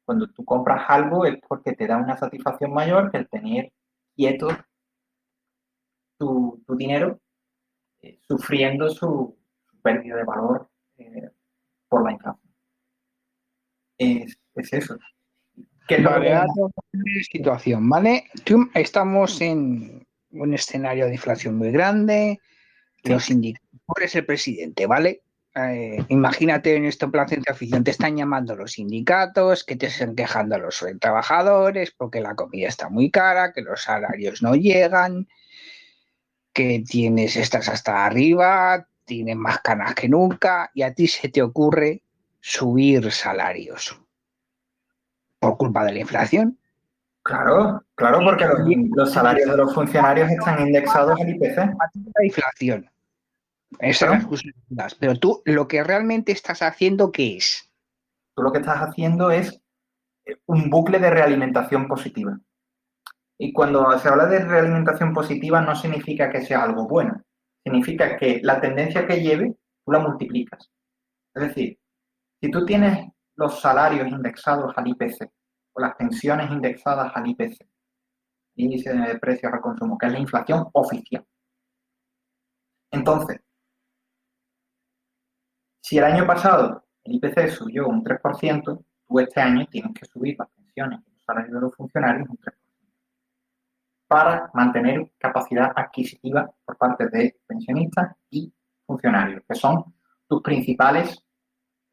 Speaker 3: Cuando tú compras algo es porque te da una satisfacción mayor que el tener quieto tu, dinero eh, sufriendo su, pérdida de valor eh, por la inflación. Es, es eso.
Speaker 2: Que vale, situación, ¿vale? Estamos en un escenario de inflación muy grande, los indicadores el presidente, ¿vale? eh, imagínate en este plan de afición, te están llamando los sindicatos, que te están quejando los trabajadores porque la comida está muy cara, que los salarios no llegan, que tienes, estás hasta arriba, tienes más canas que nunca y a ti se te ocurre subir salarios por culpa de la inflación.
Speaker 3: Claro, claro, porque los, salarios de los funcionarios están indexados al IPC.
Speaker 2: La inflación. Esas las Pero tú lo que realmente estás haciendo, ¿qué es?
Speaker 3: Tú lo que estás haciendo es eh, un bucle de realimentación positiva. Y cuando se habla de realimentación positiva no significa que sea algo bueno. Significa que la tendencia que lleve, tú la multiplicas. Es decir, si tú tienes los salarios indexados al IPC o las pensiones indexadas al IPC, índice de precios al consumo, que es la inflación oficial. Entonces, si el año pasado el IPC subió un 3%, tú este año tienes que subir las pensiones y los salarios de los funcionarios un 3%, para mantener capacidad adquisitiva por parte de pensionistas y funcionarios, que son tus principales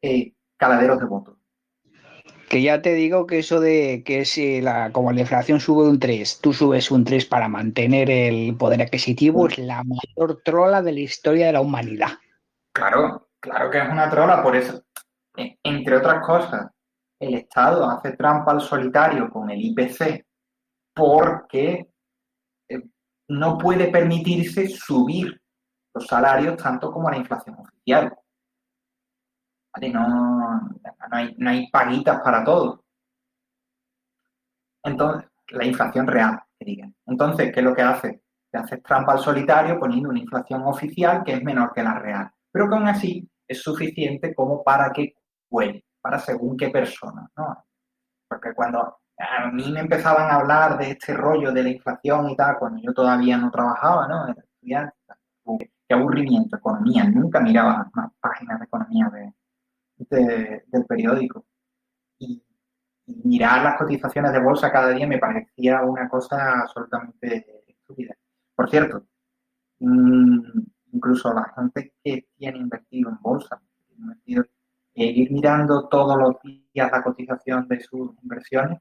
Speaker 3: eh, caladeros de votos.
Speaker 2: Que ya te digo que eso de que si la, como la inflación sube un 3, tú subes un 3 para mantener el poder adquisitivo, es la mayor trola de la historia de la humanidad.
Speaker 3: Claro, Claro que es una trola, por eso, e, entre otras cosas, el Estado hace trampa al solitario con el IPC porque eh, no puede permitirse subir los salarios tanto como la inflación oficial. No, hay, no hay paguitas para todo. Entonces, la inflación real, que digan. Entonces, ¿qué es lo que hace? Te hace trampa al solitario poniendo una inflación oficial que es menor que la real. Pero que aún así es suficiente como para que cuele, para según qué persona, ¿no? Porque cuando a mí me empezaban a hablar de este rollo de la inflación y tal, cuando yo todavía no trabajaba, ¿no? Era qué aburrimiento, economía, nunca miraba más páginas de economía de, del periódico. Y, mirar las cotizaciones de bolsa cada día me parecía una cosa absolutamente estúpida. Por cierto, mmm, incluso la gente que tiene invertido en bolsa, invertido, eh, ir mirando todos los días la cotización de sus inversiones,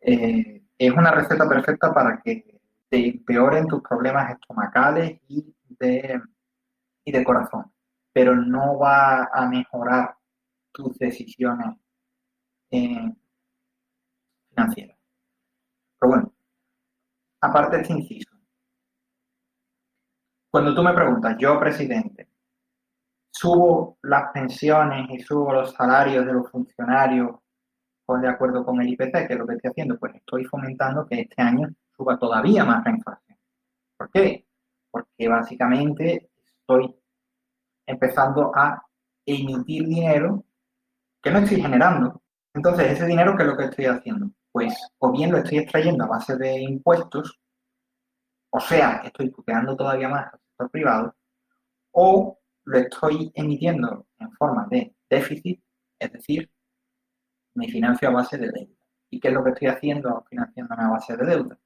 Speaker 3: eh, es una receta perfecta para que te empeoren tus problemas estomacales y de, y de corazón, pero no va a mejorar tus decisiones eh, financieras. Pero bueno, aparte este inciso, cuando tú me preguntas, yo presidente, subo las pensiones y subo los salarios de los funcionarios con de acuerdo con el IPC, que es lo que estoy haciendo, pues estoy fomentando que este año suba todavía más la inflación. ¿Por qué? Porque básicamente estoy empezando a emitir dinero que no estoy generando. Entonces, ese dinero, ¿qué es lo que estoy haciendo? Pues o bien lo estoy extrayendo a base de impuestos, o sea, estoy puteando todavía más privado, o lo estoy emitiendo en forma de déficit, es decir, me financio a base de deuda. ¿Y qué es lo que estoy haciendo financiándome a base de deuda?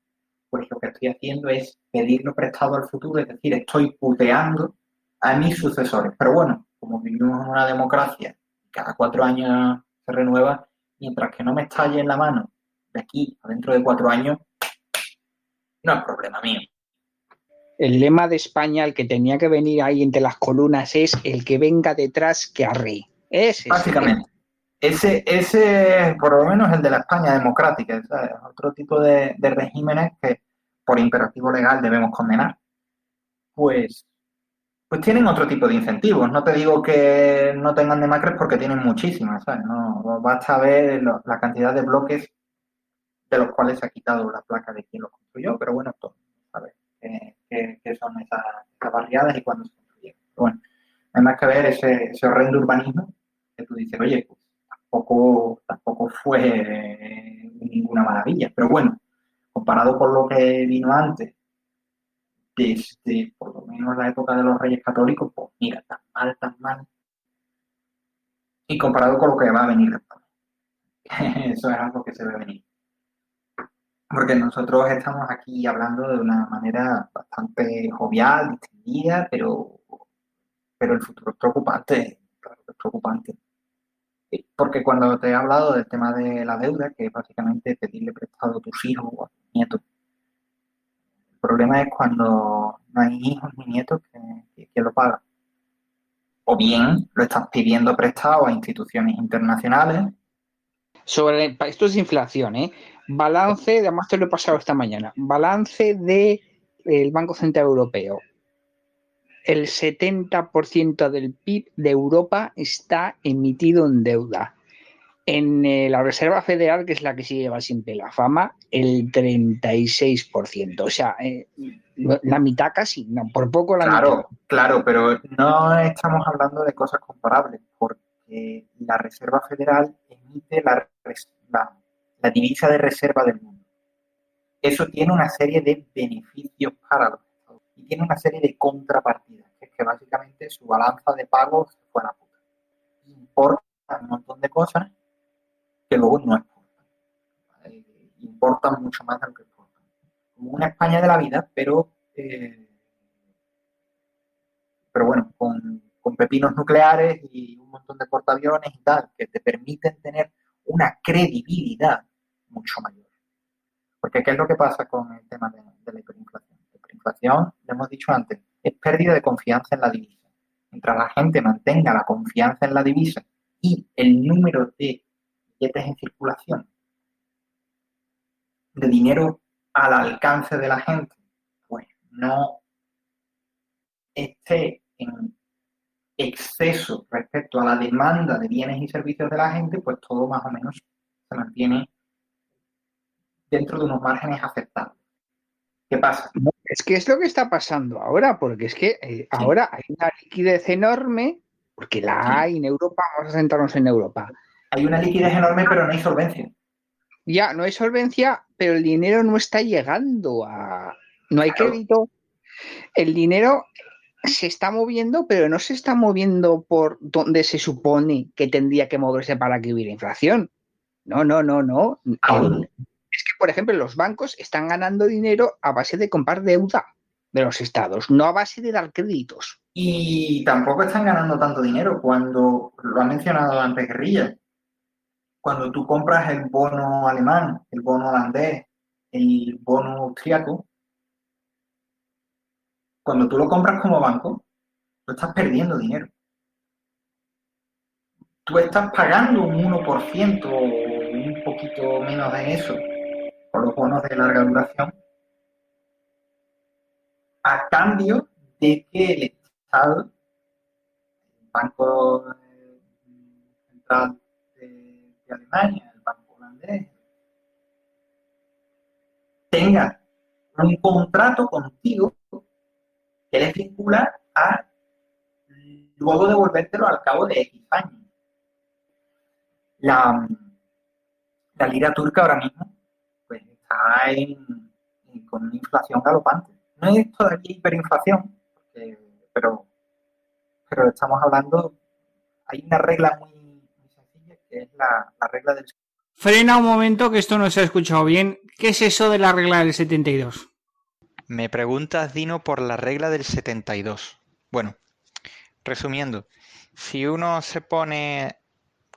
Speaker 3: Pues lo que estoy haciendo es pedirlo prestado al futuro, es decir, estoy puteando a mis sucesores. Pero bueno, como vivimos en una democracia, cada cuatro años se renueva, mientras que no me estalle en la mano de aquí a dentro de cuatro años, no es problema mío
Speaker 2: el lema de España, el que tenía que venir ahí entre las columnas, es el que venga detrás que arre. Ese
Speaker 3: Básicamente. Ese, ese, por lo menos, el de la España democrática, otro tipo de, regímenes que por imperativo legal debemos condenar. Pues, pues tienen otro tipo de incentivos. No te digo que no tengan demacres porque tienen muchísimas, No, basta ver la cantidad de bloques de los cuales se ha quitado la placa de quien lo construyó, pero bueno, todo, ¿sabes? Que, son esas, barriadas y cuándo se construyeron. Bueno, hay más que ver ese, ese horrendo urbanismo que tú dices, oye, pues tampoco, tampoco fue ninguna maravilla, pero bueno, comparado con lo que vino antes, desde por lo menos la época de los reyes católicos, pues mira, tan mal, tan mal. Y comparado con lo que va a venir después. Eso es algo que se ve venir porque nosotros estamos aquí hablando de una manera bastante jovial, distendida, pero pero el futuro es preocupante, es preocupante. Porque cuando te he hablado del tema de la deuda, que es básicamente pedirle prestado a tus hijos o a tus nietos, el problema es cuando no hay hijos ni nietos que, que lo paga. O bien lo estás pidiendo prestado a instituciones internacionales.
Speaker 2: Sobre esto es inflación, ¿eh? Balance, además te lo he pasado esta mañana, balance del el Banco Central Europeo. El 70% del PIB de Europa está emitido en deuda. En eh, la Reserva Federal, que es la que se lleva siempre la fama, el 36%. O sea, eh, la mitad casi, no, por poco la
Speaker 3: claro,
Speaker 2: mitad.
Speaker 3: Claro, pero no estamos hablando de cosas comparables, porque la Reserva Federal emite la, la la divisa de reserva del mundo. Eso tiene una serie de beneficios para los estados y tiene una serie de contrapartidas, que es que básicamente su balanza de pagos fue a la puta. Importa un montón de cosas que luego no exportan. Importan mucho más de lo que exportan. Como una España de la vida, pero, eh, pero bueno, con, con pepinos nucleares y un montón de portaaviones y tal, que te permiten tener una credibilidad mucho mayor. Porque ¿qué es lo que pasa con el tema de, la hiperinflación? La hiperinflación, lo hemos dicho antes, es pérdida de confianza en la divisa. Mientras la gente mantenga la confianza en la divisa y el número de billetes en circulación, de dinero al alcance de la gente, pues no esté en exceso respecto a la demanda de bienes y servicios de la gente, pues todo más o menos se mantiene dentro de unos márgenes aceptables. ¿Qué pasa?
Speaker 2: Es que es lo que está pasando ahora, porque es que eh, ahora hay una liquidez enorme, porque la hay en Europa, vamos a sentarnos en Europa.
Speaker 3: Hay una liquidez enorme, pero no hay solvencia.
Speaker 2: Ya, no hay solvencia, pero el dinero no está llegando a... No hay crédito. El dinero se está moviendo, pero no se está moviendo por donde se supone que tendría que moverse para que hubiera inflación. No, no, no, no. El, es que, por ejemplo, los bancos están ganando dinero a base de comprar deuda de los estados, no a base de dar créditos.
Speaker 3: Y tampoco están ganando tanto dinero cuando, lo ha mencionado antes Guerrilla, cuando tú compras el bono alemán, el bono holandés, el bono austriaco, cuando tú lo compras como banco, tú estás perdiendo dinero. Tú estás pagando un 1% o un poquito menos de eso los bonos de larga duración, a cambio de que el Estado, el Banco Central de, Alemania, el Banco Holandés, tenga un contrato contigo que les vincula a luego devolvértelo al cabo de X años. La, la lira turca ahora mismo está con una inflación galopante. No es todavía hiperinflación, pero, pero estamos hablando, hay una regla muy, sencilla que es la, regla del...
Speaker 5: Frena un momento que esto no se ha escuchado bien. ¿Qué es eso de la regla del 72?
Speaker 6: Me preguntas, Dino, por la regla del 72. Bueno, resumiendo, si uno se pone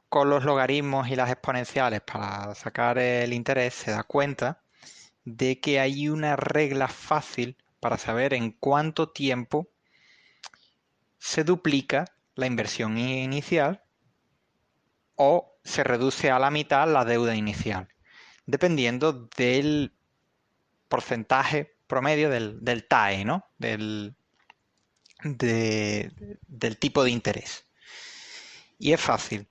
Speaker 6: con los logaritmos y las exponenciales para sacar el interés, se da cuenta de que hay una regla fácil para saber en cuánto tiempo se duplica la inversión inicial o se reduce a la mitad la deuda inicial, dependiendo del porcentaje promedio del, TAE, ¿no? del, del tipo de interés. Y es fácil.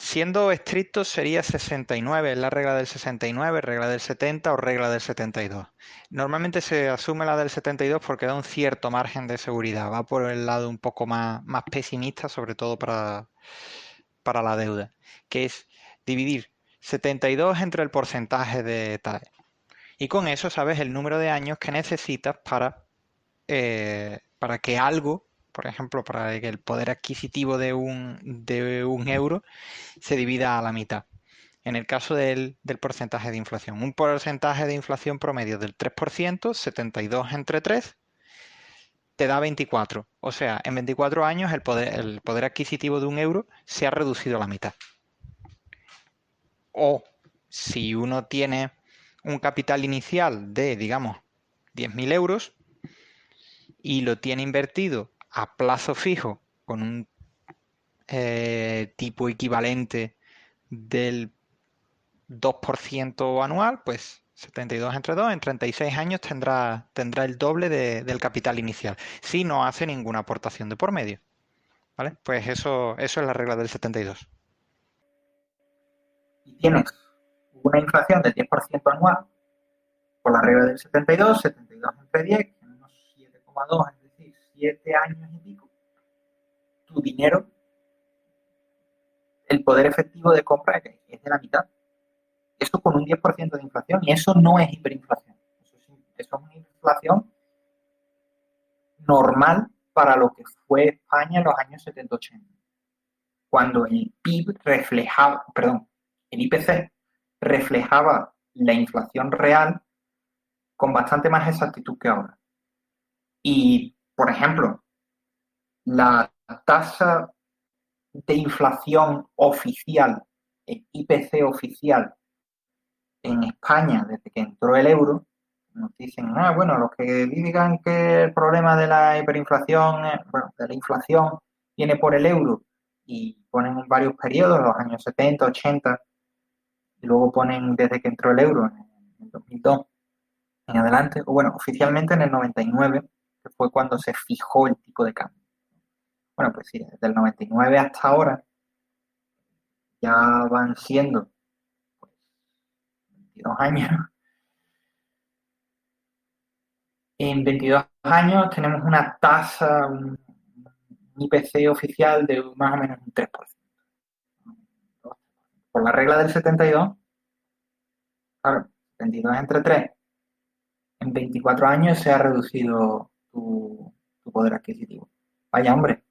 Speaker 6: Siendo estricto sería 69, es la regla del 69, regla del 70 o regla del 72. Normalmente se asume la del 72 porque da un cierto margen de seguridad, va por el lado un poco más, más pesimista, sobre todo para, para la deuda, que es dividir 72 entre el porcentaje de TAE. Y con eso sabes el número de años que necesitas para, eh, para que algo por ejemplo, para que el poder adquisitivo de un, de un euro se divida a la mitad. En el caso del, porcentaje de inflación, un porcentaje de inflación promedio del 3%, 72 entre 3,
Speaker 7: te da 24. O sea, en 24 años el poder, el poder adquisitivo de un euro se ha reducido a la mitad. O si uno tiene un capital inicial de, digamos, 10.000 euros y lo tiene invertido a plazo fijo con un eh, tipo equivalente del 2% anual, pues 72 entre 2, en 36 años tendrá, tendrá el doble del capital inicial, si no hace ninguna aportación de por medio. ¿Vale? Pues eso, eso es la regla del 72.
Speaker 3: Y tienes una inflación del 10% anual por la regla del 72, 72 entre 10, que unos 7,2, es decir, 7 años y pico, tu dinero, el poder efectivo de compra es de la mitad. Eso con un 10% de inflación y eso no es hiperinflación. Eso es, eso es una inflación normal para lo que fue España en los años 70-80. Cuando el PIB reflejaba, perdón, el IPC reflejaba la inflación real con bastante más exactitud que ahora. Y, por ejemplo, la tasa de inflación oficial, el IPC oficial en España desde que entró el euro, nos dicen, ah, bueno, los que digan que el problema de la hiperinflación, bueno, de la inflación viene por el euro y ponen varios periodos, los años 70, 80, y luego ponen desde que entró el euro, en el 2002 en adelante, o bueno, oficialmente en el 99, que fue cuando se fijó el tipo de cambio. Bueno, pues sí, desde el 99 hasta ahora ya van siendo pues, 22 años. En 22 años tenemos una tasa, un IPC oficial de más o menos un 3% por la regla del 72, claro, 22 entre 3, en 24 años se ha reducido tu, poder adquisitivo. Vaya hombre,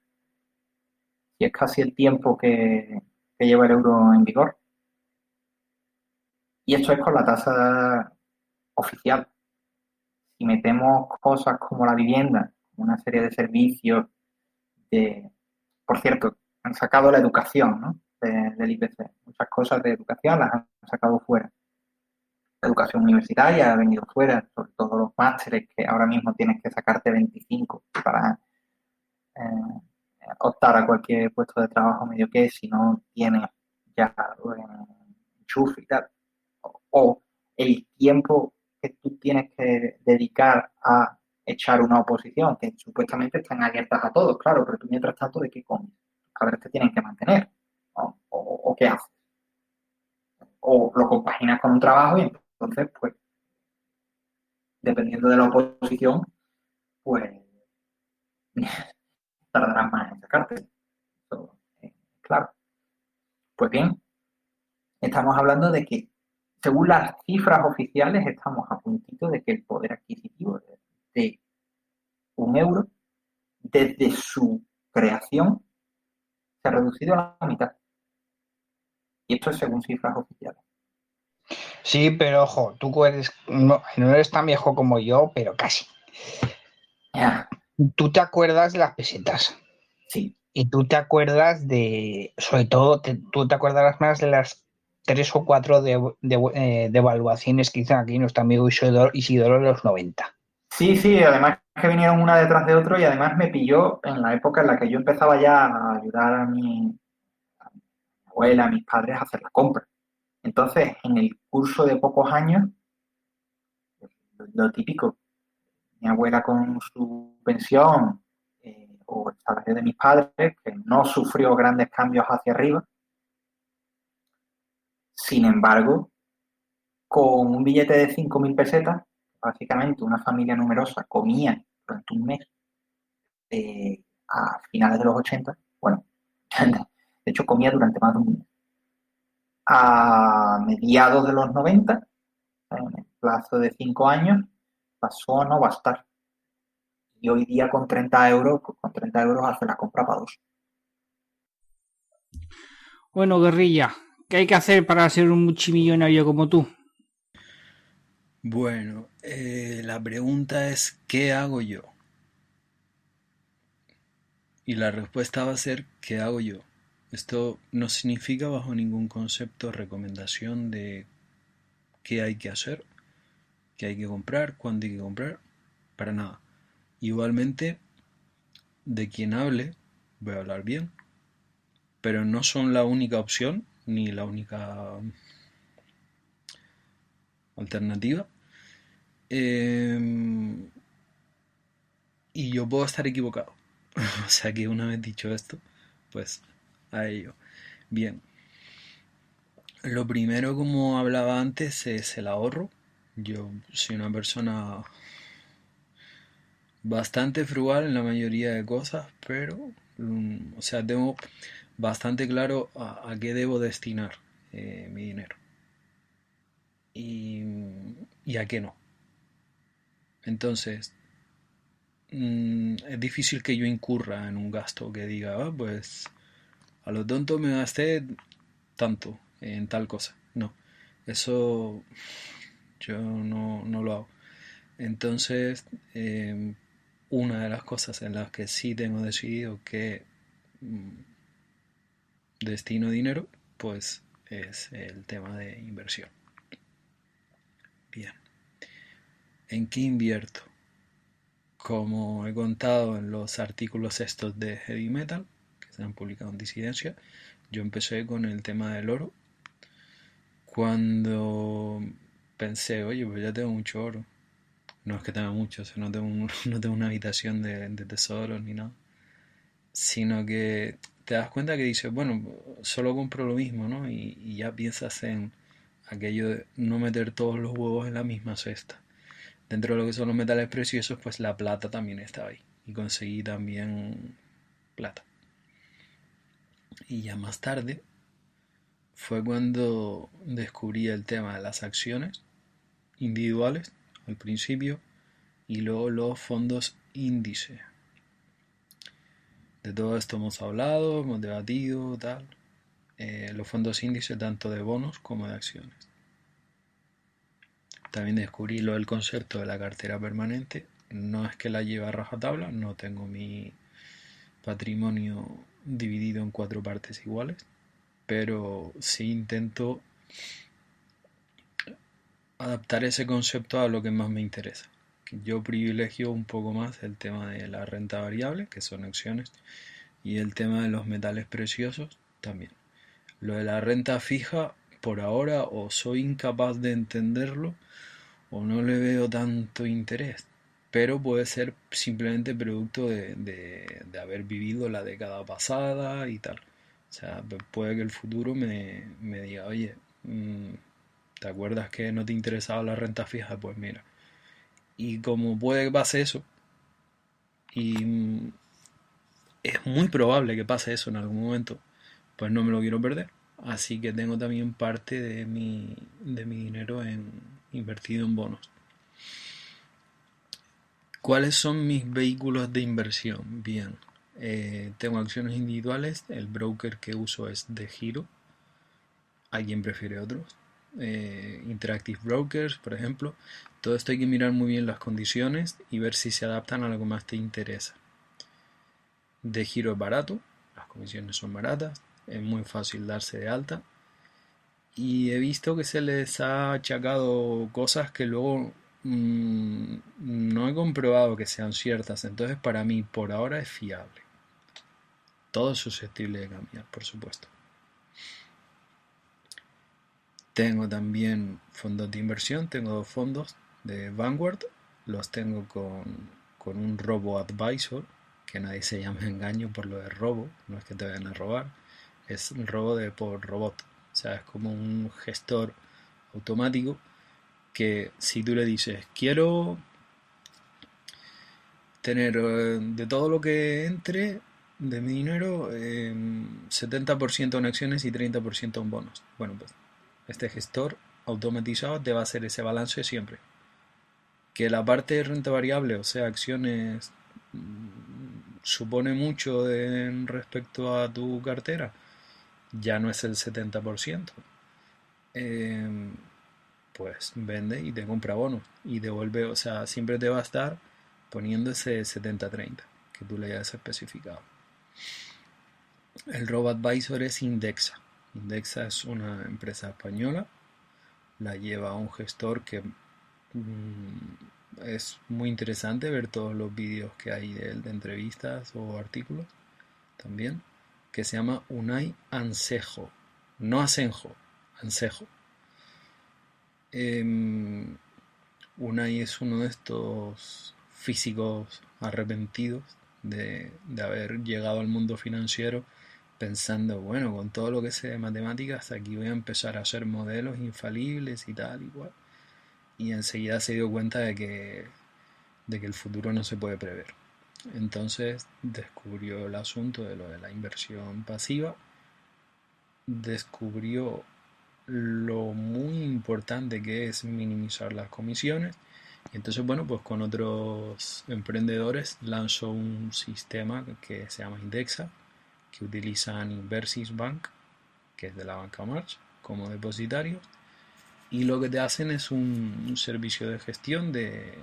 Speaker 3: y es casi el tiempo que, lleva el euro en vigor. Y esto es con la tasa oficial. Si metemos cosas como la vivienda, una serie de servicios, de, por cierto, han sacado la educación, ¿no? Del IPC. Muchas cosas de educación las han sacado fuera. Educación universitaria ha venido fuera, sobre todo los másteres que ahora mismo tienes que sacarte 25 para eh, optar a cualquier puesto de trabajo medio que si no tienes ya eh, enchufe y tal. O, el tiempo que tú tienes que dedicar a echar una oposición, que supuestamente están abiertas a todos, claro, pero tú mientras tanto, ¿de qué comes? A ver, te tienen que mantener o, qué haces. O lo compaginas con un trabajo y entonces, pues, dependiendo de la oposición, pues, tardarás más en sacarte. claro. Pues bien, estamos hablando de que, según las cifras oficiales, estamos a puntito de que el poder adquisitivo de un euro, desde su creación, se ha reducido a la mitad. Y esto es según cifras oficiales.
Speaker 2: Sí, pero ojo, tú eres, no, eres tan viejo como yo, pero casi. Tú te acuerdas de las pesetas.
Speaker 3: Sí.
Speaker 2: Y tú te acuerdas de, sobre todo, tú te acuerdas más de las tres o cuatro de, eh, devaluaciones que hizo aquí nuestro amigo Isidoro, Isidoro en los 90.
Speaker 3: Sí, sí, además que vinieron una detrás de otro y además me pilló en la época en la que yo empezaba ya a ayudar a mi, abuela, a mis padres hacer la compra. Entonces, en el curso de pocos años, lo típico, mi abuela con su pensión eh, o el salario de mis padres, que no sufrió grandes cambios hacia arriba. Sin embargo, con un billete de 5.000 pesetas, básicamente una familia numerosa comía durante un mes eh, a finales de los 80, bueno, de hecho comía durante más de un mes. A mediados de los 90, en el plazo de 5 años, pasó a no bastar. Y hoy día con 30 euros, con 30 euros hace la compra para dos.
Speaker 8: Bueno, guerrilla, ¿qué hay que hacer para ser un multimillonario como tú?
Speaker 4: Bueno, eh, la pregunta es, ¿qué hago yo? Y la respuesta va a ser, ¿qué hago yo? Esto no significa bajo ningún concepto recomendación de qué hay que hacer, qué hay que comprar, cuándo hay que comprar, para nada. Igualmente, de quien hable, voy a hablar bien, pero no son la única opción ni la única alternativa. Em, y yo puedo estar equivocado. o sea que una vez dicho esto, pues a ello. Bien. Lo primero, como hablaba antes, es el ahorro. Yo soy una persona bastante frugal en la mayoría de cosas, pero, mm, o sea, tengo bastante claro a, qué debo destinar eh, mi dinero y, y, a qué no. Entonces, mm, es difícil que yo incurra en un gasto que diga, ah, pues a lo tonto me gasté tanto en tal cosa. No, eso yo no, lo hago. Entonces, em, una de las cosas en las que sí tengo decidido que mm, destino dinero, pues es el tema de inversión. Bien. ¿En qué invierto? Como he contado en los artículos estos de heavy metal, han publicado en disidencia. Yo empecé con el tema del oro. Cuando pensé, oye, pues ya tengo mucho oro. No es que tenga mucho, no, tengo no tengo una habitación de, de tesoros ni nada. Sino que te das cuenta que dices, bueno, solo compro lo mismo, ¿no? Y, y ya piensas en aquello de no meter todos los huevos en la misma cesta. Dentro de lo que son los metales preciosos, pues la plata también estaba ahí. Y conseguí también plata. Y ya más tarde fue cuando descubrí el tema de las acciones individuales al principio y luego los fondos índice. De todo esto hemos hablado, hemos debatido, tal. Eh, los fondos índice tanto de bonos como de acciones. También descubrí lo del concepto de la cartera permanente. No es que la lleve a rajatabla, no tengo mi patrimonio dividido en cuatro partes iguales, pero sí intento adaptar ese concepto a lo que más me interesa. Yo privilegio un poco más el tema de la renta variable, que son acciones, y el tema de los metales preciosos también. Lo de la renta fija, por ahora, o soy incapaz de entenderlo, o no le veo tanto interés pero puede ser simplemente producto de, haber vivido la década pasada y tal. O sea, puede que el futuro me, diga, oye, mm, ¿te acuerdas que no te interesaba la renta fija? Pues mira. Y como puede que pase eso, y mm, es muy probable que pase eso en algún momento, pues no me lo quiero perder. Así que tengo también parte de mi, de mi dinero en, invertido en bonos. ¿Cuáles son mis vehículos de inversión? Bien, eh, tengo acciones individuales, el broker que uso es de giro, alguien prefiere otros. Eh, Interactive Brokers, por ejemplo. Todo esto hay que mirar muy bien las condiciones y ver si se adaptan a lo que más te interesa. De giro es barato, las comisiones son baratas, es muy fácil darse de alta. Y he visto que se les ha achacado cosas que luego Mm, no he comprobado que sean ciertas, entonces para mí por ahora es fiable. Todo es susceptible de cambiar, por supuesto. Tengo también fondos de inversión, tengo dos fondos de Vanguard, los tengo con, con un robo advisor, que nadie se llame engaño por lo de robo, no es que te vayan a robar, es un robo de por robot, o sea, es como un gestor automático que si tú le dices, quiero tener eh, de todo lo que entre de mi dinero, 70% em, en acciones y 30% en bonos. Bueno, pues este gestor automatizado te va a hacer ese balance siempre. Que la parte de renta variable, o sea, acciones, mm, supone mucho en respecto a tu cartera, ya no es el 70% pues vende y te compra bonos y devuelve, o sea, siempre te va a estar poniendo ese 70-30 que tú le hayas especificado. El robo advisor es Indexa. Indexa es una empresa española. La lleva un gestor que mm, es muy interesante ver todos los vídeos que hay de él, de entrevistas o artículos también, que se llama Unai Ansejo. No Asenjo, Ansejo. Em, Unai es uno de estos físicos arrepentidos de, haber llegado al mundo financiero pensando, bueno, con todo lo que sé de matemáticas, aquí voy a empezar a hacer modelos infalibles y tal, igual. Y enseguida se dio cuenta de que, de que el futuro no se puede prever. Entonces descubrió el asunto de lo de la inversión pasiva, descubrió lo muy importante que es minimizar las comisiones. Y entonces, bueno, pues con otros emprendedores lanzó un sistema que se llama Indexa, que utilizan Inversis Bank, que es de la banca March, como depositario. Y lo que te hacen es un, servicio de gestión de,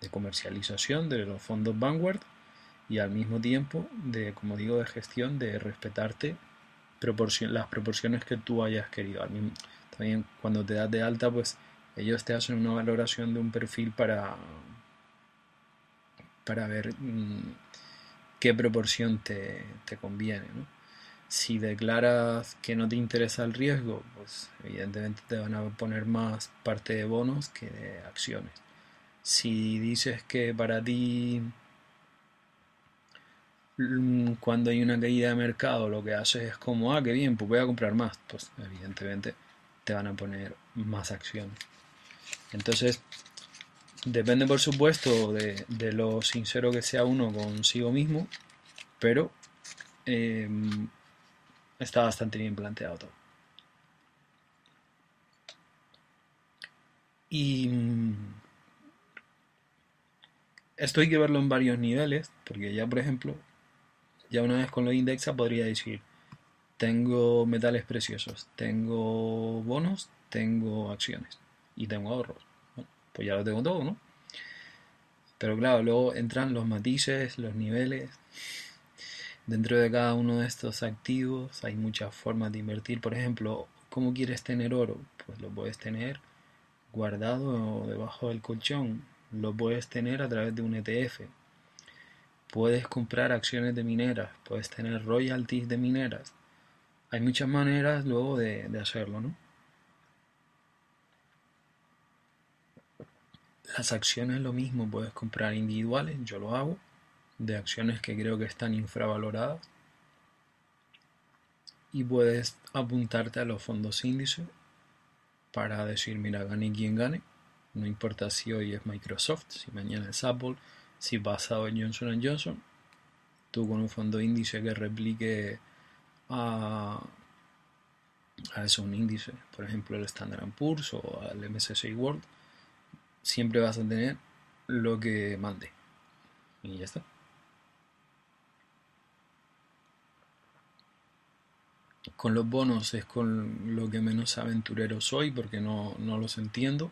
Speaker 4: de comercialización de los fondos Vanguard y al mismo tiempo de, como digo, de gestión de respetarte las proporciones que tú hayas querido. También cuando te das de alta, pues ellos te hacen una valoración de un perfil para, para ver mm, qué proporción te, conviene. Si declaras que no te interesa el riesgo, pues evidentemente te van a poner más parte de bonos que de acciones. Si dices que para ti cuando hay una caída de mercado lo que haces es como, ah, qué bien, pues voy a comprar más. Pues evidentemente te van a poner más acción. Entonces, depende por supuesto de, lo sincero que sea uno consigo mismo, pero em, está bastante bien planteado todo. Y mm, esto hay que verlo en varios niveles, porque ya por ejemplo ya una vez con lo indexa podría decir, tengo metales preciosos, tengo bonos, tengo acciones y tengo ahorros. pues ya lo tengo todo, ¿no? Pero claro, luego entran los matices, los niveles. Dentro de cada uno de estos activos hay muchas formas de invertir. Por ejemplo, ¿cómo quieres tener oro? Pues lo puedes tener guardado debajo del colchón. Lo puedes tener a través de un ETF puedes comprar acciones de mineras, puedes tener royalties de mineras. Hay muchas maneras luego de, hacerlo, ¿no? Las acciones lo mismo, puedes comprar individuales, yo lo hago, de acciones que creo que están infravaloradas. Y puedes apuntarte a los fondos índices para decir, mira, gane quien gane. No importa si hoy es Microsoft, si mañana es Apple, si basado en Johnson Johnson, tú con un fondo índice que replique a, a eso, un índice, por ejemplo el Standard Poor's o al MSCI World, siempre vas a tener lo que mande. Y ya está. Con los bonos es con lo que menos aventurero soy porque no, no los entiendo.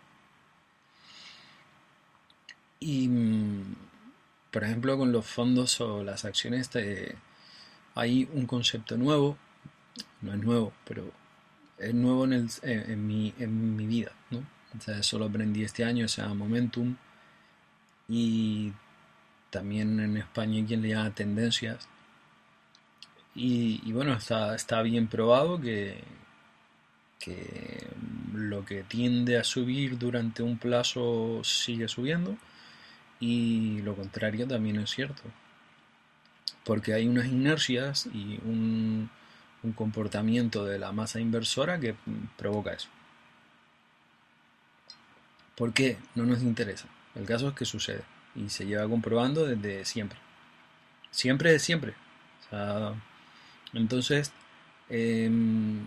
Speaker 4: Y mm, por ejemplo, con los fondos o las acciones hay un concepto nuevo, no es nuevo, pero es nuevo en, mi, en mi vida, ¿no? eso lo aprendí este año, se llama Momentum, y también en España hay quien le llama tendencias. Y, bueno, está, bien probado que lo que tiende a subir durante un plazo sigue subiendo y lo contrario también es cierto. Porque hay unas inercias y un, comportamiento de la masa inversora que provoca eso. ¿Por qué? No nos interesa. El caso es que sucede y se lleva comprobando desde siempre. Siempre de siempre. entonces, em,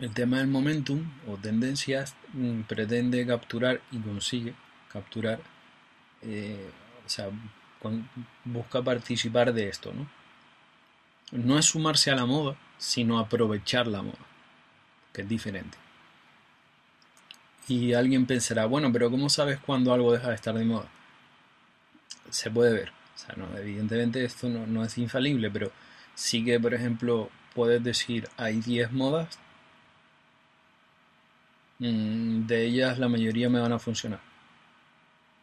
Speaker 4: el tema del momentum o tendencias mm, pretende capturar y consigue capturar eh, o sea, busca participar de esto, ¿no? No es sumarse a la moda, sino aprovechar la moda, que es diferente. Y alguien pensará, bueno, pero ¿cómo sabes cuándo algo deja de estar de moda? Se puede ver. O sea, no, evidentemente esto no, no es infalible, pero sí que, por ejemplo, puedes decir, hay 10 modas, mm, de ellas la mayoría me van a funcionar.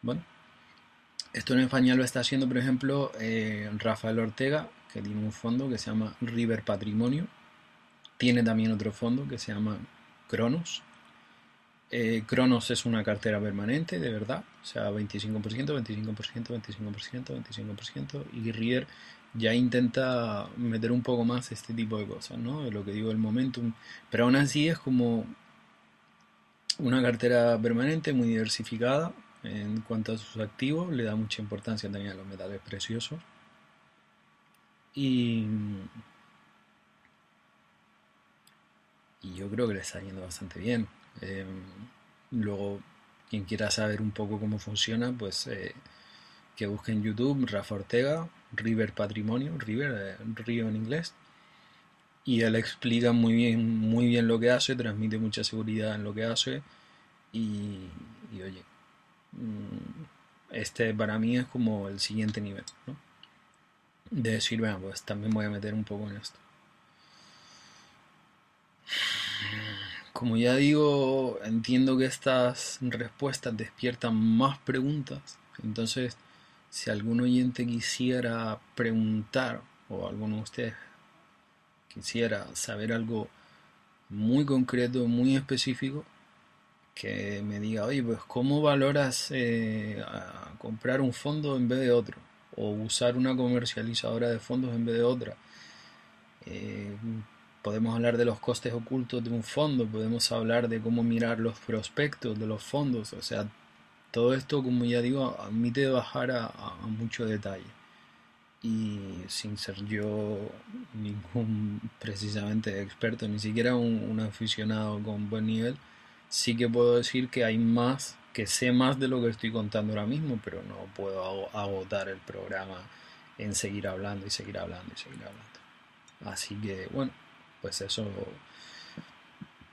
Speaker 4: Bueno, esto en España lo está haciendo, por ejemplo, eh, Rafael Ortega, que tiene un fondo que se llama River Patrimonio. Tiene también otro fondo que se llama Cronos. Eh, Cronos es una cartera permanente, de verdad. O sea, 25%, 25%, 25%, 25%. Y River ya intenta meter un poco más este tipo de cosas, ¿no? De lo que digo, el momentum. Pero aún así es como una cartera permanente, muy diversificada en cuanto a sus activos. Le da mucha importancia también a los metales preciosos. Y, yo creo que le está yendo bastante bien. Em, luego, quien quiera saber un poco cómo funciona, pues eh, que busque en YouTube Rafa Ortega, River Patrimonio, River, eh, Río en inglés. Y él explica muy bien, muy bien lo que hace, transmite mucha seguridad en lo que hace. Y, oye, este para mí es como el siguiente nivel, ¿no? De decir, bueno, pues también voy a meter un poco en esto. Como ya digo, entiendo que estas respuestas despiertan más preguntas. Entonces, si algún oyente quisiera preguntar o alguno de ustedes quisiera saber algo muy concreto, muy específico, que me diga, oye, pues ¿cómo valoras eh, comprar un fondo en vez de otro? O usar una comercializadora de fondos en vez de otra. Eh, podemos hablar de los costes ocultos de un fondo, podemos hablar de cómo mirar los prospectos de los fondos, o sea, todo esto, como ya digo, admite bajar a, mucho detalle. Y sin ser yo ningún precisamente experto, ni siquiera un, aficionado con buen nivel, sí que puedo decir que hay más, que sé más de lo que estoy contando ahora mismo, pero no puedo agotar el programa en seguir hablando y seguir hablando y seguir hablando. Así que bueno, pues eso,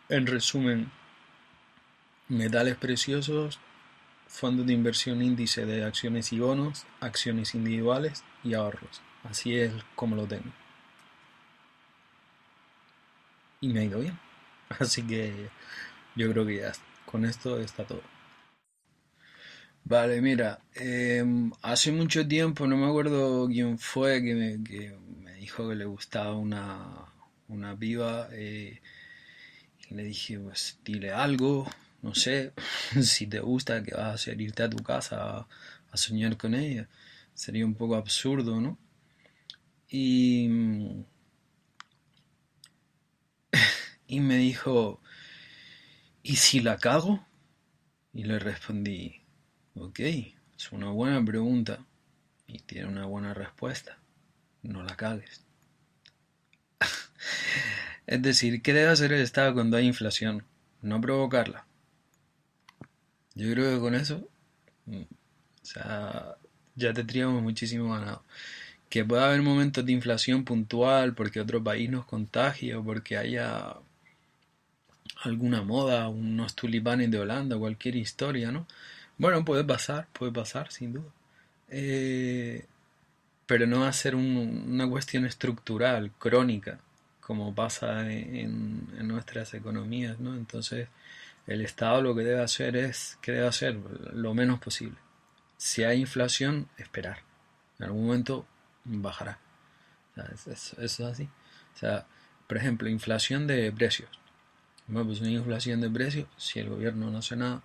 Speaker 4: en resumen, metales preciosos fondos de inversión índice de acciones y bonos, acciones individuales y ahorros. Así es como lo tengo. Y me ha ido bien. Así que yo creo que ya con esto está todo. Vale, mira, em, hace mucho tiempo, no me acuerdo quién fue que me, dijo que le gustaba una, una piba eh, y le dije, pues dile algo, no sé, si te gusta que vas a irte a tu casa a, soñar con ella, sería un poco absurdo, ¿no? Y, y me dijo, ¿y si la cago? Y le respondí, ok, es una buena pregunta y tiene una buena respuesta, no la cagues. es decir, ¿qué debe hacer el Estado cuando hay inflación? No provocarla. Yo creo que con eso, mm, o sea, ya tendríamos muchísimo ganado. Que pueda haber momentos de inflación puntual porque otro país nos contagia o porque haya alguna moda, unos tulipanes de Holanda, cualquier historia, ¿no? Bueno, puede pasar, puede pasar, sin duda. Eh, pero no va a ser una cuestión estructural, crónica, como pasa en nuestras economías, ¿no? Entonces, el Estado lo que debe hacer es, ¿qué debe hacer? Lo menos posible. Si hay inflación, esperar. En algún momento bajará. eso, es así. O sea, por ejemplo, inflación de precios. Bueno, pues una inflación de precios, si el gobierno no hace nada,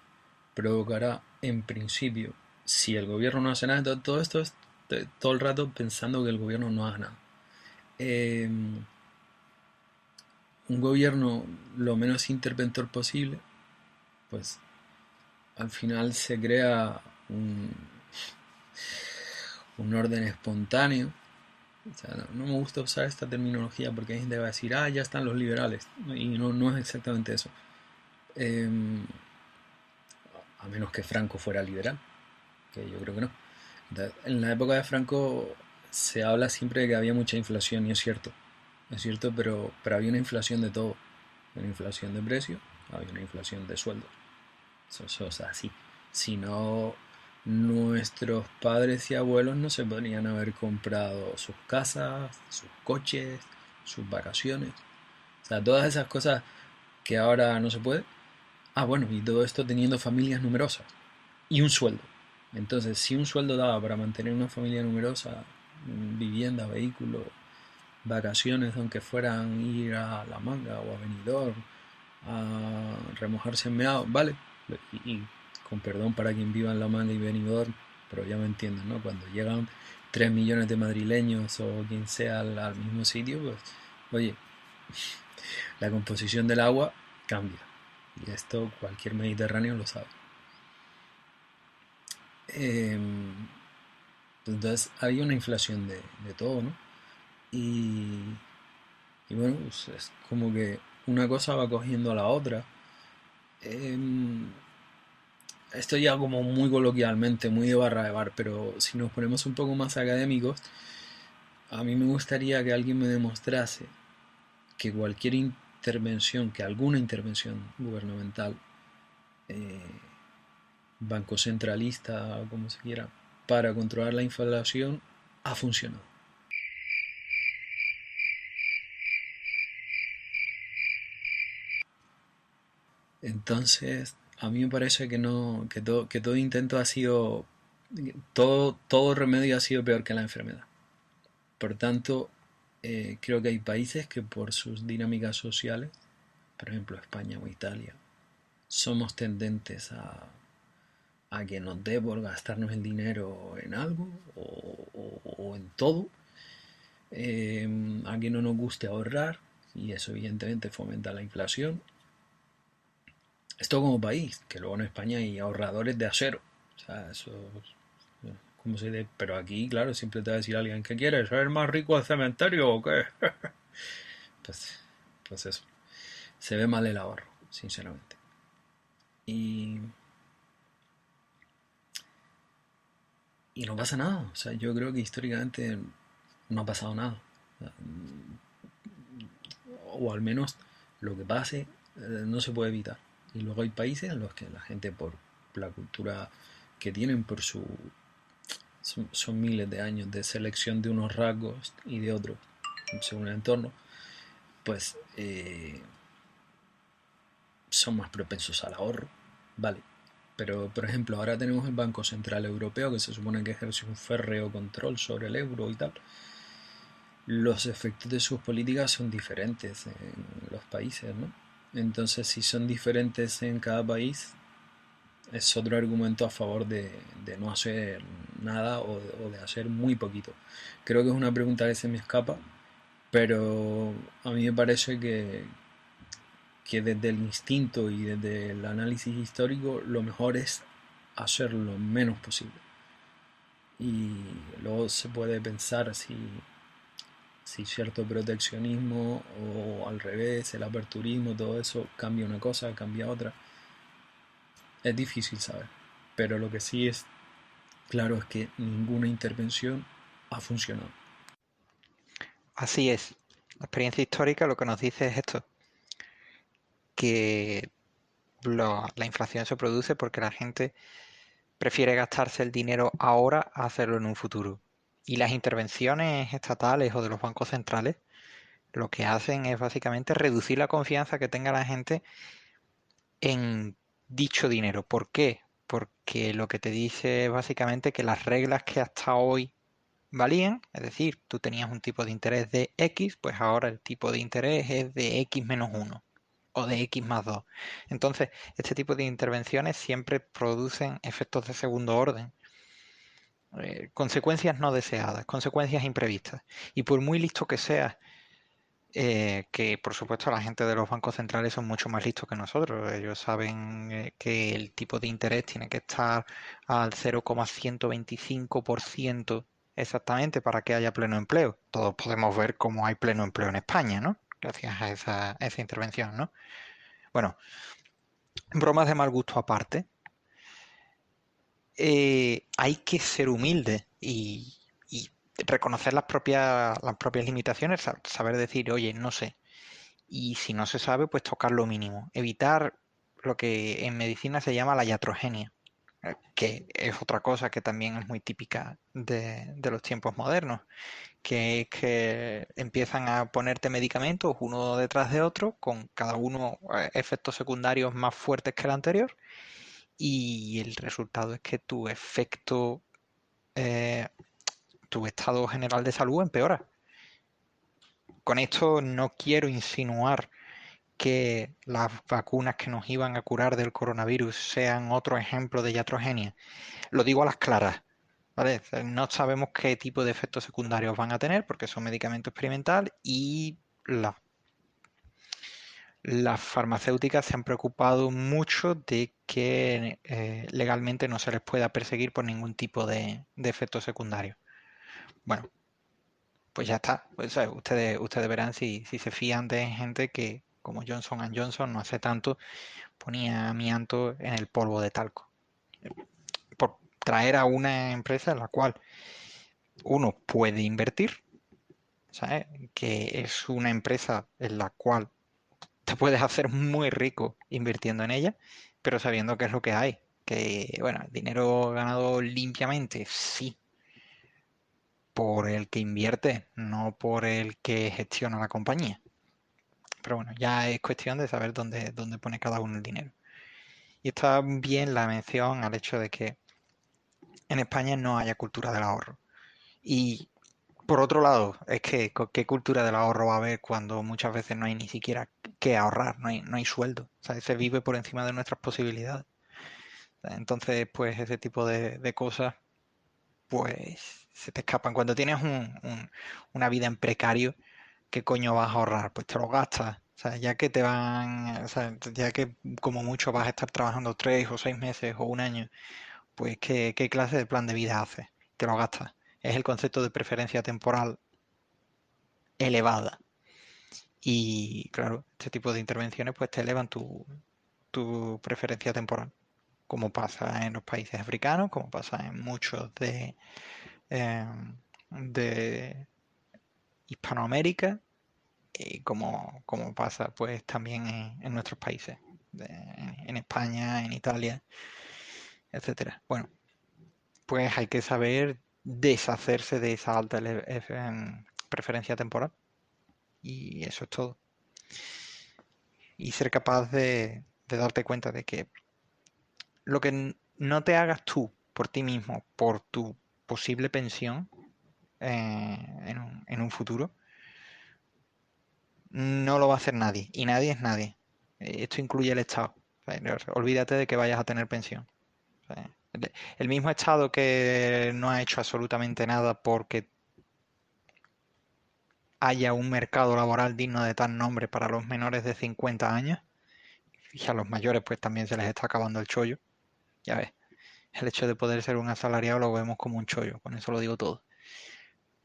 Speaker 4: provocará en principio, si el gobierno no hace nada, todo, esto es todo el rato pensando que el gobierno no haga nada. Em, un gobierno lo menos interventor posible pues al final se crea un, un orden espontáneo. No, me gusta usar esta terminología porque hay gente que va a decir, ah, ya están los liberales. Y no, no es exactamente eso. Em, a menos que Franco fuera liberal, que yo creo que no. en la época de Franco se habla siempre de que había mucha inflación, y es cierto. Es cierto, pero, pero había una inflación de todo. Una inflación de precios, había una inflación de sueldos. Eso, es así. Si no, nuestros padres y abuelos no se podrían haber comprado sus casas, sus coches, sus vacaciones. O sea, todas esas cosas que ahora no se puede. Ah, bueno, y todo esto teniendo familias numerosas y un sueldo. Entonces, si un sueldo daba para mantener una familia numerosa, vivienda, vehículo, vacaciones, aunque fueran ir a La Manga o a Benidorm, a remojarse en meado, vale. Y, con perdón para quien viva en La Manga y Benidorm, pero ya me entienden, ¿no? Cuando llegan 3 millones de madrileños o quien sea al, mismo sitio, pues, oye, la composición del agua cambia. Y esto cualquier mediterráneo lo sabe. Em, entonces había una inflación de, todo, ¿no? Y, y bueno, pues es como que una cosa va cogiendo a la otra. Em, esto ya como muy coloquialmente, muy de barra de bar, pero si nos ponemos un poco más académicos, a mí me gustaría que alguien me demostrase que cualquier intervención, que alguna intervención gubernamental, eh, banco centralista como se quiera, para controlar la inflación, ha funcionado. Entonces, a mí me parece que no, que todo, que todo intento ha sido, todo, todo remedio ha sido peor que la enfermedad. Por tanto, eh, creo que hay países que por sus dinámicas sociales, por ejemplo España o Italia, somos tendentes a, a que nos dé por gastarnos el dinero en algo o, en todo, eh, a que no nos guste ahorrar y eso evidentemente fomenta la inflación esto como país, que luego en España hay ahorradores de acero. O sea, eso. ¿Cómo se dice? Pero aquí, claro, siempre te va a decir alguien que quiere ser más rico del cementerio o qué. pues, pues eso. Se ve mal el ahorro, sinceramente. Y. Y no pasa nada. O sea, yo creo que históricamente no ha pasado nada. O al menos lo que pase eh, no se puede evitar. Y luego hay países en los que la gente por la cultura que tienen, por su... Son, miles de años de selección de unos rasgos y de otros, según el entorno, pues eh, son más propensos al ahorro, ¿vale? Pero, por ejemplo, ahora tenemos el Banco Central Europeo que se supone que ejerce un férreo control sobre el euro y tal. Los efectos de sus políticas son diferentes en los países, ¿no? Entonces, si son diferentes en cada país, es otro argumento a favor de, no hacer nada o de, hacer muy poquito. Creo que es una pregunta que se me escapa, pero a mí me parece que, que desde el instinto y desde el análisis histórico lo mejor es hacer lo menos posible. Y luego se puede pensar si si cierto proteccionismo o al revés, el aperturismo, todo eso cambia una cosa, cambia otra. Es difícil saber, pero lo que sí es claro es que ninguna intervención ha funcionado.
Speaker 3: Así es. La experiencia histórica lo que nos dice es esto, que la inflación se produce porque la gente prefiere gastarse el dinero ahora a hacerlo en un futuro. Y las intervenciones estatales o de los bancos centrales lo que hacen es básicamente reducir la confianza que tenga la gente en dicho dinero. ¿Por qué? Porque lo que te dice es básicamente que las reglas que hasta hoy valían, es decir, tú tenías un tipo de interés de X, pues ahora el tipo de interés es de X menos 1 o de X más 2. Entonces, este tipo de intervenciones siempre producen efectos de segundo orden eh, consecuencias no deseadas, consecuencias imprevistas. Y por muy listo que seas, eh, que por supuesto la gente de los bancos centrales son mucho más listos que nosotros. Ellos saben eh, que el tipo de interés tiene que estar al 0,125% exactamente para que haya pleno empleo. Todos podemos ver cómo hay pleno empleo en España, ¿no? Gracias a esa, a esa intervención, ¿no? Bueno, bromas de mal gusto aparte, eh, hay que ser humilde y, reconocer las propias, limitaciones, saber decir, oye, no sé. Y si no se sabe, pues tocar lo mínimo. Evitar lo que en medicina se llama la iatrogenia. eh, que es otra cosa que también es muy típica de, los tiempos modernos, que es que empiezan a ponerte medicamentos uno detrás de otro, con cada uno eh, efectos secundarios más fuertes que el anterior, y el resultado es que tu efecto, eh, tu estado general de salud empeora. Con esto no quiero insinuar que las vacunas que nos iban a curar del coronavirus sean otro ejemplo de iatrogenia. Lo digo a las claras. No sabemos qué tipo de efectos secundarios van a tener porque son medicamentos experimentales y las farmacéuticas se han preocupado mucho de que eh, legalmente no se les pueda perseguir por ningún tipo de, de efectos secundarios. Bueno, pues ya está. Pues, ustedes, ustedes verán si, si se fían de gente que, como Johnson Johnson no hace tanto, ponía amianto en el polvo de talco. Por traer a una empresa en la cual uno puede invertir, ¿sabes? que es una empresa en la cual te puedes hacer muy rico invirtiendo en ella, pero sabiendo qué es lo que hay. Que, bueno, dinero ganado limpiamente, sí, por el que invierte, no por el que gestiona la compañía. Pero bueno, ya es cuestión de saber dónde, dónde pone cada uno el dinero. Y está bien la mención al hecho de que en España no haya cultura del ahorro. Y por otro lado, es que ¿qué cultura del ahorro va a haber cuando muchas veces no hay ni siquiera que ahorrar, no hay, no hay sueldo? O sea, se vive por encima de nuestras posibilidades. Entonces, pues ese tipo de, cosas, pues se te escapan. Cuando tienes una vida en precario, ¿qué coño vas a ahorrar? Pues te lo gastas. O sea, ya que te van, o sea, ya que como mucho vas a estar trabajando tres o seis meses o un año, pues ¿qué, clase de plan de vida haces? Te lo gastas. Es el concepto de preferencia temporal elevada. Y claro, este tipo de intervenciones pues te elevan tu, tu preferencia temporal, como pasa en los países africanos, como pasa en muchos de, em, de Hispanoamérica y como, como pasa pues también en, nuestros países, en España, en Italia, etcétera. Bueno, pues hay que saber deshacerse de esa alta preferencia temporal y eso es todo. Y ser capaz de, darte cuenta de que lo que no te hagas tú por ti mismo, por tu posible pensión, eh, en, un, futuro, no lo va a hacer nadie. Y nadie es nadie. Esto incluye el Estado. olvídate de que vayas a tener pensión. El mismo Estado que no ha hecho absolutamente nada porque haya un mercado laboral digno de tal nombre para los menores de 50 años. Y a los mayores pues también se les está acabando el chollo. Ya ves, el hecho de poder ser un asalariado lo vemos como un chollo, con eso lo digo todo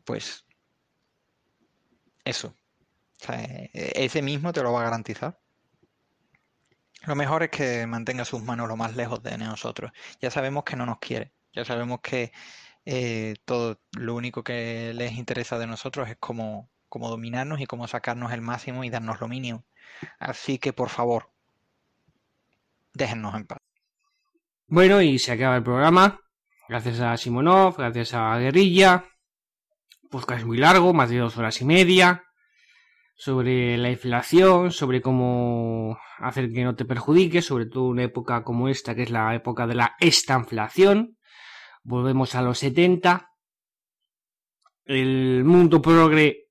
Speaker 3: pues eso. E, ese mismo te lo va a garantizar. Lo mejor es que mantenga sus manos lo más lejos de nosotros. Ya sabemos que no nos quiere. Ya sabemos que eh, todo lo único que les interesa de nosotros es cómo, cómo dominarnos y cómo sacarnos el máximo y darnos lo mínimo. Así que por favor, déjennos en paz.
Speaker 2: Bueno, y se acaba el programa. Gracias a Simonov, gracias a Guerrilla, podcast muy largo, más de dos horas y media, sobre la inflación, sobre cómo hacer que no te perjudique, sobre todo una época como esta, que es la época de la estanflación. Volvemos a los 70. El mundo progre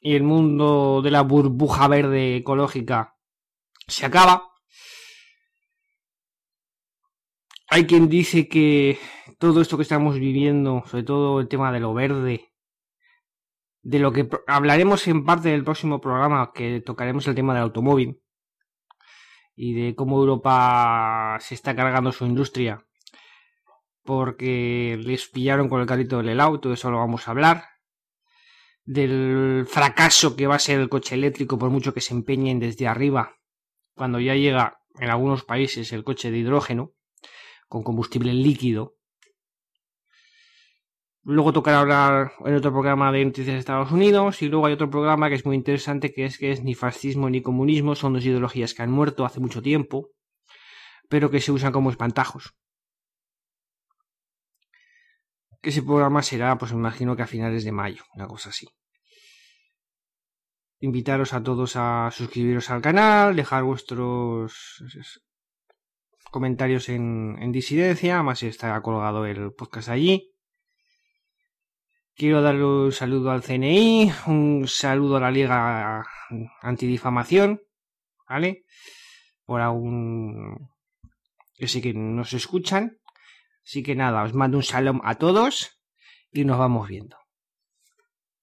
Speaker 2: y el mundo de la burbuja verde ecológica se acaba. Hay quien dice que todo esto que estamos viviendo, sobre todo el tema de lo verde, de lo que hablaremos en parte del próximo programa, que tocaremos el tema del automóvil y de cómo Europa se está cargando su industria porque les pillaron con el carrito del helado, todo eso lo vamos a hablar. Del fracaso que va a ser el coche eléctrico por mucho que se empeñen desde arriba, cuando ya llega en algunos países el coche de hidrógeno con combustible líquido Luego tocará hablar en otro programa de noticias de Estados Unidos y luego hay otro programa que es muy interesante que es que es ni fascismo ni comunismo, son dos ideologías que han muerto hace mucho tiempo, pero que se usan como espantajos. que ese programa será, pues me imagino que a finales de mayo, una cosa así. Invitaros a todos a suscribiros al canal, dejar vuestros comentarios en, en disidencia, además está colgado el podcast allí. Quiero darle un saludo al CNI, un saludo a la Liga Antidifamación, ¿vale? Por aún que sé que nos escuchan. Así que nada, os mando un saludo a todos y nos vamos viendo.